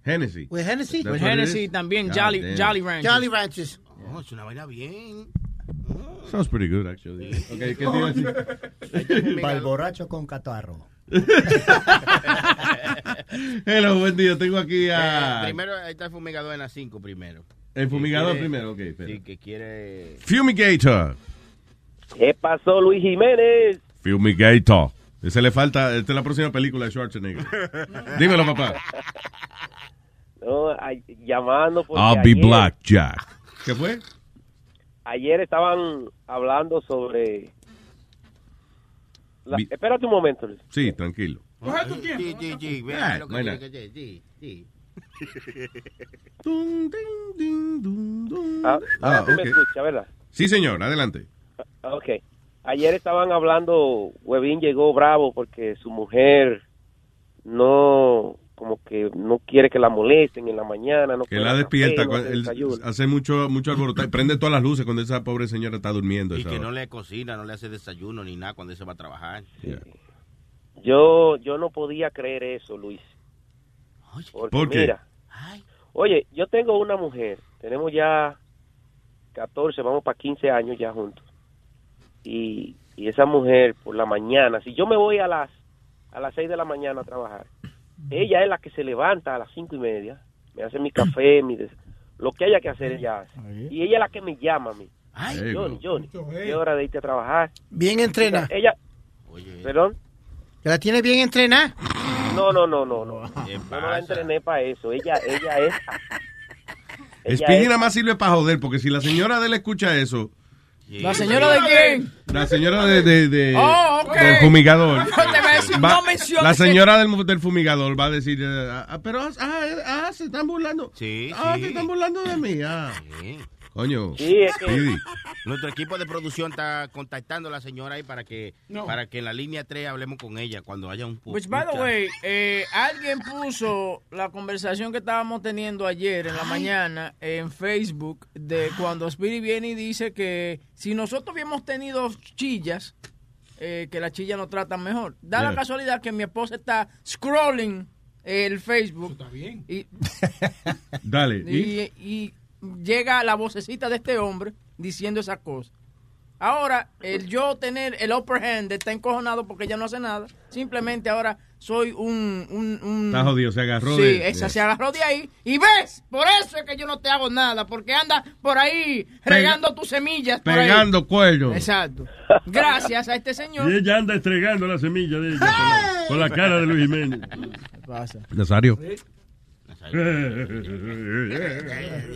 Hennessy. With Hennessy? With Hennessy también, God Jolly, damn. Jolly Ranchers. Jolly Ranchers. Oh, es una vaina bien. Sounds pretty good, actually. Okay, ¿qué decir? Para el borracho con catarro. Hello, buen día. Tengo aquí a... Eh, primero, ahí está el fumigador en las 5 primero. El fumigador quiere- primero, ok, espera. Sí, que quiere... Fumigator. ¿Qué pasó, Luis Jiménez? Fumigator. Ese le falta... Esta es la próxima película de Schwarzenegger. Dímelo, papá. No, ay- llamando porque I'll be ayer, black, Jack. ¿Qué fue? ayer estaban hablando sobre... la- espérate un momento, Luis. Sí, tranquilo. Coge tu tiempo. Sí, sí, sí. Ah, no. Ah, tú me ¿verdad? Sí, señor, adelante. Ah, Ok. Ayer estaban hablando, Huevín llegó bravo porque su mujer no, como que no quiere que la molesten en la mañana. No Que quiere la café, despierta, no cuando quiere él hace mucho, mucho alboroto, prende todas las luces cuando esa pobre señora está durmiendo. Y esa que hora. no le cocina, no le hace desayuno ni nada cuando se va a trabajar. Yo, yo no podía creer eso, Luis. Porque ¿Por qué? mira, oye, yo tengo una mujer, tenemos ya 14, vamos para 15 años ya juntos. Y, y esa mujer por la mañana, si yo me voy a las a las 6 de la mañana a trabajar, ella es la que se levanta a las cinco y media, me hace mi café, mi des- lo que haya que hacer ella hace. Y ella es la que me llama a mí. Ay, Johnny, Johnny, es hora de irte a trabajar. Bien entrenada. Ella, perdón. ¿Que la tiene bien entrenada? No, no, no, no, no. Yo no la entrené para eso. Ella, ella es. ella Speedy es- nada más sirve para joder, porque si la señora de él escucha eso, ¿La señora de quién? la señora de, de- de- Oh, ok. del fumigador, Yo te iba a decir, no menciones la señora del, del fumigador va a decir, eh, ah, pero ah, ah, se están burlando. Sí, Ah, sí. se están burlando de mí. Ah. Coño. Sí, es que- Speedy. Nuestro equipo de producción está contactando a la señora ahí para que No. para que en la línea 3 hablemos con ella cuando haya un Which, by the way, eh, alguien puso la conversación que estábamos teniendo ayer en la mañana en Facebook de cuando Speedy viene y dice que si nosotros hubiéramos tenido chillas, eh, que las chillas nos tratan mejor. Da la casualidad que mi esposa está scrolling el Facebook. Y, Dale. ¿y? y, y llega la vocecita de este hombre diciendo esa cosa. ahora el yo tener el upper hand de estar encojonado porque ella no hace nada, simplemente ahora soy un... un, un- Está jodido, se agarró sí, de- esa, de- se agarró de ahí. Y ves, por eso es que yo no te hago nada, porque anda por ahí regando tus semillas. por ahí. Pegando cuello. Exacto. Gracias a este señor. Y ella anda estregando la semilla de ella con la, con la cara de Luis Jiménez. ¿Qué pasa? Nazario.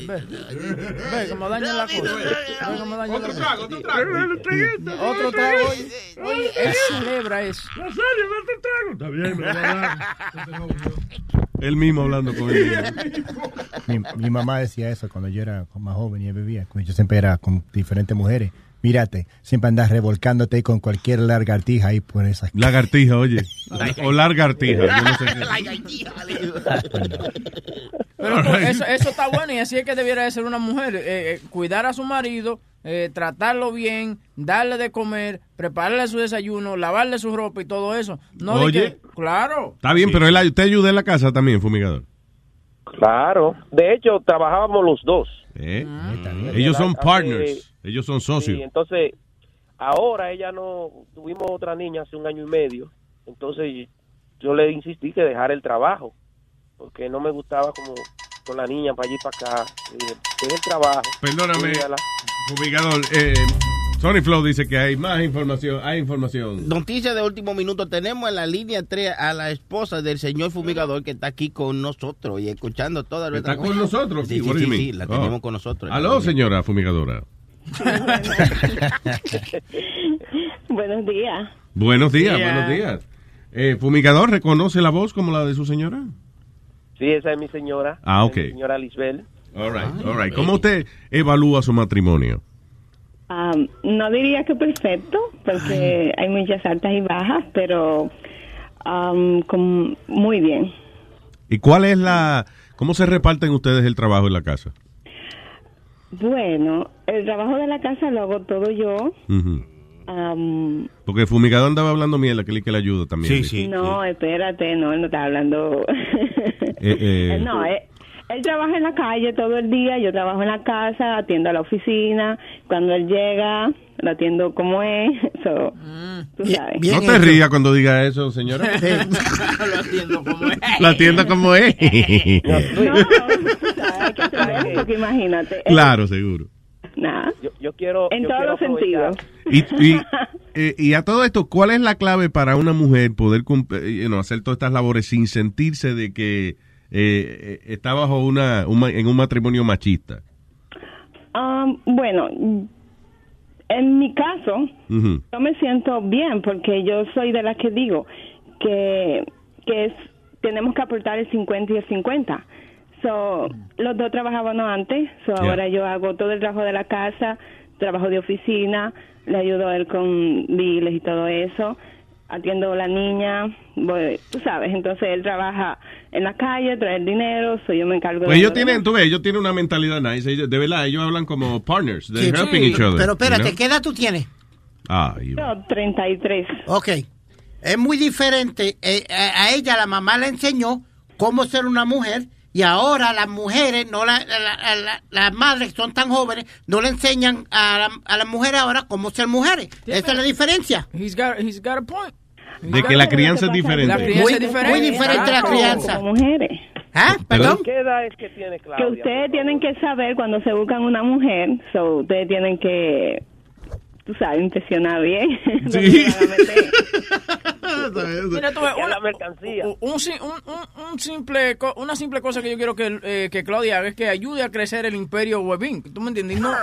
Ve cómo daña la cosa. Ve cómo daña Otro la trago, cosa. otro trago. Otro trago. Oye, él celebra eso. Nazario, otro trago. Está bien, me va a dar. Él mismo hablando con él. Mi, mi mamá decía eso cuando yo era más joven y bebía. Cuando yo siempre era con diferentes mujeres. Mírate, siempre andas revolcándote con cualquier lagartija ahí por esas. Lagartija, oye. O largartija. Yo no sé qué. Pero eso, eso está bueno y así es que debiera de ser una mujer. eh, eh, cuidar a su marido, eh, tratarlo bien, darle de comer, prepararle su desayuno, lavarle su ropa y todo eso. No de Oye. que- claro. Está bien, pero él, usted ayuda en la casa también, fumigador. Claro. De hecho, trabajábamos los dos. ¿Eh? Ellos son Hace- partners. Ellos son socios. Sí, entonces, ahora ella no, tuvimos otra niña hace un año y medio, entonces yo le insistí que dejara el trabajo, porque no me gustaba como con la niña para allí para acá. Le dije, deja el trabajo. Perdóname, fumigador. Eh, Sony Flow dice que hay más información. Hay información. Noticia de último minuto. Tenemos en la línea 3 a la esposa del señor fumigador que está aquí con nosotros y escuchando toda nuestra ¿Está con nosotros? Sí, sí, sí, la Oh. tenemos con nosotros. Aló, señora fumigadora. Buenos días. Buenos días, Yeah. buenos días. Eh, fumigador, ¿reconoce la voz como la de su señora? Sí, esa es mi señora. Ah, ok. señora Lisbel. All right, all right. ¿Cómo usted evalúa su matrimonio? Am, no diría que perfecto, porque hay muchas altas y bajas, pero con- muy bien. ¿Y cuál es la... ¿Cómo se reparten ustedes el trabajo en la casa? Bueno, el trabajo de la casa lo hago todo yo. Am, Porque el fumigador andaba hablando mierda, que le que le ayuda también. no, espérate, no, él no está hablando. Eh, eh, no, él, él trabaja en la calle todo el día, yo trabajo en la casa, atiendo a la oficina. Cuando él llega, lo atiendo como es. So, tú sabes. no te rías cuando diga eso, señora. Lo entiendo como es. La atienda como es. Hay que hacer eso, porque imagínate. claro, seguro. Nada. Yo, yo quiero. En yo todos quiero los sentidos. Y, y, eh, y a todo esto, ¿cuál es la clave para una mujer poder cum- eh, you know, hacer todas estas labores sin sentirse de que eh, eh, está bajo una, un en un matrimonio machista? Um, bueno, en mi caso, yo me siento bien porque yo soy de las que digo que, que es, tenemos que aportar el 50 y el 50. So, los dos trabajábamos antes, so Yeah. ahora yo hago todo el trabajo de la casa, trabajo de oficina, le ayudo a él con biles y todo eso, atiendo a la niña, voy, tú sabes, entonces él trabaja en la calle, trae el dinero, so yo me encargo Pues de ellos lo tienen, tú ves, ellos tienen una mentalidad nice. ellos- de verdad, ellos hablan como partners. They're Sí, helping sí, each other. Pero you espérate, know? ¿qué edad tú tienes? Ah, you- Yo, 33. Ok. Es muy diferente. Eh, a a ella la mamá le enseñó cómo ser una mujer y ahora las mujeres, no la- la- la- las madres que son tan jóvenes, no le enseñan a, la- a las mujeres ahora cómo ser mujeres. Esa es la diferencia. He's got, he's got a point. De que la crianza es diferente. La crianza Muy, es diferente. muy diferente la Como- crianza. como mujeres. ¿Ah? ¿Perdón? ¿Qué edad es que tiene Que Claudia? ustedes tienen que saber cuando se buscan una mujer, so ustedes tienen que, tú sabes, impresionar bien. Mira, tú una- la mercancía. un, un sim- un- un- un simple, una simple cosa que yo quiero que, eh, que Claudia haga es que ayude a crecer el imperio Webin. ¿Tú me entiendes? Y no,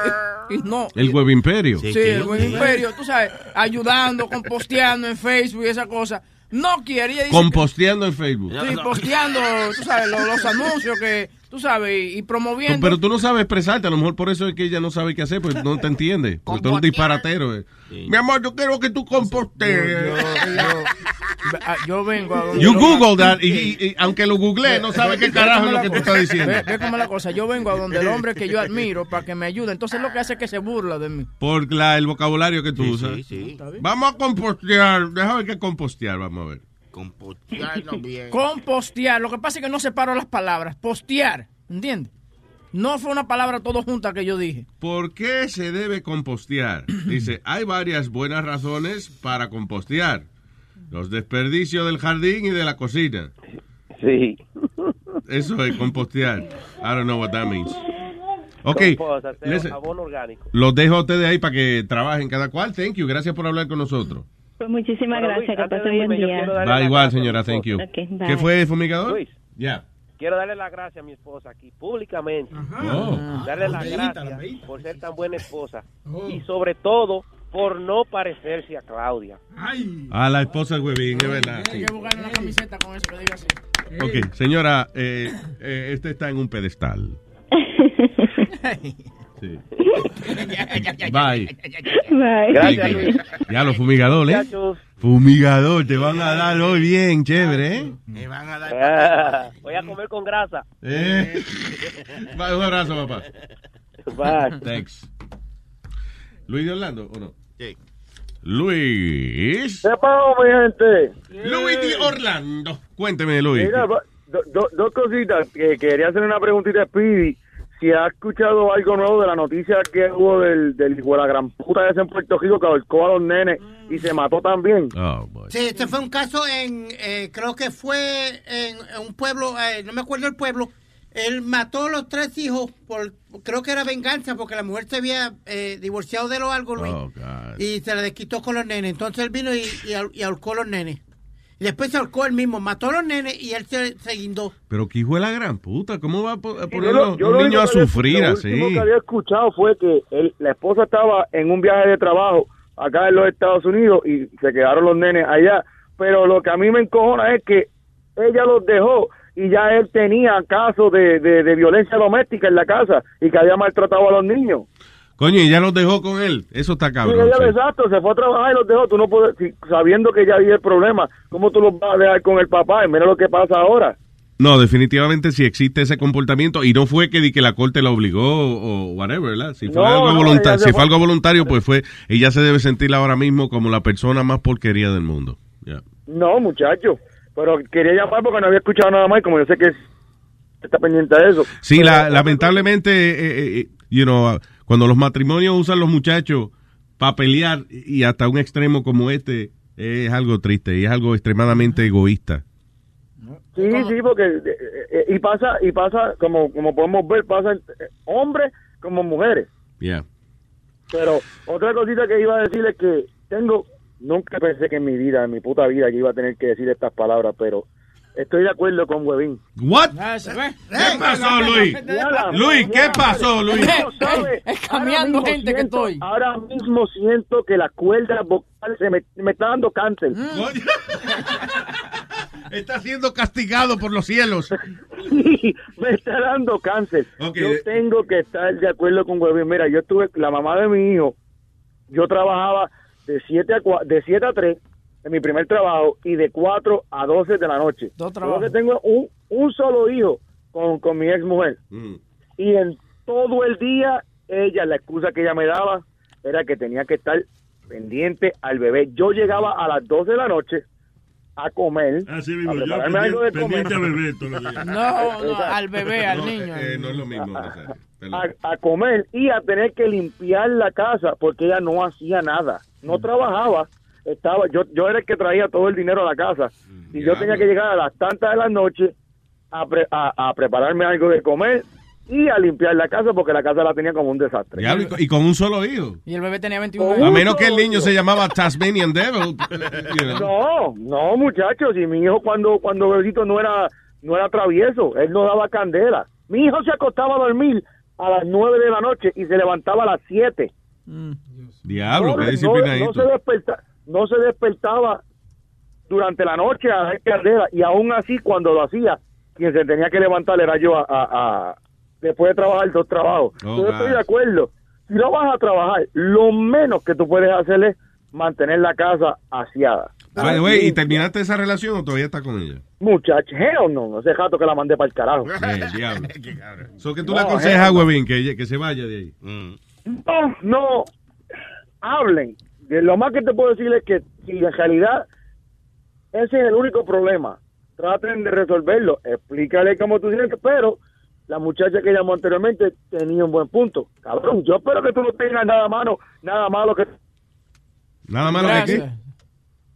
no El web imperio. Sí, el buen imperio, tú sabes, ayudando, composteando en Facebook y esa cosa. No quiere, Composteando en Facebook. sí, posteando, tú sabes, lo- los, anuncios que, tú sabes, y, promoviendo. Pero tú no sabes expresarte, a lo mejor por eso es que ella no sabe qué hacer, pues no te entiende. Porque tú eres un disparatero. eh. Mi amor, yo quiero que tú compostees. Ah, yo vengo a donde You Google that, y, y- y aunque lo googleé, no sabe qué carajo es lo que tú estás diciendo. Ve, ve cómo es la cosa. Yo vengo a donde el hombre que yo admiro para que me ayude. Entonces lo que hace es que se burla de mí. Por la, el vocabulario que tú Sí, usas. sí, sí. Está bien. Vamos a compostear. Déjame ver qué compostear, vamos a ver. Compostearnos bien. Compostear. Lo que pasa es que no separo las palabras. Postear. ¿Entiendes? No fue una palabra todo junta que yo dije. ¿Por qué se debe compostear? Dice, hay varias buenas razones para compostear. Los desperdicios del jardín y de la cocina. Sí. Eso es compostear. I don't know what that means. Ok, abono orgánico. los dejo a ustedes ahí para que trabajen cada cual. Thank you. Gracias por hablar con nosotros. Pues muchísimas Bueno, gracias, Luis, que pasen buen día. Va igual, señora. Thank you. ¿Qué fue, fumigador? Luis, Ya. quiero darle las gracias a mi esposa aquí, públicamente. Oh. Darle las gracias por ser tan buena esposa. Y sobre todo, por no parecerse a Claudia. A la esposa de Huevín, es verdad. Hay que buscar una camiseta con eso diga así. Ok, señora, eh, eh, este está en un pedestal. Bye. Bye. Gracias, Luis. Ya los fumigadores. ¿eh? Muchachos. Fumigador, te van a dar hoy bien, chévere, ¿eh? Me van a dar. Ah, voy a comer con grasa. ¿Eh? Un abrazo, papá. Bye. Thanks. ¿Luis de Orlando o no? Luis. ¿Qué mi gente? Luis de Orlando. Cuénteme, Luis. Mira, do- do- dos cositas. Que quería hacer una preguntita a Speedy. Si ha escuchado algo nuevo de la noticia que hubo del, del hijo de la gran puta ese en Puerto Rico que ahorcó a los nenes y se mató también. Oh. Sí, este fue un caso en, eh, creo que fue en, en un pueblo, eh, no me acuerdo el pueblo. Él mató a los tres hijos por, creo que era venganza, porque la mujer se había eh, divorciado de él o algo, Luis. Oh, God. y se le desquitó con los nenes. Entonces él vino y, y, y ahorcó a los nenes. Después se ahorcó él mismo, mató a los nenes y él se, se guindó. Pero que hijo de la gran puta, ¿cómo va a a poner lo- lo a único que había- sufrir lo así? último que había escuchado fue que él- la esposa estaba en un viaje de trabajo acá en los Estados Unidos y se quedaron los nenes allá. Pero lo que a mí me encojona es que ella los dejó y ya él tenía casos de, de, de violencia doméstica en la casa y que había maltratado a los niños. Coño, y ya los dejó con él. Eso está Sí, cabrón. ella, sí. exacto, se fue a trabajar y los dejó. Tú no puedes, sabiendo que ya había el problema, ¿cómo tú los vas a dejar con el papá? Y mira lo que pasa ahora. No, definitivamente si existe ese comportamiento y no fue que, di que la corte la obligó o whatever, ¿verdad? Si fue, No, algo, no, voluntario, ella si fue- fue algo voluntario, pues fue, ella se debe sentir ahora mismo como la persona más porquería del mundo. Ya. No, muchacho. Pero quería llamar porque no había escuchado nada más y como yo sé que es- está pendiente de eso. Sí, la- lamentablemente, eh, eh, you know, cuando los matrimonios usan los muchachos para pelear y hasta un extremo como este, es algo triste y es algo extremadamente egoísta. Sí, sí, porque eh, eh, y pasa y pasa como como podemos ver pasa eh, hombres como mujeres. Yeah. Pero otra cosita que iba a decir es que tengo nunca pensé que en mi vida, en mi puta vida, que iba a tener que decir estas palabras, pero estoy de acuerdo con Huevín. What? ¿Qué pasó, Luis? Luis, ¿qué pasó, Luis? Es ahora cambiando mismo gente que siento- estoy. Ahora mismo siento que la cuerda vocal se me, me está dando cáncer. Está siendo castigado por los cielos. Sí, me está dando cáncer. Ok. Yo tengo que estar de acuerdo con Huevín. Mira, yo estuve, la mamá de mi hijo, yo trabajaba de 7 a, cua- de 7 a 3 en mi primer trabajo y de 4 a 12 de la noche. Dos Yo trabajos. que tengo un, un solo hijo con, con mi ex mujer. Mm. Y en todo el día, ella, la excusa que ella me daba era que tenía que estar pendiente al bebé. Yo llegaba a las 12 de la noche a comer, Así a mismo, yo prepararme algo de comer. pendiente a beber todos los días. No, no, al bebé, al No, niño. eh, no es lo mismo. A, a comer y a tener que limpiar la casa porque ella no hacía nada, no trabajaba, estaba yo yo era el que traía todo el dinero a la casa y yo diablo. tenía que llegar a las tantas de la noche a, pre- a, a prepararme algo de comer y a limpiar la casa porque la casa la tenía como un desastre. Diablo, y con- y con un solo hijo. Y el bebé tenía 21 Oh. A años. menos que el niño se llamaba Tasmanian Devil. you know. No, no muchachos, y mi hijo cuando cuando bebito no era no era travieso, él no daba candela. Mi hijo se acostaba a dormir a las nueve de la noche y se levantaba a las siete. Diablo, no, qué no- disciplinadito. no se desperta, no se despertaba durante la noche a dar candela y aún así cuando lo hacía quien se tenía que levantar era yo a, a- a- después de trabajar dos trabajos Oh, yo estoy de acuerdo si no vas a trabajar lo menos que tú puedes hacer es mantener la casa aseada By the way, ¿y terminaste esa relación o todavía estás con ella? muchacho hell no hace rato que la mandé para el carajo Eh, diablo. So que tú No, le aconsejas a. Huevín que, que se vaya de ahí. no, no hablen. De Lo más que te puedo decir es que si en realidad ese es el único problema, traten de resolverlo. Explícale cómo tú sientes, pero la muchacha que llamó anteriormente tenía un buen punto. Cabrón, yo espero que tú no tengas nada malo, nada malo que, Nada malo qué.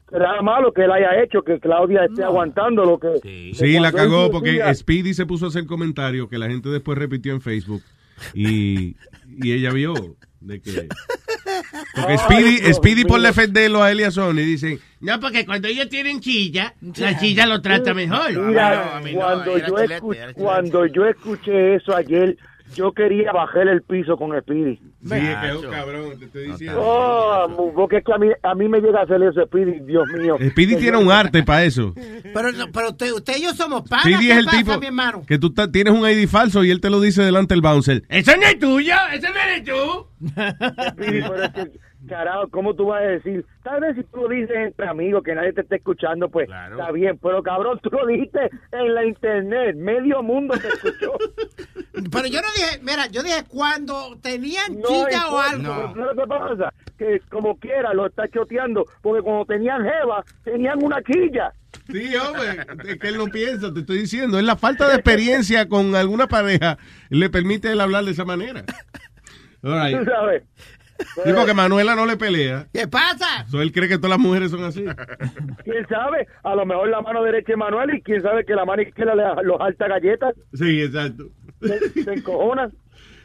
que nada malo que él haya hecho, que Claudia esté aguantando lo que... que Sí, la cagó porque Speedy se puso a hacer comentarios que la gente después repitió en Facebook y, y ella vio de que... Porque Speedy, Speedy por defenderlo a él y a Sony dicen, No, porque cuando ellos tienen chilla, la chilla lo trata mejor. Mira, no, yo chilete. cuando yo escuché eso ayer, yo quería bajar el piso con Speedy. Sí, es que es un cabrón, te estoy diciendo. Oh, porque es que a mí, a mí me llega a hacer eso, Speedy, Dios mío. Speedy tiene un arte para eso. Pero, no, pero usted, usted y yo somos panas. Speedy ¿Qué es el pasa, tipo mi hermano? que tú tienes un ID falso y él te lo dice delante del bouncer. ¡Eso no es tuyo! ¡Eso no eres tú! Speedy, pero es que, carajo, ¿cómo tú vas a decir? Tal vez si tú lo dices entre amigos, que nadie te esté escuchando, pues está bien. Pero cabrón, tú lo dijiste en la internet, medio mundo te escuchó. Pero yo no dije, mira, yo dije cuando tenían No chilla o algo. pero ¿sabes lo que pasa? Que como quiera lo está choteando, porque cuando tenían jeva, tenían una quilla. Sí, hombre, es que él no piensa, te estoy diciendo. Es la falta de experiencia con alguna pareja le permite él hablar de esa manera. All right. Tú sabes. Sí, porque Manuela no le pelea. ¿Qué pasa? So, él cree que todas las mujeres son así. ¿Quién sabe? A lo mejor la mano derecha es Manuel y quién sabe que la mano izquierda le los alta galletas. Sí, exacto. Se, se encojonan.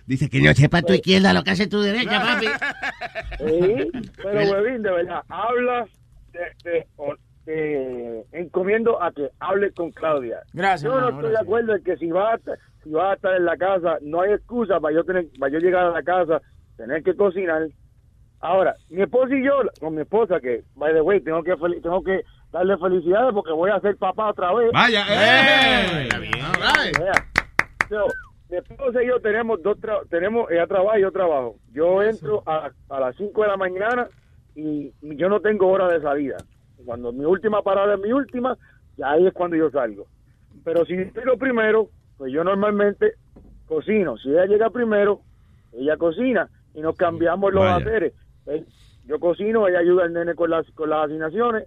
Dice que no sepa tu izquierda lo que hace tu derecha, papi. Sí, pero huevín, de verdad, habla de, de- o- de- encomiendo a que hable con Claudia. Gracias, Yo no estoy de acuerdo en que si va a, estar- si va a estar en la casa, no hay excusa para yo tener, para yo llegar a la casa, tener que cocinar. Ahora, mi esposa y yo, con mi esposa, que, by the way, tengo que, tengo que darle felicidades porque voy a ser papá otra vez. Vaya, ¡eh! Vea, so, mi esposa y yo tenemos dos tra- tenemos ella trabaja y yo trabajo. Yo entro a, a las 5 de la mañana y yo no tengo hora de salida. Cuando mi última parada es mi última, ya ahí es cuando yo salgo. Pero si llego primero, pues yo normalmente cocino. Si ella llega primero, ella cocina y nos cambiamos los Vaya. haceres. Eh, Yo cocino, ella ayuda al nene con las, con las asignaciones.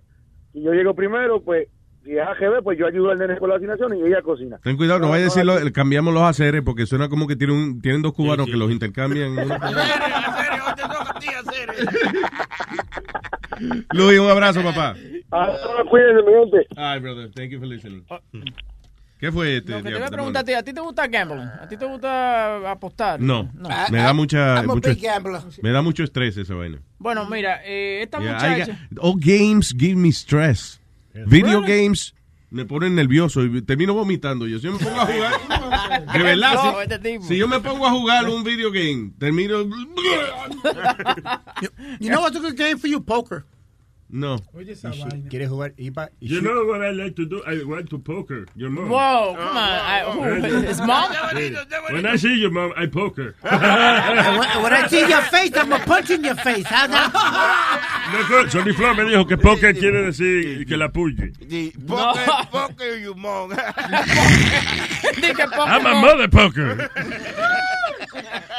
Si yo llego primero, pues si es AGB, pues yo ayudo al nene con las asignaciones y ella cocina. Ten cuidado, no vaya a decirlo, el- cambiamos los aceres porque suena como que tienen, un- tienen dos cubanos que los intercambian. Luis, un abrazo, papá. Ahora cuídense, mi gente. Ay, brother, thank you for listening. ¿Qué fue este? Que te voy a diablo? preguntar a ti, ¿a ti te gusta gambling? ¿A ti te gusta apostar? No, me da mucha, I'm a mucho, me da mucho estrés esa vaina. Bueno, mira, eh, esta Yeah, muchacha... got- all games give me stress. Video games me ponen nervioso y termino vomitando. Yo si yo me pongo a jugar, de verdad, No, si- este tipo. si, yo me pongo a jugar un video game, termino, You know what's a good game for you? Poker. No. ¿Quieres jugar? Iba, You know what I like to do? I want to poker your mom. Whoa, come on. I- who- his mom? When I see your mom, I poker. when, when I see your face, I'm gonna punch in your face. How's that? No, Sonny Flow me dijo que poker quiere decir que la puye. Poker, poker, you mong. I'm a mother poker.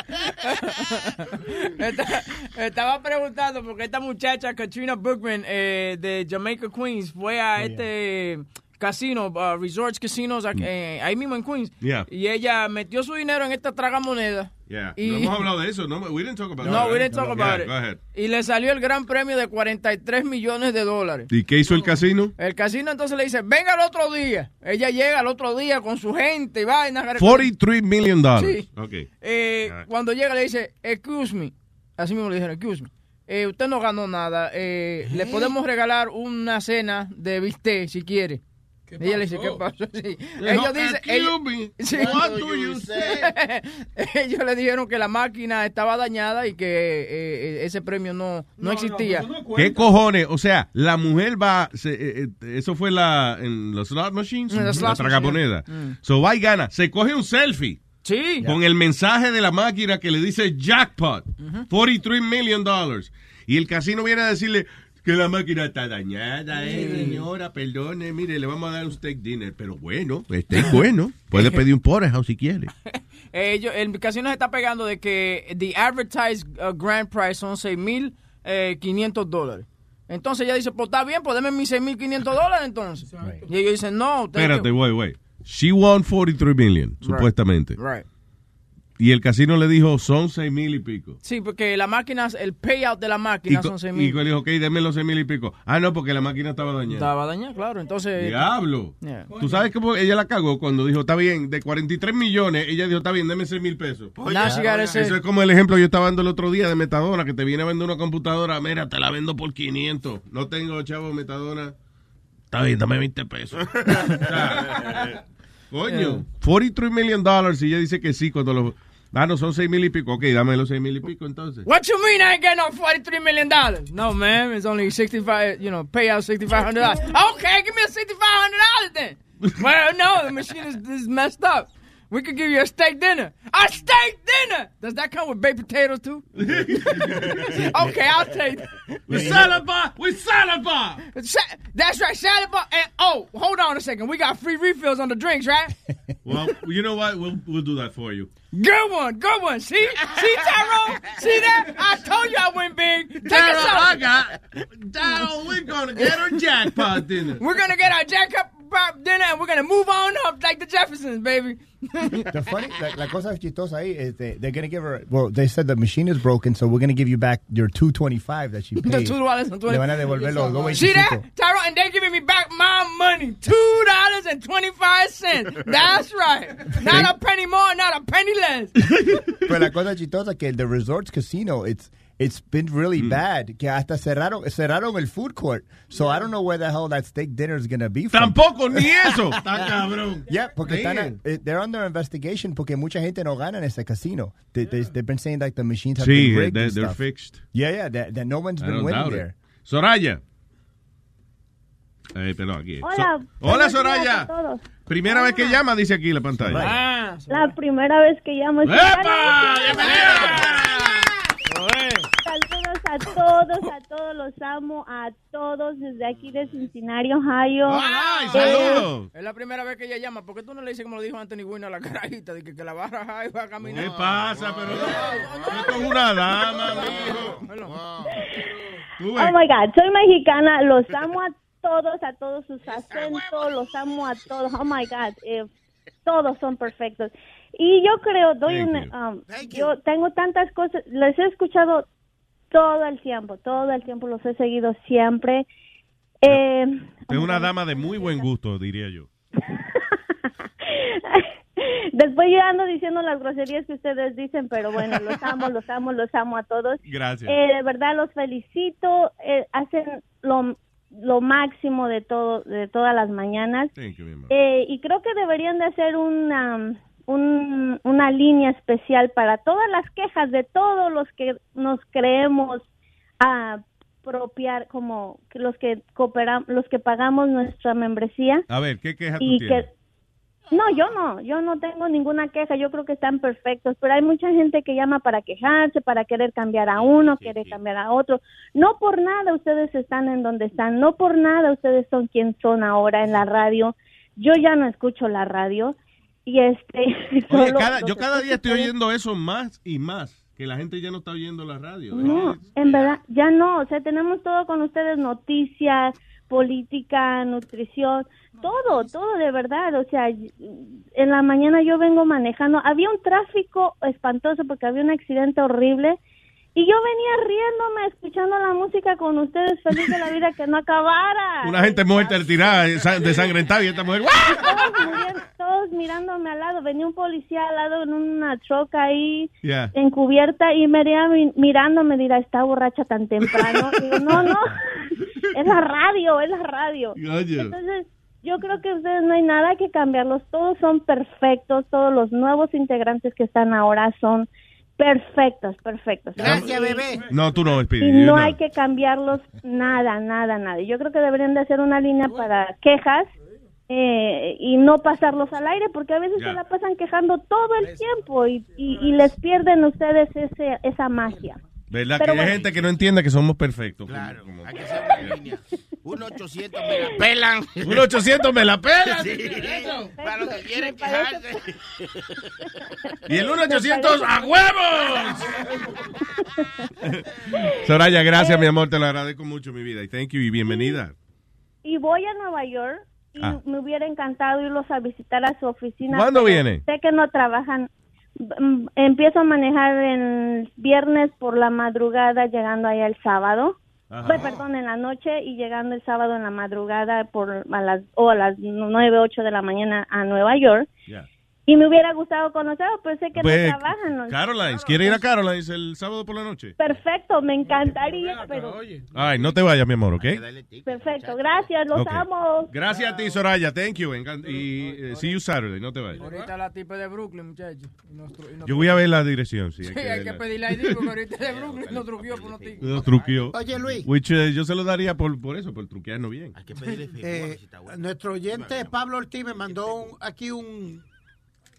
Esta- Estaba preguntando porque esta muchacha, Katrina Bookman, eh, de Jamaica, Queens, fue a este casino, uh, Resorts Casinos, aquí- eh, ahí mismo en Queens. Yeah. Y ella metió su dinero en esta tragamoneda. Yeah. Y- No hemos hablado de eso, no, we didn't talk about No, it. we didn't talk about Yeah, it. go ahead. Y le salió el gran premio de 43 millones de dólares. ¿Y qué hizo el casino? El casino entonces le dice, venga al otro día. Ella llega al otro día con su gente y vaina. 43 million. Sí. Okay. Eh, cuando llega le dice, excuse me. Así mismo le dijeron, excuse me. Eh, usted no ganó nada. Eh, Le podemos regalar una cena de bistec si quiere. Ella le dice, ¿qué pasó? Sí. Ellos dicen, "Excuse ellos, Sí. what do you say?" ellos le dijeron que la máquina estaba dañada y que eh, eh, ese premio no, no, existía. ¿Qué cojones? O sea, la mujer va, se- eh, eh, eso fue la, en los slot machines, En los la slot tragamoneda. machines. Mm. So va y gana, se coge un selfie. Sí. Con el mensaje de la máquina que le dice jackpot, 43 million dollars. Y el casino viene a decirle que la máquina está dañada, eh, señora, perdone, mire, le vamos a dar un steak dinner. Pero bueno, steak bueno. Puede pedir un porterhouse si quiere. Eh, ellos- el casino se está pegando de que the advertised uh, grand price son 6.500 dólares. Entonces ella dice, pues está bien, pues deme mis 6.500 dólares entonces. Y ellos dicen, no. usted- Espérate, güey, güey. She won 43 million, supuestamente. Right. Y el casino le dijo, son 6 mil y pico. Sí, porque la máquina, el payout de la Y, máquina son 6 y mil. le dijo, ok, denme los 6 mil y pico. Ah, no, porque la máquina estaba dañada. Estaba dañada, claro. Entonces. Diablo. Yeah. Tú sabes que ella la cagó cuando dijo, está bien, de 43 millones, ella dijo, está bien, deme 6 mil pesos. Say- Eso es como el ejemplo que yo estaba dando el otro día de Metadona, que te viene a vender una computadora, mira, te la vendo por 500. No tengo, chavo, Metadona. Está bien, dame 20 pesos. Coño, 43 million dollars y ella dice que sí cuando lo... Ah, no, son 6 mil y pico. Ok, dame los 6 mil y pico entonces. What you mean I ain't getting no $43 million? No, man. It's only 65 you know, payout $6,500. Okay, give me a $6,500 then. well, no, the machine is, is messed up. We could give you a steak dinner. A steak dinner! Does that come with baked potatoes too? okay, I'll take. We salad bar! We salad bar! Sa- That's right, salad bar. And oh, hold on a second. We got free refills on the drinks, right? Well, you know what? We'll, we'll do that for you. Good one, good one. See, see, Tyrone, see that? I told you I went big. Take Tyrone. I got- Tyrone, we're gonna get our jackpot dinner. We're gonna get our jackpot dinner and uh, we're gonna move on up like the Jeffersons, baby. The funny, la, la cosa chistosa ahí is they, they're gonna give her. Well, they said the machine is broken, so we're gonna give you back your two twenty five that she The paid. two dollars and twenty. Le van a devolver los dos See that, 25. Tyrone? And they're giving me back my money, two dollars and twenty five cents. That's right. Not a penny more, not a penny less. Pero la cosa chistosa que the resorts casino, it's it's been really bad. Que hasta cerraron cerraron el food court. So I don't know where the hell that steak dinner is gonna be. From. Tampoco, ni eso. Está cabrón. Yeah, porque están, eh, they're under investigation porque mucha gente no gana en ese casino. They, they, they've been saying like the machines have Sí, been rigged they're, they're stuff. fixed. Yeah, yeah, that, that no one's I been winning doubt it. there. Soraya. Eh, pero aquí. Hola. So- Hola, Soraya. Primera vez que llama, dice aquí la pantalla. Ah, La primera vez que llamo. ¡Epa! Saludos a todos, a todos los amo, a todos desde aquí de Cincinnati, Ohio. ¡Ay, saludos! Es la primera vez que ella llama. ¿Por qué tú no le dices como lo dijo Anthony Wynn a la carajita? De que, que la va a rajar y va a caminar. ¿Qué pasa? Pero esto es una dama, mijo. Ves. Oh my God, soy mexicana, los amo a todos, a todos sus acentos, los amo a todos. Oh my God, eh, todos son perfectos. Y yo creo, doy Thank un, um, yo tengo tantas cosas, les he escuchado todo el tiempo, todo el tiempo los he seguido siempre. Eh, Es una dama de muy buen gusto, diría yo. después yo ando diciendo las groserías que ustedes dicen, pero bueno, los amo, los amo, los amo a todos. Gracias. Eh, de verdad los felicito, eh, hacen lo, lo máximo de todo, de todas las mañanas. Thank you. Eh, y creo que deberían de hacer una, un- una línea especial para todas las quejas de todos los que nos creemos a apropiar como los que cooperam- los que pagamos nuestra membresía A ver, ¿qué queja tú y tienes? que no, yo no, yo no tengo ninguna queja, yo creo que están perfectos, pero hay mucha gente que llama para quejarse, para querer cambiar a uno, querer cambiar a otro. No por nada ustedes están en donde están, no por nada ustedes son quien son ahora en la radio. Yo ya no escucho la radio y este Oye, cada- yo cada día estoy oyendo eso más y más. Que la gente ya no está oyendo la radio. No, en verdad, ya no. O sea, tenemos todo con ustedes, noticias, política, nutrición, todo, todo de verdad. O sea, en la mañana yo vengo manejando. Había un tráfico espantoso porque había un accidente horrible. Y yo venía riéndome, escuchando la música con ustedes, feliz de la vida que no acabara. Una gente muerta retirada, desangrentada y esta mujer. Todos, muriendo- todos mirándome al lado. Venía un policía al lado en una troca ahí Yeah. encubierta y me mirándome, dirá, está borracha tan temprano. Digo, no, no, es la radio, es la radio. Oye. Entonces, yo creo que ustedes no hay nada que cambiarlos, todos son perfectos, todos los nuevos integrantes que están ahora son perfectos, perfectos. Gracias, Y- bebé. No, tú no, Speedy. y no hay que cambiarlos nada, nada, nada. Yo creo que deberían de hacer una línea para quejas eh, y no pasarlos al aire, porque a veces Ya. se la pasan quejando todo el tiempo y, y, y les pierden ustedes ese, esa magia. ¿Verdad? Pero que hay gente que no entiende que somos perfectos. Claro, hay que hacer una línea. 1-800 me la pelan. 1-800 me la pelan. Sí, para los que quieren quejarse. Y el 1-800 a huevos. Soraya, gracias, mi amor. Te lo agradezco mucho, mi vida. Y thank you y bienvenida. Y voy a Nueva York y Ah. me hubiera encantado irlos a visitar a su oficina. ¿Cuándo viene? Sé que no trabajan. Empiezo a manejar el viernes por la madrugada, llegando allá el sábado. Ajá. Perdón, en la noche y llegando el sábado en la madrugada por a las o a las nueve, ocho de la mañana a Nueva York. Y me hubiera gustado conocerlos, pero sé que Pues, no trabajan. ¿no? Carolines, ¿quiere ir a Carolines el sábado por la noche? Perfecto, me encantaría, pero Ay, no te vayas, mi amor, ¿ok? perfecto, gracias, los amo. Gracias a ti, Soraya. Thank you. Y eh, see you Saturday. No te vayas. Ahorita la tipa de Brooklyn, muchachos. Nos nos Yo voy a ver la dirección, sí. Sí, hay que hay que pedirle ID porque ahorita de Brooklyn nos truqueó por. Los truqueó. Oye, Luis. Which, eh, yo se lo daría por, por eso, por truquearnos bien. Eh, nuestro oyente Pablo Ortiz me mandó un- aquí un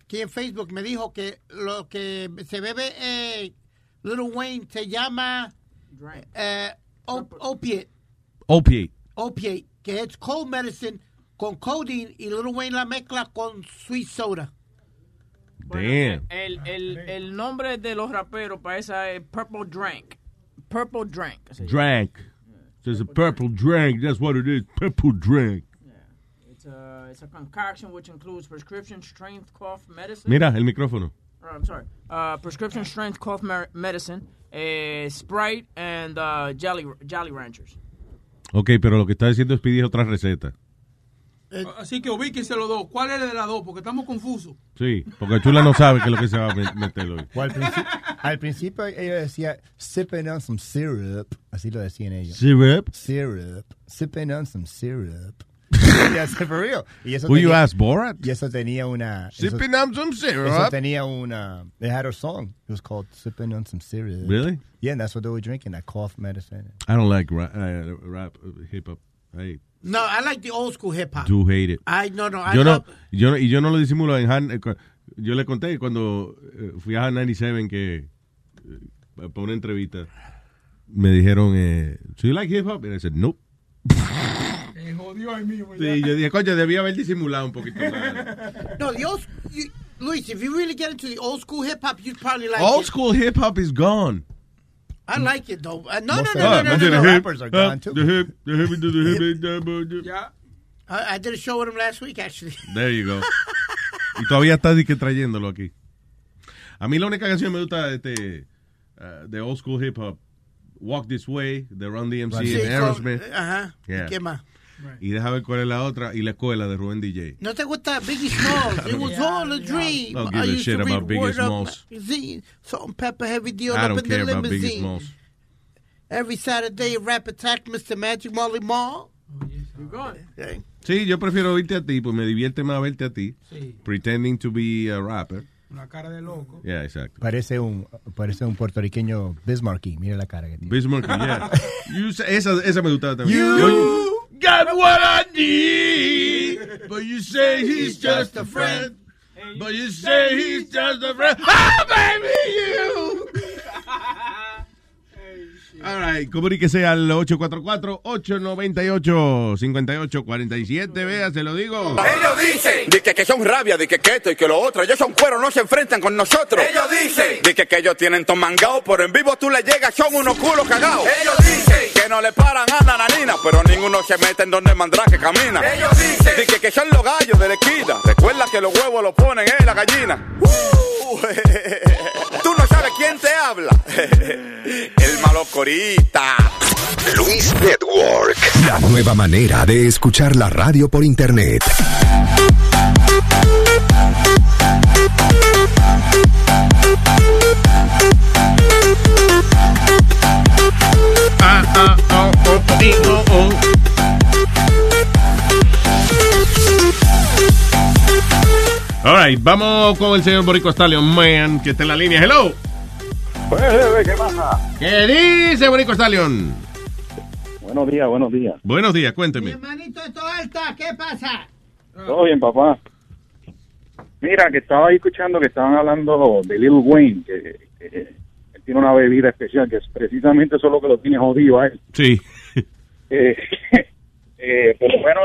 aquí en Facebook me dijo que lo que se bebe eh, Little Wayne se llama eh, op- opiate Opiate. opiate que es cold medicine con codeine y Little Wayne la mezcla con sweet soda. Damn. El, el, el nombre de los raperos para esa es Purple Drank. Purple Drank. Drank. There's a purple drink. That's what it is. Purple drink. It's a, it's a concoction which includes prescription strength cough medicine. Mira, el micrófono. Uh, I'm sorry. Uh, prescription strength cough medicine, eh, Sprite, and uh, Jolly, Jolly Ranchers. Ok, pero lo que está diciendo es pedir otra receta. Así que ubíquense los dos. ¿Cuál es el de las dos? Porque estamos confusos. Sí, porque Chula no sabe qué es lo que se va a me- meter hoy. Al, principio, al principio ella decía, sipping on some syrup. Así lo decían ellos. Syrup? Syrup. Sipping on some syrup. Yes, for real. Y eso Who you tenía- ask, Borat? Y eso tenía una... eso- Sipping on some syrup. Eso tenía una... They had a song. It was called Sipping on some syrup. Really? Yeah, and that's what they were drinking, that cough medicine. I don't like rap, uh, rap uh, hip hop. I No, I like the old school hip hop. do hate it. I no no I yo no, love- yo no, y yo no lo disimulo en Han, eh, yo le conté cuando eh, fui a Han 97 que eh, para una entrevista me dijeron, eh, "Do you like hip hop?" Y I said, "Nope." Jodió ahí mismo. ya. Sí, yo dije, coño, debía haber disimulado un poquito más. No, the old you, Luis, if you really get into the old school hip hop, you'd probably like Old it. school hip hop is gone. I like it though. Uh, no, no, no, no, the- no, most no, of the no. rappers are gone, too. The hip, the hip, the hip, the hip. Ya. I, I did a show with him last week actually. There you go. Y todavía está que trayéndolo aquí. A mí la única canción que me gusta este, uh, de old school hip hop, Walk This Way, de Run DMC Sí, and con- Aerosmith. Ajá. Yeah. ¿Qué más? Y deja ver cuál es la otra. Y la escuela de Rubén DJ. No te gusta Biggie Smalls. It was all a dream. Don't give I a used shit about Biggie Up Smalls. magazine, Salt and Pepper Heavy Deal I up don't in the care about Biggie limousine. Smalls. Every Saturday, Rap Attack, Mr. Magic Molly Mall. You good? Okay. Sí, yo prefiero oírte a ti, pues me divierte más verte a ti. Sí. Pretending to be a rapper. Una cara de loco. Yeah, exacto. Parece un, parece un puertorriqueño Bismarcky. Mira la cara que tiene. Bismarck, yeah. You esa, esa me gustaba también. You Yo- got what I need, but you say he's just a friend. But you say he's just a friend. Oh, baby, you. All right, comuníquese al 844-898-5847. Vea, se lo digo. Ellos dicen de que, que son rabia, de que, que esto y que lo otro. Ellos son cuero, no se enfrentan con nosotros. Ellos dicen de que, que ellos tienen tomangao, pero en vivo tú le llegas, son unos culos cagados. Ellos dicen que no le paran a la nanina, pero ninguno se mete en donde mandrá que camina. Ellos dicen de que, que son los gallos de la esquina. Recuerda que los huevos los ponen en la gallina. Uh, quién te habla. El malo corita. Luis Network, la nueva manera de escuchar la radio por internet. Ah, ah, oh, oh, oh, oh, oh. All right, vamos con el señor Borico Stallion Man, que está en la línea. Hello. ¿Qué pasa? ¿Qué dice Borico Stallion? Buenos días, buenos días. Buenos días, cuénteme. Hermanito, esto alta, ¿qué pasa? Todo bien, papá. Mira, que estaba ahí escuchando que estaban hablando de Lil Wayne, que, tiene una bebida especial, que es precisamente eso lo que lo tiene jodido a él. Sí. Eh, eh, por lo menos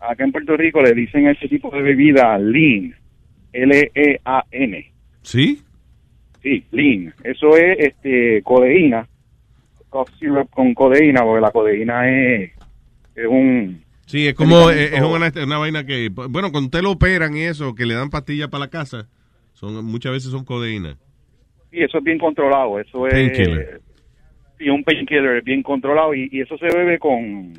a- acá en Puerto Rico le dicen a ese tipo de bebida lean, L-E-A-N. ¿Sí? Sí, lean. Eso es este codeína, cough syrup con codeína, porque la codeína es, es un Sí, es como eh, es una, una vaina que, bueno, cuando usted lo operan y eso, que le dan pastillas para la casa, son muchas veces son codeína. Sí, eso es bien controlado. Eso es. Painkiller. Sí, un painkiller bien controlado. Y, y eso se bebe con.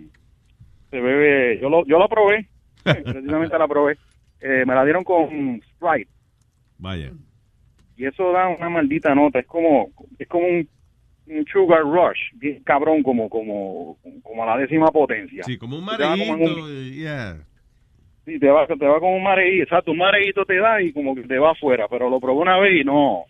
Se bebe. Yo lo, yo lo probé. precisamente la probé. Eh, me la dieron con Sprite. Vaya. Y eso da una maldita nota. Es como. Es como un, un sugar rush. Bien cabrón, como, como, como a la décima potencia. Sí, como un mareíto, eh, yeah. Sí, te va, te va como un mareíto. Exacto, un mareíto te da y como que te va afuera. Pero lo probé una vez y no.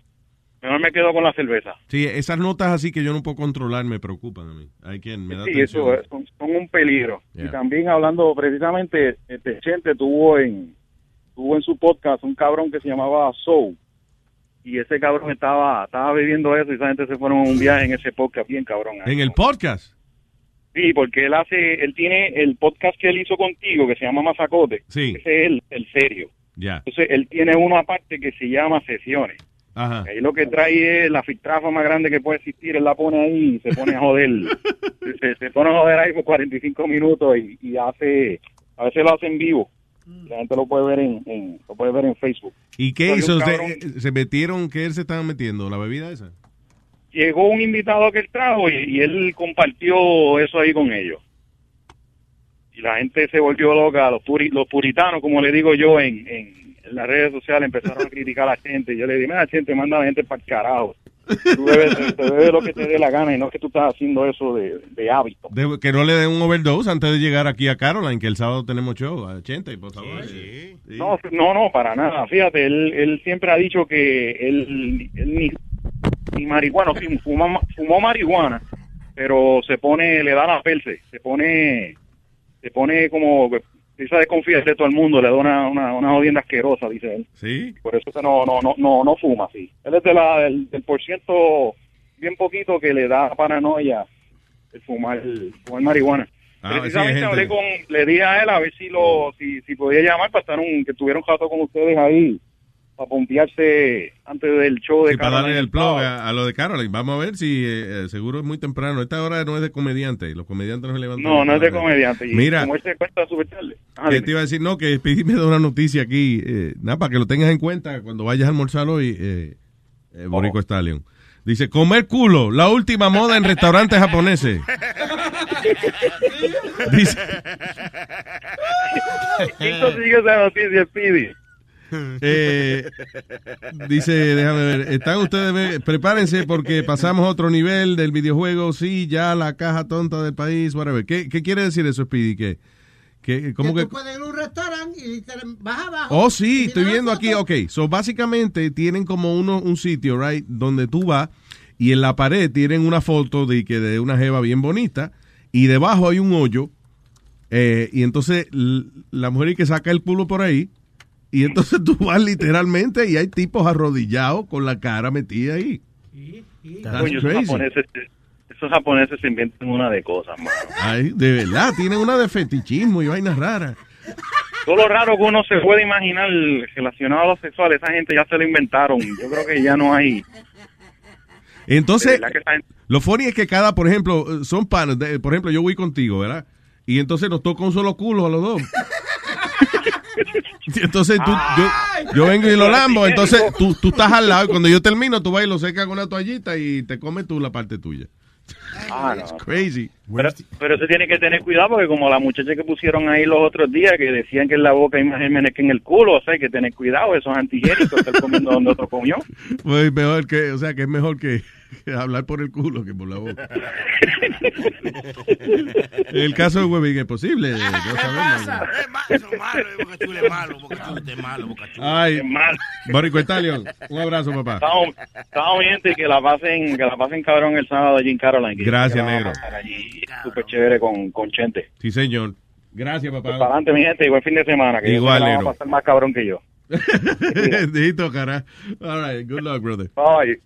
Mejor me quedo con la cerveza. Sí, esas notas así que yo no puedo controlar me preocupan a mí. Hay quien me da Sí, atención. eso es- son, son un peligro. Yeah. Y también hablando precisamente, este Chente tuvo en tuvo en su podcast un cabrón que se llamaba Soul. Y ese cabrón estaba estaba bebiendo eso y esa gente se fueron a un viaje en ese podcast bien cabrón. En el podcast. Sí, porque él hace, él tiene el podcast que él hizo contigo que se llama Mazacote. Sí. Ese es el, el serio. Ya. Entonces él tiene uno aparte que se llama Sesiones. Ajá. Ahí lo que trae es la filtrafa más grande que puede existir, él la pone ahí y se pone a joder. se, se pone a joder ahí por 45 minutos y, y hace, a veces lo hace en vivo. La gente lo puede ver en, en- lo puede ver en Facebook. ¿Y qué hizo? un ¿Se, cabrón. se metieron? ¿Qué él se estaba metiendo? ¿La bebida esa? Llegó un invitado que él trajo y, y él compartió eso ahí con ellos. Y la gente se volvió loca, los, puri- los puritanos, como le digo yo, en, en las redes sociales empezaron a criticar a la gente. Yo le dije, mira, gente, manda a la gente para el carajo. Tú debes, te debes lo que te dé la gana y no que tú estás haciendo eso de, de hábito. De- que no le den un overdose antes de llegar aquí a Caroline, que el sábado tenemos show. A 80, y por favor. Sí. No, no, no, para nada. Fíjate, él, él siempre ha dicho que él, él ni, ni marihuana, sí, fuma- fumó marihuana, pero se pone, le da la perse, se pone, se pone como, empieza a desconfiar de todo el mundo, le da una, una, una jodienda asquerosa, dice él. Sí. Por eso que no, no, no, no, no fuma, sí. Él es de la, del, del por ciento bien poquito que le da paranoia el fumar, el fumar marihuana. Ah, Precisamente hablé con, le dije a él a ver si lo, si, si podía llamar para estar un, que tuviera un rato con ustedes ahí, para pompearse antes del show de Sí, para darle el plug a, a lo de Caroline. Vamos a ver si eh, eh, seguro es muy temprano. Esta hora no es de comediante. Los comediantes no se levantan. No, no es de comediante. Y Mira, como él se cuenta súper tarde. Ah, que dime. te iba a decir, no, que Speedy me da una noticia aquí. eh, nada, para que lo tengas en cuenta cuando vayas a almorzar hoy, eh, eh, Borico Stallion. Dice, comer culo, la última moda en restaurantes japoneses. Dice, ¿Quién consigue esa noticia, Speedy? Eh, dice, déjame ver, están ustedes, prepárense porque pasamos a otro nivel del videojuego, sí, ya la caja tonta del país, whatever. ¿Qué, qué quiere decir eso, Speedy? ¿Qué, qué, cómo que que, tú puedes ir a un restaurante y te vas abajo. Oh, sí, estoy viendo aquí. Ok, so básicamente tienen como uno, un sitio, right, donde tú vas y en la pared tienen una foto de que de una jeva bien bonita y debajo hay un hoyo eh, y entonces la mujer que saca el culo por ahí y entonces tú vas literalmente y hay tipos arrodillados con la cara metida ahí. Esos crazy. japoneses, esos japoneses se inventan una de cosas, mano. Ay, de verdad, tienen una de fetichismo y vainas raras. Todo lo raro que uno se puede imaginar relacionado a lo sexual, esa gente ya se lo inventaron. Yo creo que ya no hay. Entonces, gente- lo funny es que cada, por ejemplo, son panos. de- por ejemplo, yo voy contigo, ¿verdad? Y entonces nos toca un solo culo a los dos. Y entonces tú, yo, yo vengo y lo lambo, entonces tú, tú estás al lado y cuando yo termino tú vas y lo secas con una toallita y te comes tú la parte tuya. Ah, no. Crazy. Pero, pero eso tiene que tener cuidado porque como la muchacha que pusieron ahí los otros días que decían que en la boca hay más gérmenes que en el culo, o sea, hay que tener cuidado, esos antigénicos estar comiendo donde otro comió. Pues mejor que, o sea, que es mejor que, que hablar por el culo que por la boca. El caso de Webin es posible. no sabemos. Eso es malo, Boca Chula es malo, Boca Chula es malo, Boca Chula. Ay, Borico Stallion, un abrazo, papá. Estamos, estamos bien, gente, que la pasen, que la pasen cabrón el sábado allí en Caroline. Gracias, negro. súper chévere con, con Chente. Sí, señor. Gracias, Pues papá. para adelante, mi gente, igual fin de semana. Que Igual, negro. a pasar más cabrón que yo. Dito, cara. All right, good luck, brother. Bye.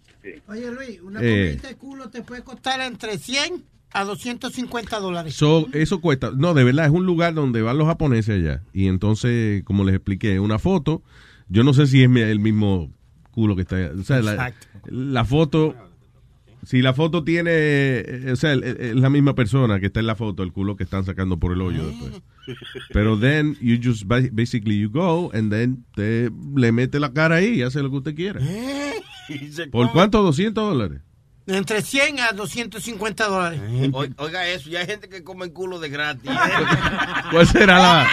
Oye, Luis, una Eh. de culo te puede costar entre 100 a 250 dólares. So, eso cuesta. No, de verdad, es un lugar donde van los japoneses allá. Y entonces, como les expliqué, una foto. Yo no sé si es el mismo culo que está allá. O sea, la, Exacto. la foto si la foto tiene, eh, o sea, es la misma persona que está en la foto, el culo que están sacando por el hoyo después. Pero then you just ba- basically you go and then te le mete la cara ahí y hace lo que usted quiera. ¿Por cuánto? 200 dólares. Entre 100 a 250 dólares. O- Oiga eso, ya hay gente que come culo de gratis. ¿Cuál será la,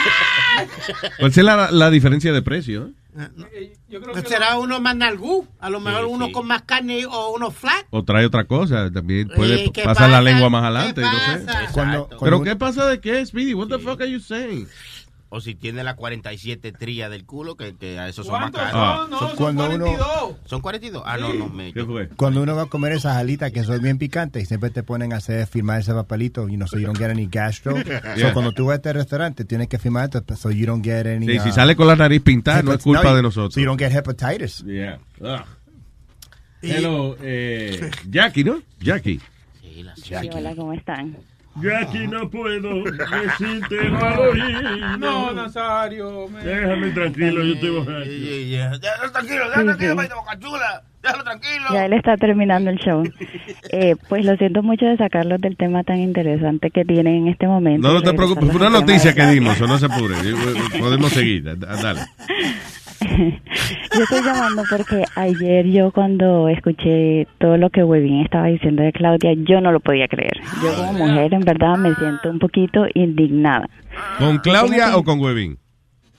cuál será la, la diferencia de precio? eh? Pues será uno más nalgú, a lo mejor uno con más carne o uno flat. O trae otra cosa, también puede ¿qué pasar la lengua más ¿Qué adelante. no sé. pasa? Cuando- Pero ¿qué pasa de qué, Speedy? What the fuck are you saying? O si tiene la 47 tría del culo, que, que a eso son más ¿Cuántos caros. son? No, son Cuando uno- 42. ¿Son 42? Ah, no, no, me... ¿Qué fue? Cuando uno va a comer esas alitas que son bien picantes y siempre te ponen a hacer firmar ese papelito y no so you don't get any gastro. Yeah. So cuando tú vas a este restaurante tienes que firmar esto so you don't get any Sí, si uh, sale con la nariz pintada, no es culpa no, de nosotros. So you don't get hepatitis. Yeah. Ugh. Hello, eh, Jackie, ¿no? Jackie. Sí, hola, ¿cómo están? Yo aquí no puedo decirte valorino. No, Nazario. me- Déjame tranquilo, yo estoy borracho. Déjalo tranquilo, déjalo tranquilo, maíz de boca chula. Déjalo tranquilo. Ya él está terminando el show. Eh, pues lo siento mucho de sacarlos del tema tan interesante que tienen en este momento. No, no te preocupes, fue una noticia que dimos, o no se apure. Podemos seguir, da- dale. Yo estoy llamando porque ayer yo cuando escuché todo lo que Webin estaba diciendo de Claudia, yo no lo podía creer. Yo como mujer en verdad me siento un poquito indignada ¿Con Claudia o con Webin?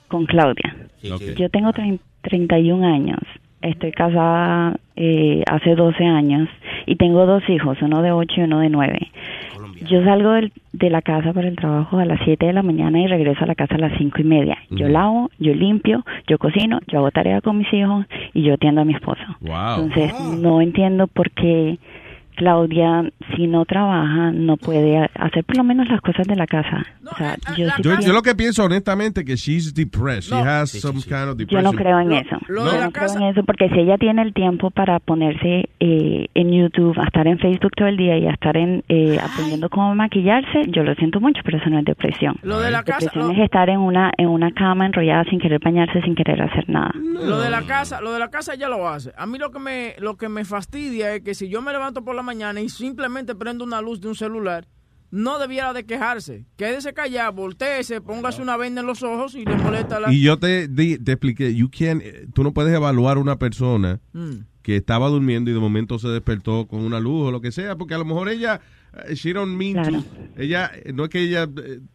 con Claudia. Ok. Yo tengo trein- 31 años, estoy casada eh, hace 12 años y tengo dos hijos, uno de 8 y uno de 9. Yo salgo del- de la casa para el trabajo a las 7 de la mañana y regreso a la casa a las 5 y media. Yo lavo, yo limpio, yo cocino, yo hago tarea con mis hijos y yo atiendo a mi esposo. Wow. Entonces, no entiendo por qué Claudia, si no trabaja, no puede hacer por lo menos las cosas de la casa. O sea, yo, sí Yo, yo pienso- lo que pienso honestamente que she's depressed. She No. has some kind of Yo no creo en eso. lo yo de la no creo casa- en eso porque si ella tiene el tiempo para ponerse eh, en YouTube, a estar en Facebook todo el día y a estar en, eh, aprendiendo cómo maquillarse, yo lo siento mucho, pero eso no es depresión. Lo de la casa, depresión lo- es estar en una en una cama enrollada sin querer bañarse, sin querer hacer nada. Lo de la casa, lo de la casa ya lo hace. A mí lo que me lo que me fastidia es que si yo me levanto por la mañana y simplemente prendo una luz de un celular, no debiera de quejarse. Quédese callado, volteese, póngase una venda en los ojos y le molesta la Y yo te, di- te expliqué, you can't, eh, tú no puedes evaluar una persona Mm. que estaba durmiendo y de momento se despertó con una luz o lo que sea, porque a lo mejor ella, eh, she don't mean Claro. to, ella, eh, no es que ella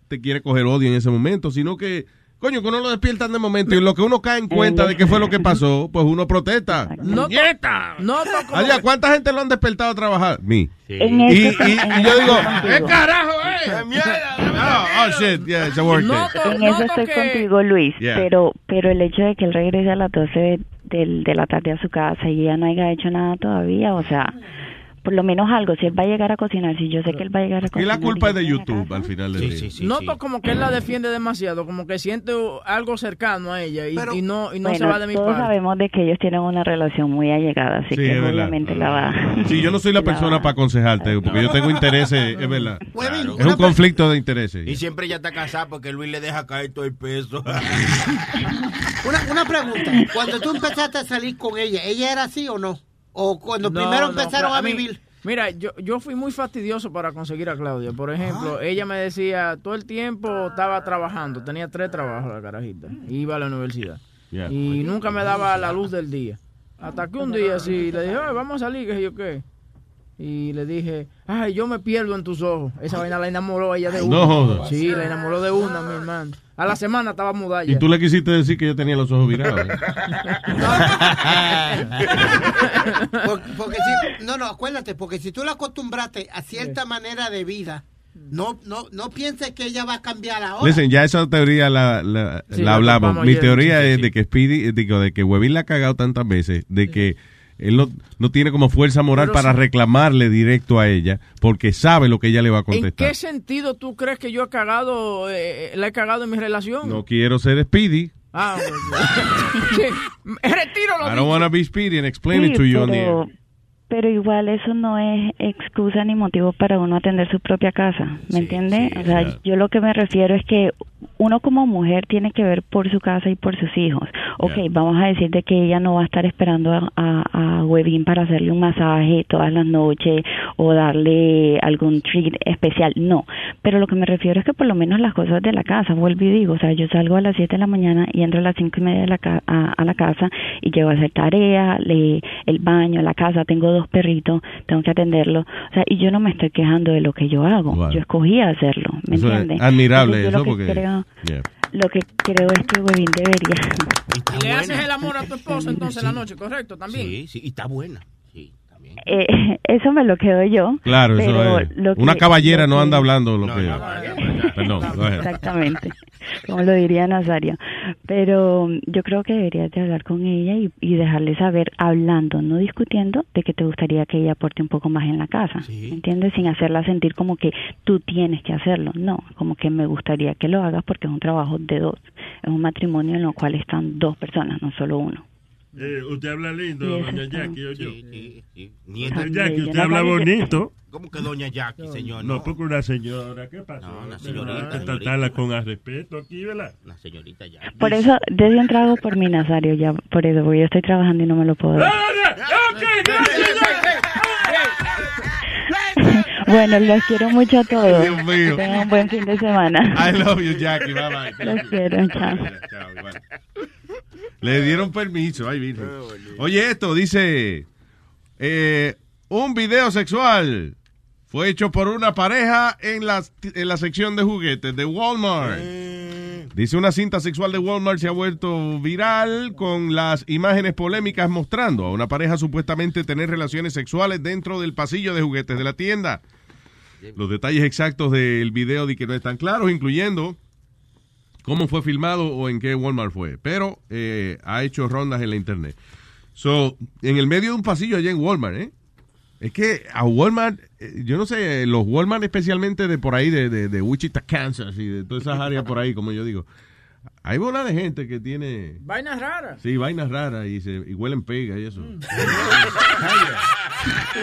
te quiere coger odio en ese momento, sino que, coño, que uno lo despiertan de momento y lo que uno cae en cuenta de qué fue lo que pasó, pues uno protesta. No, ¡Nieta! Como Allá, ¿cuánta gente lo han despertado a trabajar? Mi. En Y, yo eso digo, estoy ¿qué contigo. carajo, eh? Oh, oh, shit, yeah, it's a work day. En eso estoy contigo, Luis, Yeah. pero pero el hecho de que él regrese a las 12 de, del- de la tarde a su casa y ella no haya hecho nada todavía, o sea, por lo menos algo, si él va a llegar a cocinar, si yo sé que él va a llegar a Y cocinar. la culpa y es de YouTube al final del día. Noto como que él la defiende demasiado, como que siente algo cercano a ella y, y no, y no se va de mi todos parte. sabemos de que ellos tienen una relación muy allegada, así Sí, que obviamente la va. Sí, yo no soy la persona para aconsejarte, porque yo tengo intereses, es verdad. Es un conflicto de intereses. Y siempre ella está casada porque Luis le deja caer todo el peso. Una, una pregunta. Cuando tú empezaste a salir con ella, ¿ella era así o no? O cuando No, primero no, empezaron a mí- vivir. Mira, yo, yo fui muy fastidioso para conseguir a Claudia. Por ejemplo, ella me decía, todo el tiempo estaba trabajando, tenía tres trabajos la carajita, iba a la universidad. Yeah. Y nunca me daba la luz del día. Hasta que un día sí, le dije, "Ay, vamos a salir, que yo qué. Y le dije, ay, yo me pierdo en tus ojos. Esa vaina la enamoró a ella de una. No jodas. Sí, la enamoró de una, mi hermano. A la semana estaba mudada ya. Y tú le quisiste decir que yo tenía los ojos virados. ¿eh? Por- Porque, si, no, no, acuérdate, porque si tú la acostumbraste a cierta manera de vida, no, no, no pienses que ella va a cambiar ahora. Listen, ya esa teoría la, la, Sí, la la hablamos. Mi ayer, teoría sí, sí, es de que Speedy, digo, de que Webin la ha cagado tantas veces, de que él no, no tiene como fuerza moral Pero para sí. reclamarle directo a ella, porque sabe lo que ella le va a ¿En contestar. qué sentido tú crees que yo he cagado, eh, la he cagado en mi relación? No quiero ser Speedy. Ah, ok. sí. Retiro lo I dicho. don't want to be Speedy and explain Sí, it to you on the pero, air. Pero igual eso no es excusa ni motivo para uno atender su propia casa, ¿me entiende? o sea, yo lo que me refiero es que uno como mujer tiene que ver por su casa y por sus hijos. Ok, vamos a decir de que ella no va a estar esperando a, a, a Webin para hacerle un masaje todas las noches o darle algún treat especial, no. Pero lo que me refiero es que por lo menos las cosas de la casa, vuelvo y digo, o sea, yo salgo a las 7 de la mañana y entro a las cinco y media de la ca- a, a la casa y llego a hacer tarea, le, el baño, la casa, tengo dos perritos, tengo que atenderlo, o sea, y yo no me estoy quejando de lo que yo hago, Wow. yo escogí hacerlo, ¿me Eso es entiendes? admirable Entonces, eso lo que porque... creo- Yeah. lo que creo es que Webin debería Y le haces el amor a tu esposa entonces en la noche, ¿correcto? También. Sí, sí, y está buena. Eh, eso me lo quedo yo Claro, pero eso es. lo que- Una caballera lo no anda hablando lo que... Exactamente, como lo diría Nazario. Pero yo creo que deberías de hablar con ella y, y dejarle saber, hablando, no discutiendo, de que te gustaría que ella aporte un poco más en la casa. ¿me ¿Entiendes? Sin hacerla sentir como que tú tienes que hacerlo. No, como que me gustaría que lo hagas porque es un trabajo de dos. Es un matrimonio en el cual están dos personas, no solo uno. Eh, usted habla lindo, doña Jackie, o yo. Nieta. Doña Jackie, usted habla bonito. ¿Cómo que doña Jackie, señor? No, porque una señora, ¿qué pasa? No, una Hay señorita, que tratarla con respeto aquí, ¿verdad? Una señorita Jackie. Por eso, desde un trago por mi Nazario, ya, por eso, porque yo estoy trabajando y no me lo puedo dar. Bueno, los quiero mucho a todos. Dios mío. Que tengan un buen fin de semana. I love you, Jackie. Bye bye. Los quiero, chao. Chao, igual. Le dieron permiso, ay, virgen. Oye, esto dice: eh, un video sexual fue hecho por una pareja en la, en la sección de juguetes de Walmart. Dice una cinta sexual de Walmart se ha vuelto viral con las imágenes polémicas mostrando a una pareja supuestamente tener relaciones sexuales dentro del pasillo de juguetes de la tienda. Los detalles exactos del video de que no están claros, incluyendo cómo fue filmado o en qué Walmart fue, pero eh, ha hecho rondas en la internet. So, en el medio de un pasillo allá en Walmart, ¿eh? Es que a Walmart, eh, yo no sé, los Walmart especialmente de por ahí, de, de, de Wichita, Kansas y de todas esas áreas por ahí, como yo digo, hay bola de gente que tiene, Vainas raras. sí, vainas raras y, se, y huelen pega y eso.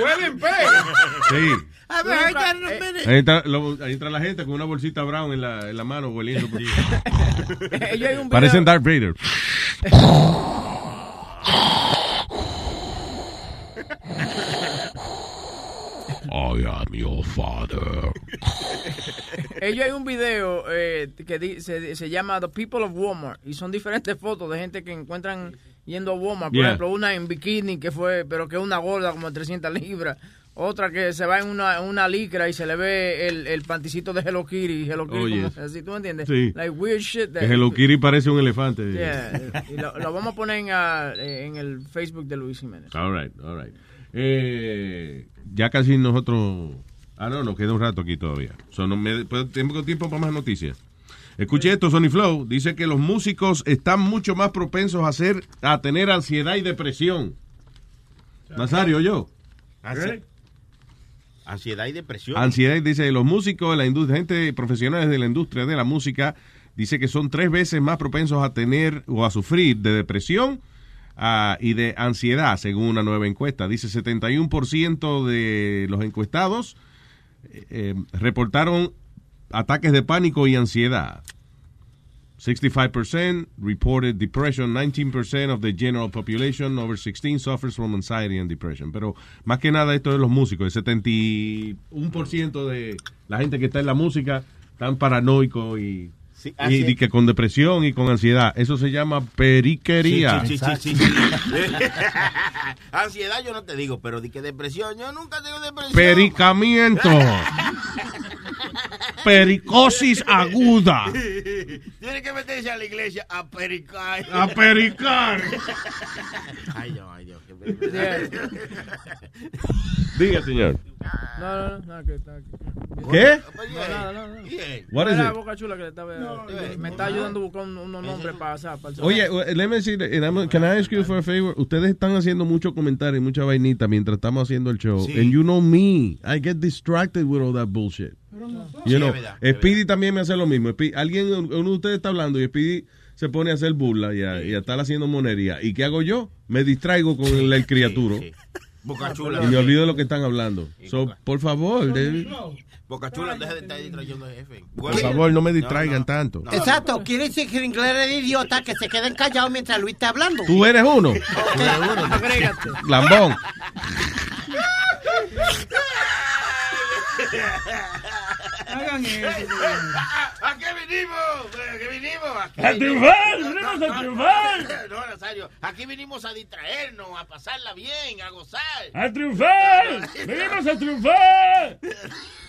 Huelen pega. Sí. A ver, I got a minute. Ahí entra, lo- ahí entra la gente con una bolsita brown en la, en la mano hueliendo. por- Ellos hay un video- Parecen Darth Vader. I am your father. Ellos hay un video eh, que di- se, se llama The People of Walmart y son diferentes fotos de gente que encuentran yendo a Walmart. Por Yeah. ejemplo, una en bikini que fue, pero que es una gorda como de 300 libras. Otra que se va en una, una licra y se le ve el, el panticito de Hello Kitty. Hello Kitty Oh, como- yes. así, ¿tú me entiendes? Sí. Like weird shit. that- Hello Kitty parece un elefante. Yeah, y lo, lo vamos a poner en, ah, en el Facebook de Luis Jiménez. All right, all right. Eh, ya casi nosotros... Ah, no, nos queda un rato aquí todavía. So, no me- pues, tengo tiempo para más noticias. Escuche esto, Sony Flow. Dice que los músicos están mucho más propensos a, hacer, a tener ansiedad y depresión. Nazario, yo. Ansi- Ansiedad y depresión. Ansiedad, dice, los músicos de la industria, gente profesionales de la industria de la música, dice que son tres veces más propensos a tener o a sufrir de depresión ah, y de ansiedad, según una nueva encuesta. Dice 71% de los encuestados eh, eh, reportaron ataques de pánico y ansiedad. 65% reported depression, 19% of the general population over 16 suffers from anxiety and depression. Pero más que nada esto de los músicos, el 71% de la gente que está en la música están paranoicos y, Sí, y, que con depresión y con ansiedad. Eso se llama periquería. Sí, sí, sí, sí, sí, sí. Ansiedad yo no te digo, pero di que depresión, yo nunca tengo depresión. Pericamiento. Pericosis aguda. Tiene que meterse a la iglesia a pericar. A pericar. Ay, Dios, ay, Dios. Diga, señor. No, no, no, no, que está ¿Qué? No, nada, no, no. What is era it? Boca Chula que le estaba, me está ayudando a buscar un- unos nombres para. Para el Oye, let me I'm- can I ask you for a favor? Ustedes están haciendo mucho comentario y mucha vainita mientras estamos haciendo el show. Sí. And you know me, I get distracted with all that bullshit. Sí, You know, es verdad, Speedy también me hace lo mismo. Speedy- alguien, uno de ustedes está hablando y Speedy se pone a hacer burla y a, y a estar haciendo monería. ¿Y qué hago yo? Me distraigo con el, el criaturo. Boca Y Chula. me olvido de lo que están hablando. So, por favor, David, Boca Chula, deja de estar distrayendo al jefe. por favor, no me distraigan tanto. Exacto, quiere decir que en inglés eres idiota que se queden callados mientras Luis está hablando. Tú eres uno. Agrégate. Lambón. Hagan eso. ¿A qué vinimos? ¿A qué vinimos? Aquí ¡A triunfar! ¡Venimos a triunfar! No, Nazario, aquí vinimos a distraernos, a pasarla bien, a gozar. ¡A triunfar! ¡Venimos a triunfar!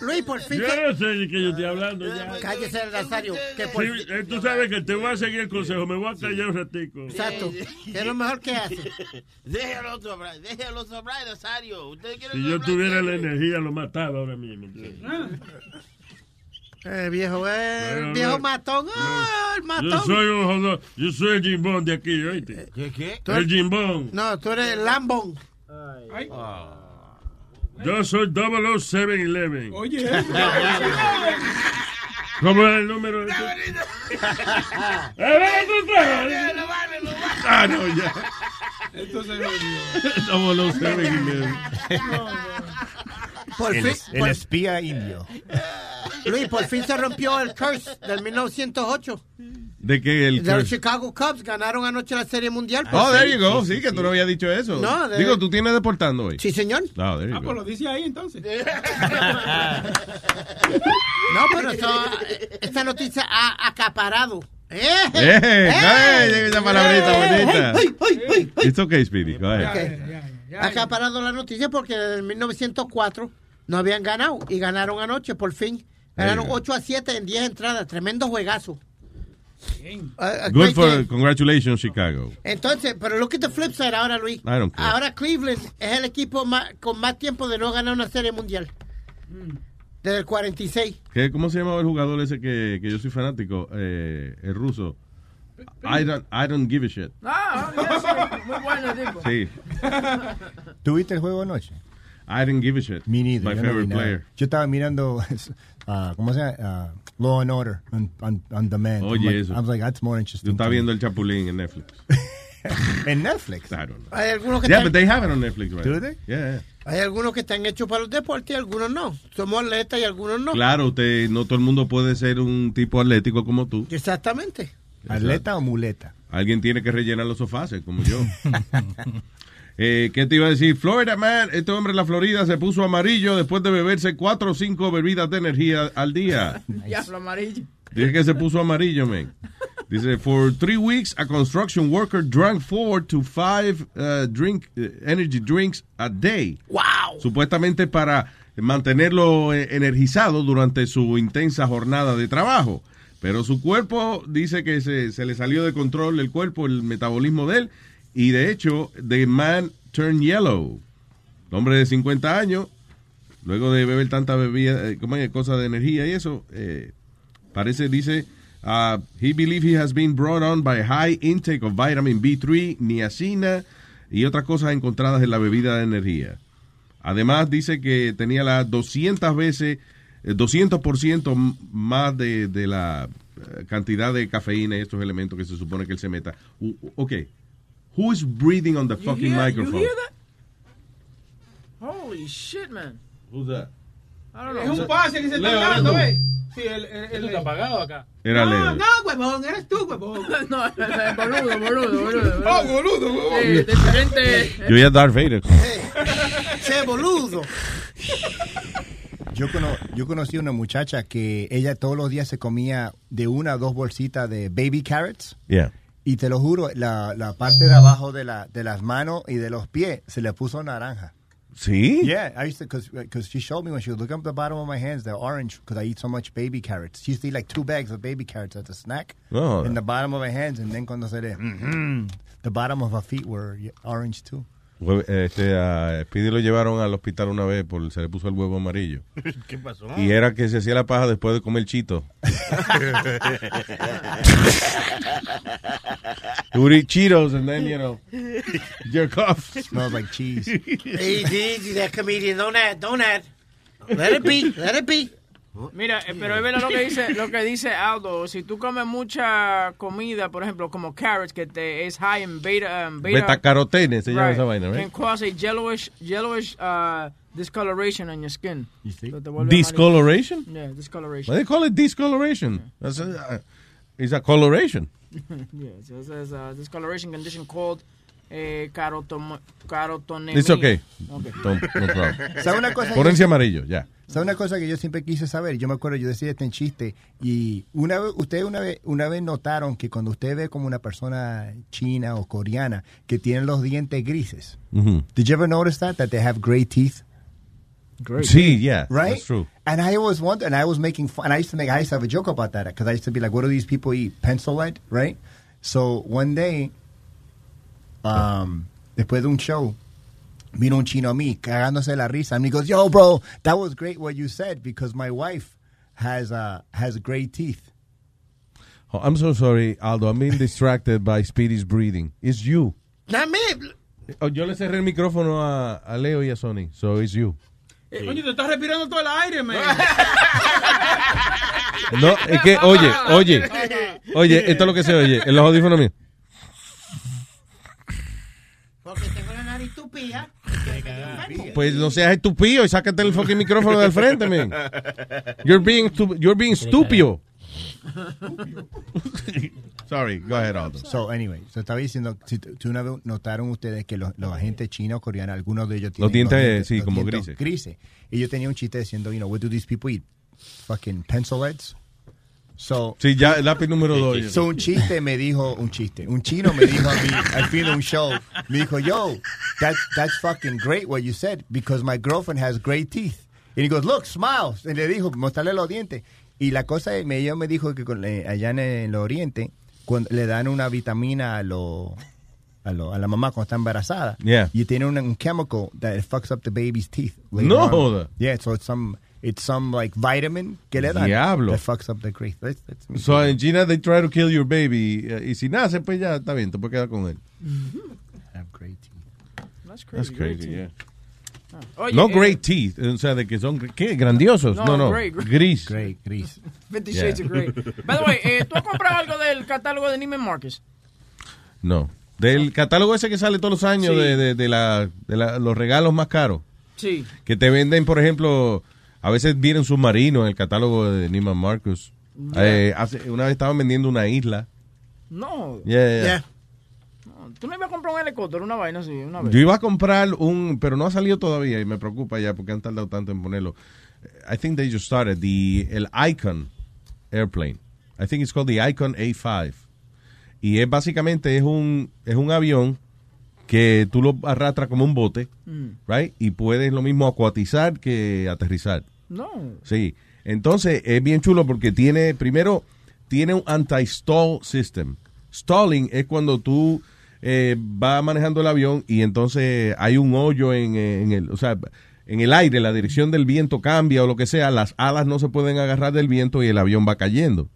Luis, por fin. Yo que- no sé de qué yo estoy hablando ya. Cállese, Nazario. Que por Sí, tú sabes que te voy a seguir el consejo, me voy a callar un ratico. Exacto. ¿Qué es lo mejor que hace? Déjalo otro hablar, déjalo hablar, Nazario. Si yo tuviera la energía, lo mataba ahora mismo. Eh, viejo, eh, viejo no. matón. ¡Ah, el matón! Yo soy un jodón, yo soy el jimbón de aquí, ¿oíste? ¿Qué, qué? Tú El jimbón. No, tú eres Lambón. Yo soy 00711. Oye. ¿Cómo es el número de? ¡Eh! Ah, no, ya. Esto se y medio. Por El, fin, es- el por- espía indio. Luis, por fin se rompió el curse del 1908. De que el. De los Chicago Cubs ganaron anoche la Serie Mundial. Oh, there you go. Sí, que tú no habías dicho eso. No, de- Digo, tú tienes deportando hoy. Sí, señor. No, there you Ah, go. pues lo dice ahí entonces. No, pero eso, esta noticia ha acaparado. ¡Eh! ¡Eh! ¡Eh! Llega esa palabrita ¡Eh! bonita. ¡Ay, ay, ay! It's okay, Speedy. Go ahead. Ok. Ha acaparado la noticia porque en 1904 no habían ganado y ganaron anoche por fin. Ganaron There you go. 8 a 7 en 10 entradas. Tremendo juegazo. A- a Good for. game. Congratulations, Chicago. Entonces, pero look at the flip side ahora, Luis. I don't care. Ahora Cleveland es el equipo más- con más tiempo de no ganar una serie mundial. Desde el 46. ¿Qué, ¿Cómo se llamaba el jugador ese que, que yo soy fanático? Eh, el ruso. I don't, I don't give a shit. Ah, ya sé. Muy bueno, tipo. Sí. ¿Tuviste el juego anoche? I didn't give a shit. Me neither. My no favorite player. Yo estaba mirando, ah, ¿cómo se llama? Ah, Law and Order on, on, on demand. I'm Oye, like, eso. I was like, that's more interesting. Tú estás to me. viendo el Chapulín en Netflix. en Netflix. I don't know. Hay algunos que Yeah, están- but they have it on Netflix, right? Do they? Yeah. Hay algunos que están hechos para los deportes y algunos no. Somos atletas y algunos no. Claro, usted, no todo el mundo puede ser un tipo atlético como tú. Exactamente. ¿Atleta o muleta? Alguien tiene que rellenar los sofás, como yo. eh, ¿Qué te iba a decir? Florida Man, este hombre en la Florida se puso amarillo después de beberse cuatro o cinco bebidas de energía al día. Diablo amarillo. Dice que se puso amarillo, man. Dice, for three weeks, a construction worker drank four to five uh, drink, uh, energy drinks a day. ¡Wow! Supuestamente para mantenerlo eh, energizado durante su intensa jornada de trabajo. Pero su cuerpo dice que se, se le salió de control el cuerpo, el metabolismo de él. Y de hecho, the man turned yellow. El hombre de 50 años, luego de beber tanta bebida, eh, ¿cómo es? Cosas de energía y eso, eh, parece, dice, uh, he believes he has been brought on by high intake of vitamin B3, niacina y otras cosas encontradas en la bebida de energía. Además, dice que tenía las 200 veces, eh, 200% m- más de, de la eh, cantidad de cafeína y estos elementos que se supone que él se meta. Ok. Who is breathing on the You fucking hear, microphone? You hear that? Holy shit, man. Who's that? I don't know. Es un pase que se está dando. ¿eh? Sí, el, el, el, está apagado acá. Era no, Leo. no, huevón, eres tú, huevón. no, boludo, boludo, boludo. Oh, boludo, huevón. Sí, diferente. Yo ya Darth Vader. ¡Che, boludo! Yo, cono- yo conocí una muchacha que ella todos los días se comía de una a dos bolsitas de baby carrots. Yeah. Y te lo juro, la, la parte de abajo de, la, de las manos y de los pies se le puso naranja. ¿Sí? Yeah, I used to, because she showed me when she was looking up the bottom of my hands, they're orange because I eat so much baby carrots. She used to eat like two bags of baby carrots as a snack Oh. in the bottom of my hands, and then cuando se le, mhm, the bottom of her feet were orange too. Este, a Speedy lo llevaron al hospital una vez por se le puso el huevo amarillo. ¿Qué pasó? Y era que se hacía la paja después de comer chito. You eat Cheetos and then, you know, jerk off. Smells like cheese. Easy, that comedian. Don't add, don't add. Let it be, let it be. Mira, eh, pero es verdad lo que dice lo que dice Aldo. Si tú comes mucha comida, por ejemplo, como carrots, que te, es high en beta, um, beta, Betacarotene se llama Right. esa vaina, can right? cause a yellowish, yellowish uh, discoloration on your skin. Vuelve Discoloration? Yeah, discoloration. Why they call it discoloration? That's a, uh, it's a coloration. yeah, so it's a discoloration condition called eh, carotom carotonemia. It's okay. Okay. Don't- no problem. ¿Sabe una cosa? Ponerse amarillo, ya. ¿Sabe una cosa que yo siempre quise saber? Yo me acuerdo, yo decía este en chiste, y una vez, ustedes una vez, una vez notaron que cuando usted ve como una persona china o coreana que tienen los dientes grises, Mhm. did you ever notice that, that they have gray teeth? Sí, yeah, Right? that's true. And I always wondered, and I was making fun, and I used to make, I used to have a joke about that, because I used to be like, what do these people eat? Pencil lead, right? So one day, um, después de un show, vino un chino a mí, cagándose la risa, and he goes, yo, bro, that was great what you said, because my wife has, uh, has gray teeth. Oh, I'm so sorry, Aldo. I'm being distracted by Speedy's breathing. It's you. Not me. Oh, yo le cerré el micrófono a, a Leo y a Sony, so it's you. Eh, Coño, te estás respirando todo el aire, man. No, es que, oye, oye, oye, esto es lo que se oye en los audífonos míos. Porque tengo Pues no seas estúpido y sácate el fucking micrófono del frente, man. You're being, stu- you're being stupio. Sorry, go ahead, Aldo. So, anyway, so estaba diciendo, si t- si una vez notaron ustedes que los, los agentes chinos o coreanos, algunos de ellos tienen Los dientes, sí, como dientes grises. Y yo tenía un chiste diciendo, you know, what do these people eat? Fucking pencil heads. So, Sí, ya el lápiz número dos. So un chiste me dijo, un chiste, un chino me dijo a mí al fin de un show, me dijo, yo, that's, that's fucking great what you said, because my girlfriend has great teeth. And he goes, look, smile. Y le dijo, mostrarle los dientes. Y la cosa, me, ella me dijo que con- eh, allá en el oriente, cuando le dan una vitamina a lo, a, lo- a la mamá cuando está embarazada, Yeah. y tiene un, un chemical that fucks up the baby's teeth. No on. Yeah, so it's some, it's some like vitamin que le dan Diablo. that fucks up the teeth. That's- that's- So in China they try to kill your baby. eh, y si nace, pues ya está bien, te puedes quedar con él. Have great That's That's crazy, teeth. yeah. Oye, no eh, great teeth, o sea, de que son ¿qué? grandiosos. No, No, no, gray, gray. gris. Gray, gris. Fifty Yeah. Shades of Grey. By the way, eh, ¿tú has comprado algo del catálogo de Neiman Marcus? No. Del catálogo ese que sale todos los años Sí. de, de, de la, de la- los regalos más caros. Sí. Que te venden, por ejemplo, a veces vienen submarinos en el catálogo de Neiman Marcus. Yeah. Eh, hace- una vez estaban vendiendo una isla. No. Yeah, yeah, yeah. No, Tú no ibas a comprar un helicóptero, una vaina así, una vez. Yo iba a comprar un, pero no ha salido todavía y me preocupa ya porque han tardado tanto en ponerlo. I think they just started the el Icon airplane. I think it's called the Icon A5. Y es básicamente es un es un avión que tú lo arrastras como un bote, Mm. right? Y puedes lo mismo acuatizar que aterrizar. No. Sí. Entonces es bien chulo porque tiene, primero, tiene un anti-stall system. Stalling es cuando tú eh, vas manejando el avión y entonces hay un hoyo en, eh, en el, o sea, en el aire, la dirección del viento cambia o lo que sea, las alas no se pueden agarrar del viento y el avión va cayendo.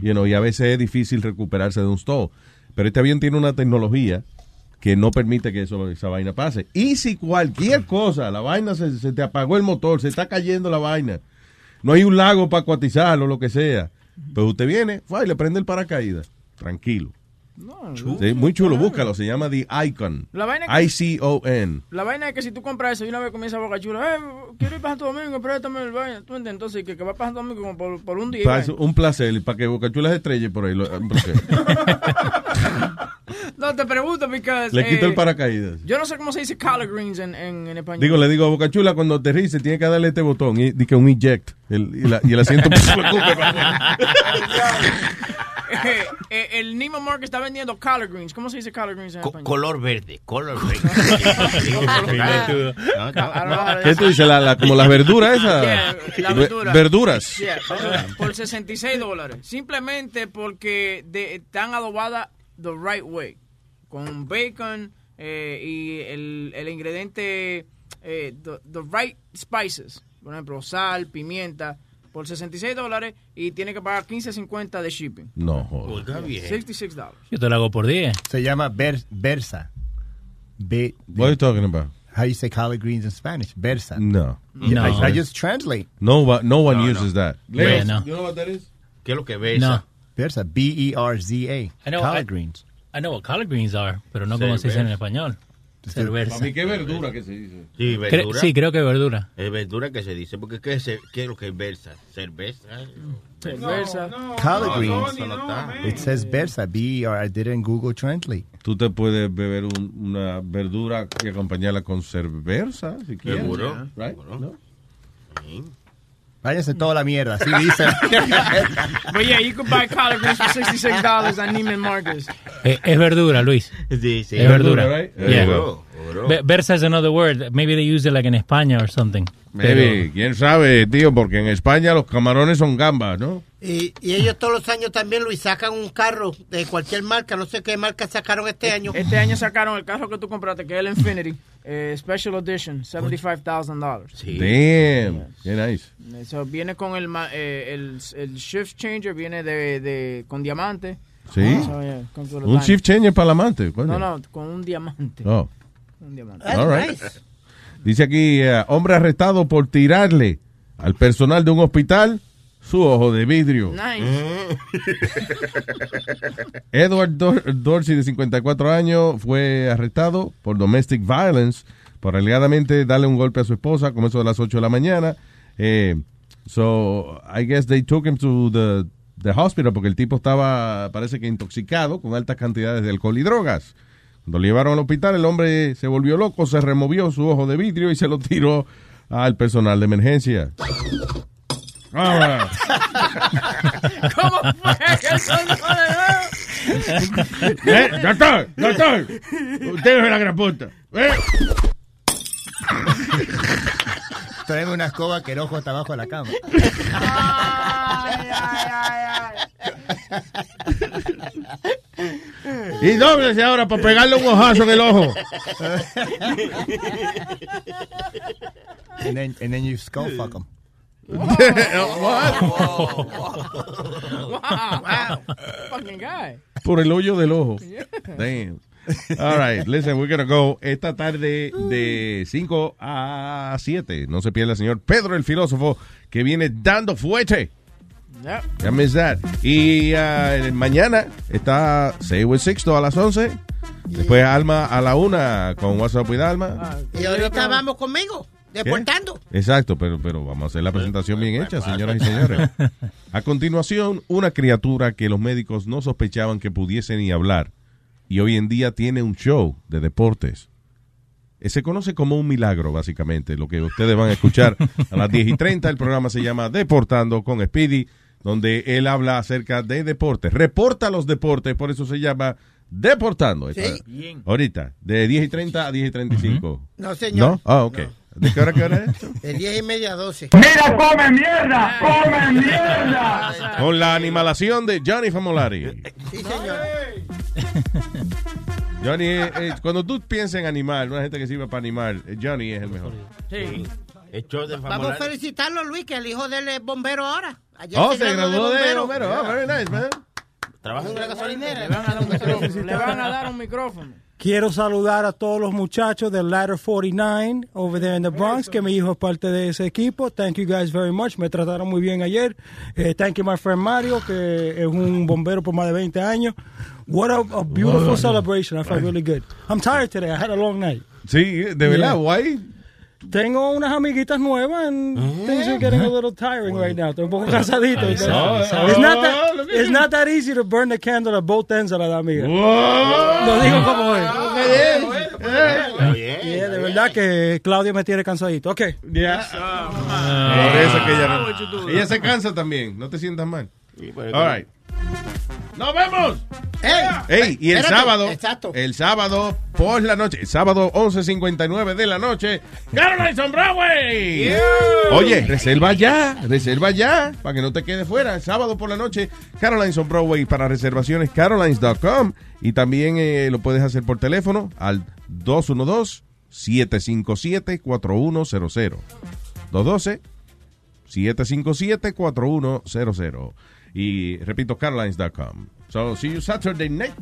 Y a veces es difícil recuperarse de un stall. Pero este avión tiene una tecnología que no permite que eso, esa vaina pase. Y si cualquier cosa, la vaina se, se te apagó el motor, se está cayendo la vaina, no hay un lago para acuatizarlo, lo que sea, pues usted viene y le prende el paracaídas, tranquilo. No, Sí, muy chulo, búscalo, se llama The Icon. La vaina que- I-C-O-N. La vaina es que si tú compras eso y una vez comienza Boca Chula, eh, quiero ir para Santo Domingo, préstame el vaina. ¿Tú entiendes? Entonces, que, que va para Santo Domingo como por, por un día. y Pa- un placer, para que Boca Chula se estrelle por ahí. lo- porque No, te pregunto, porque... le quito el paracaídas. Yo no sé cómo se dice collard greens en, en, en español. Digo, le digo a Boca Chula, cuando aterrice, tiene que darle este botón, y, di que un eject, el, y, la- y el asiento Eh, eh, el Neiman Marcus está vendiendo collard greens. ¿Cómo se dice collard greens en Co- español? color verde, color verde. No, no. ¿Qué tú dices? La, la- como las verduras esas. Yeah, la Ve- verdura. Verduras. Yeah, por 66 dólares. Simplemente porque de- están adobadas the right way. Con bacon eh, y el, el ingrediente, eh, the, the right spices. Por ejemplo, sal, pimienta. Por 66 dólares y tiene que pagar 15.50 de shipping. No, joder. 66 dólares. Yo te lo hago por 10. Se llama Ver- Versa. B What are you talking about? How you say collard greens in Spanish? Versa. No. Yeah, I, I just translate. No, one- no one No, uses no. that. Yeah, Leo, no. you know what that is? ¿Qué es lo que ves? No. Versa. B-E-R-Z-A. I know, collard I- greens. I know what collard greens are, pero no como se dice en español. Cerveza. Para mí, ¿qué verdura que se dice? Sí, Cre- verdura. sí, creo que verdura. Es verdura que se dice, porque ¿qué es, qué es lo que es versa? ¿Cerveza? Cerveza. Collard No, greens. no. It says versa. B-E-R. I did it in Google Translate. Tú te puedes beber un- una verdura y acompañarla con cerveza, si quieres. Seguro. Right? No? Váyanse toda la mierda. Así dicen. But yeah, you could buy collard greens for $66 at Neiman Marcus. Eh, es verdura, Luis. Sí, sí. Es verdura. right? Yeah. Versa is another word. Maybe they use it like in España or something. Maybe, quién sabe, tío, porque en España los camarones son gambas, ¿no? Y, y ellos todos los años también, Luis, sacan un carro de cualquier marca. No sé qué marca sacaron este año. Este año sacaron el carro que tú compraste, que es el Infinity, eh, Special Edition, $75,000. Damn, qué nice. Eso viene con el, ma- eh, el, el shift changer, viene de, de con diamante. Sí. So, yeah, con todo el Un shift changer para el amante. No, no, con un diamante. Oh. Un diamante. All right. Dice aquí, eh, hombre arrestado por tirarle al personal de un hospital su ojo de vidrio. Nice. Edward Dor- Dorsey, de 54 años, fue arrestado por domestic violence, por alegadamente darle un golpe a su esposa, como eso de las 8 de la mañana. Eh, so, I guess they took him to the, the hospital porque el tipo estaba, parece que intoxicado con altas cantidades de alcohol y drogas. Cuando lo llevaron al hospital, el hombre se volvió loco, se removió su ojo de vidrio y se lo tiró al personal de emergencia. ¿Cómo fue que Eh, doctor, doctor. Usted es la gran puta. Eh. Tráeme una escoba que el ojo está abajo de la cama. Y dóblese ahora para pegarle un ojazo en el ojo. and then, and then you skull fuck them. wow. Fucking guy. Por el hoyo del ojo. Damn. All right, listen, we're gonna go esta tarde de 5 a 7. No se pierda el señor Pedro el filósofo que viene dando fuerte. Yep. Ya miss that. Y ah, mañana está Say with Sixto a las 11. Después Alma a la 1 con WhatsApp with Alma. Y ahorita vamos conmigo, deportando. Exacto, pero, pero vamos a hacer la presentación bien hecha, señoras y señores. A continuación, una criatura que los médicos no sospechaban que pudiese ni hablar y hoy en día tiene un show de deportes. Eh, Se conoce como un milagro, básicamente, lo que ustedes van a escuchar a las 10 y 30. El programa se llama Deportando con Speedy, donde él habla acerca de deportes. Reporta los deportes, por eso se llama Deportando. Está- Ahorita, de 10 y 30 a 10 y 35. No, señor. ¿No? Ah, ok. ¿De qué hora, qué hora es? De 10 y media a 12. ¡Mira, come mierda! ¡Come mierda! Con la animalación de Johnny Famolari. Sí, señor. Johnny, eh, eh, cuando tú piensas en animal, una gente que sirve para animal, eh, Johnny es el mejor. Sí. Hecho de Vamos a felicitarlo, Luis, que el hijo de él es bombero ahora. Ayer Oh, se graduó de bombero. bombero. Oh, very nice, man. Trabaja en una gasolinera. Le van a dar un micrófono. Le van a dar un micrófono. Quiero saludar a todos los muchachos del Ladder 49 over there in the Bronx, que mi hijo es parte de ese equipo. Thank you guys very much. Me trataron muy bien ayer. Eh, thank you, my friend Mario, que es un bombero por más de 20 años. What a, a beautiful Wow. celebration. I felt really good. I'm tired today. I had a long night. Sí, de verdad, Yeah. guay. Tengo unas amiguitas nuevas and things are getting a little tiring right now. Estoy un poco cansadito. It's not that, Oh, at it's not that easy to burn the candle at both ends a la amiga. Lo digo como es. Eh. Yeah, de verdad que Claudia me tiene cansadito. Ok. Yeah. Por eso es que ella, no- ella se cansa también. No te sientas mal. All right. ¡Nos vemos! Ey, y el Espérate, sábado, exacto. el sábado por la noche, el sábado 11.59 de la noche, Caroline Broadway. Oye, reserva ya, reserva ya, para que no te quede fuera. El sábado por la noche, Caroline's on Broadway para reservaciones, carolines.com. Y también eh, lo puedes hacer por teléfono al 212-757-4100. 212-757-4100. Y repito, carlines.com. So, see you Saturday night.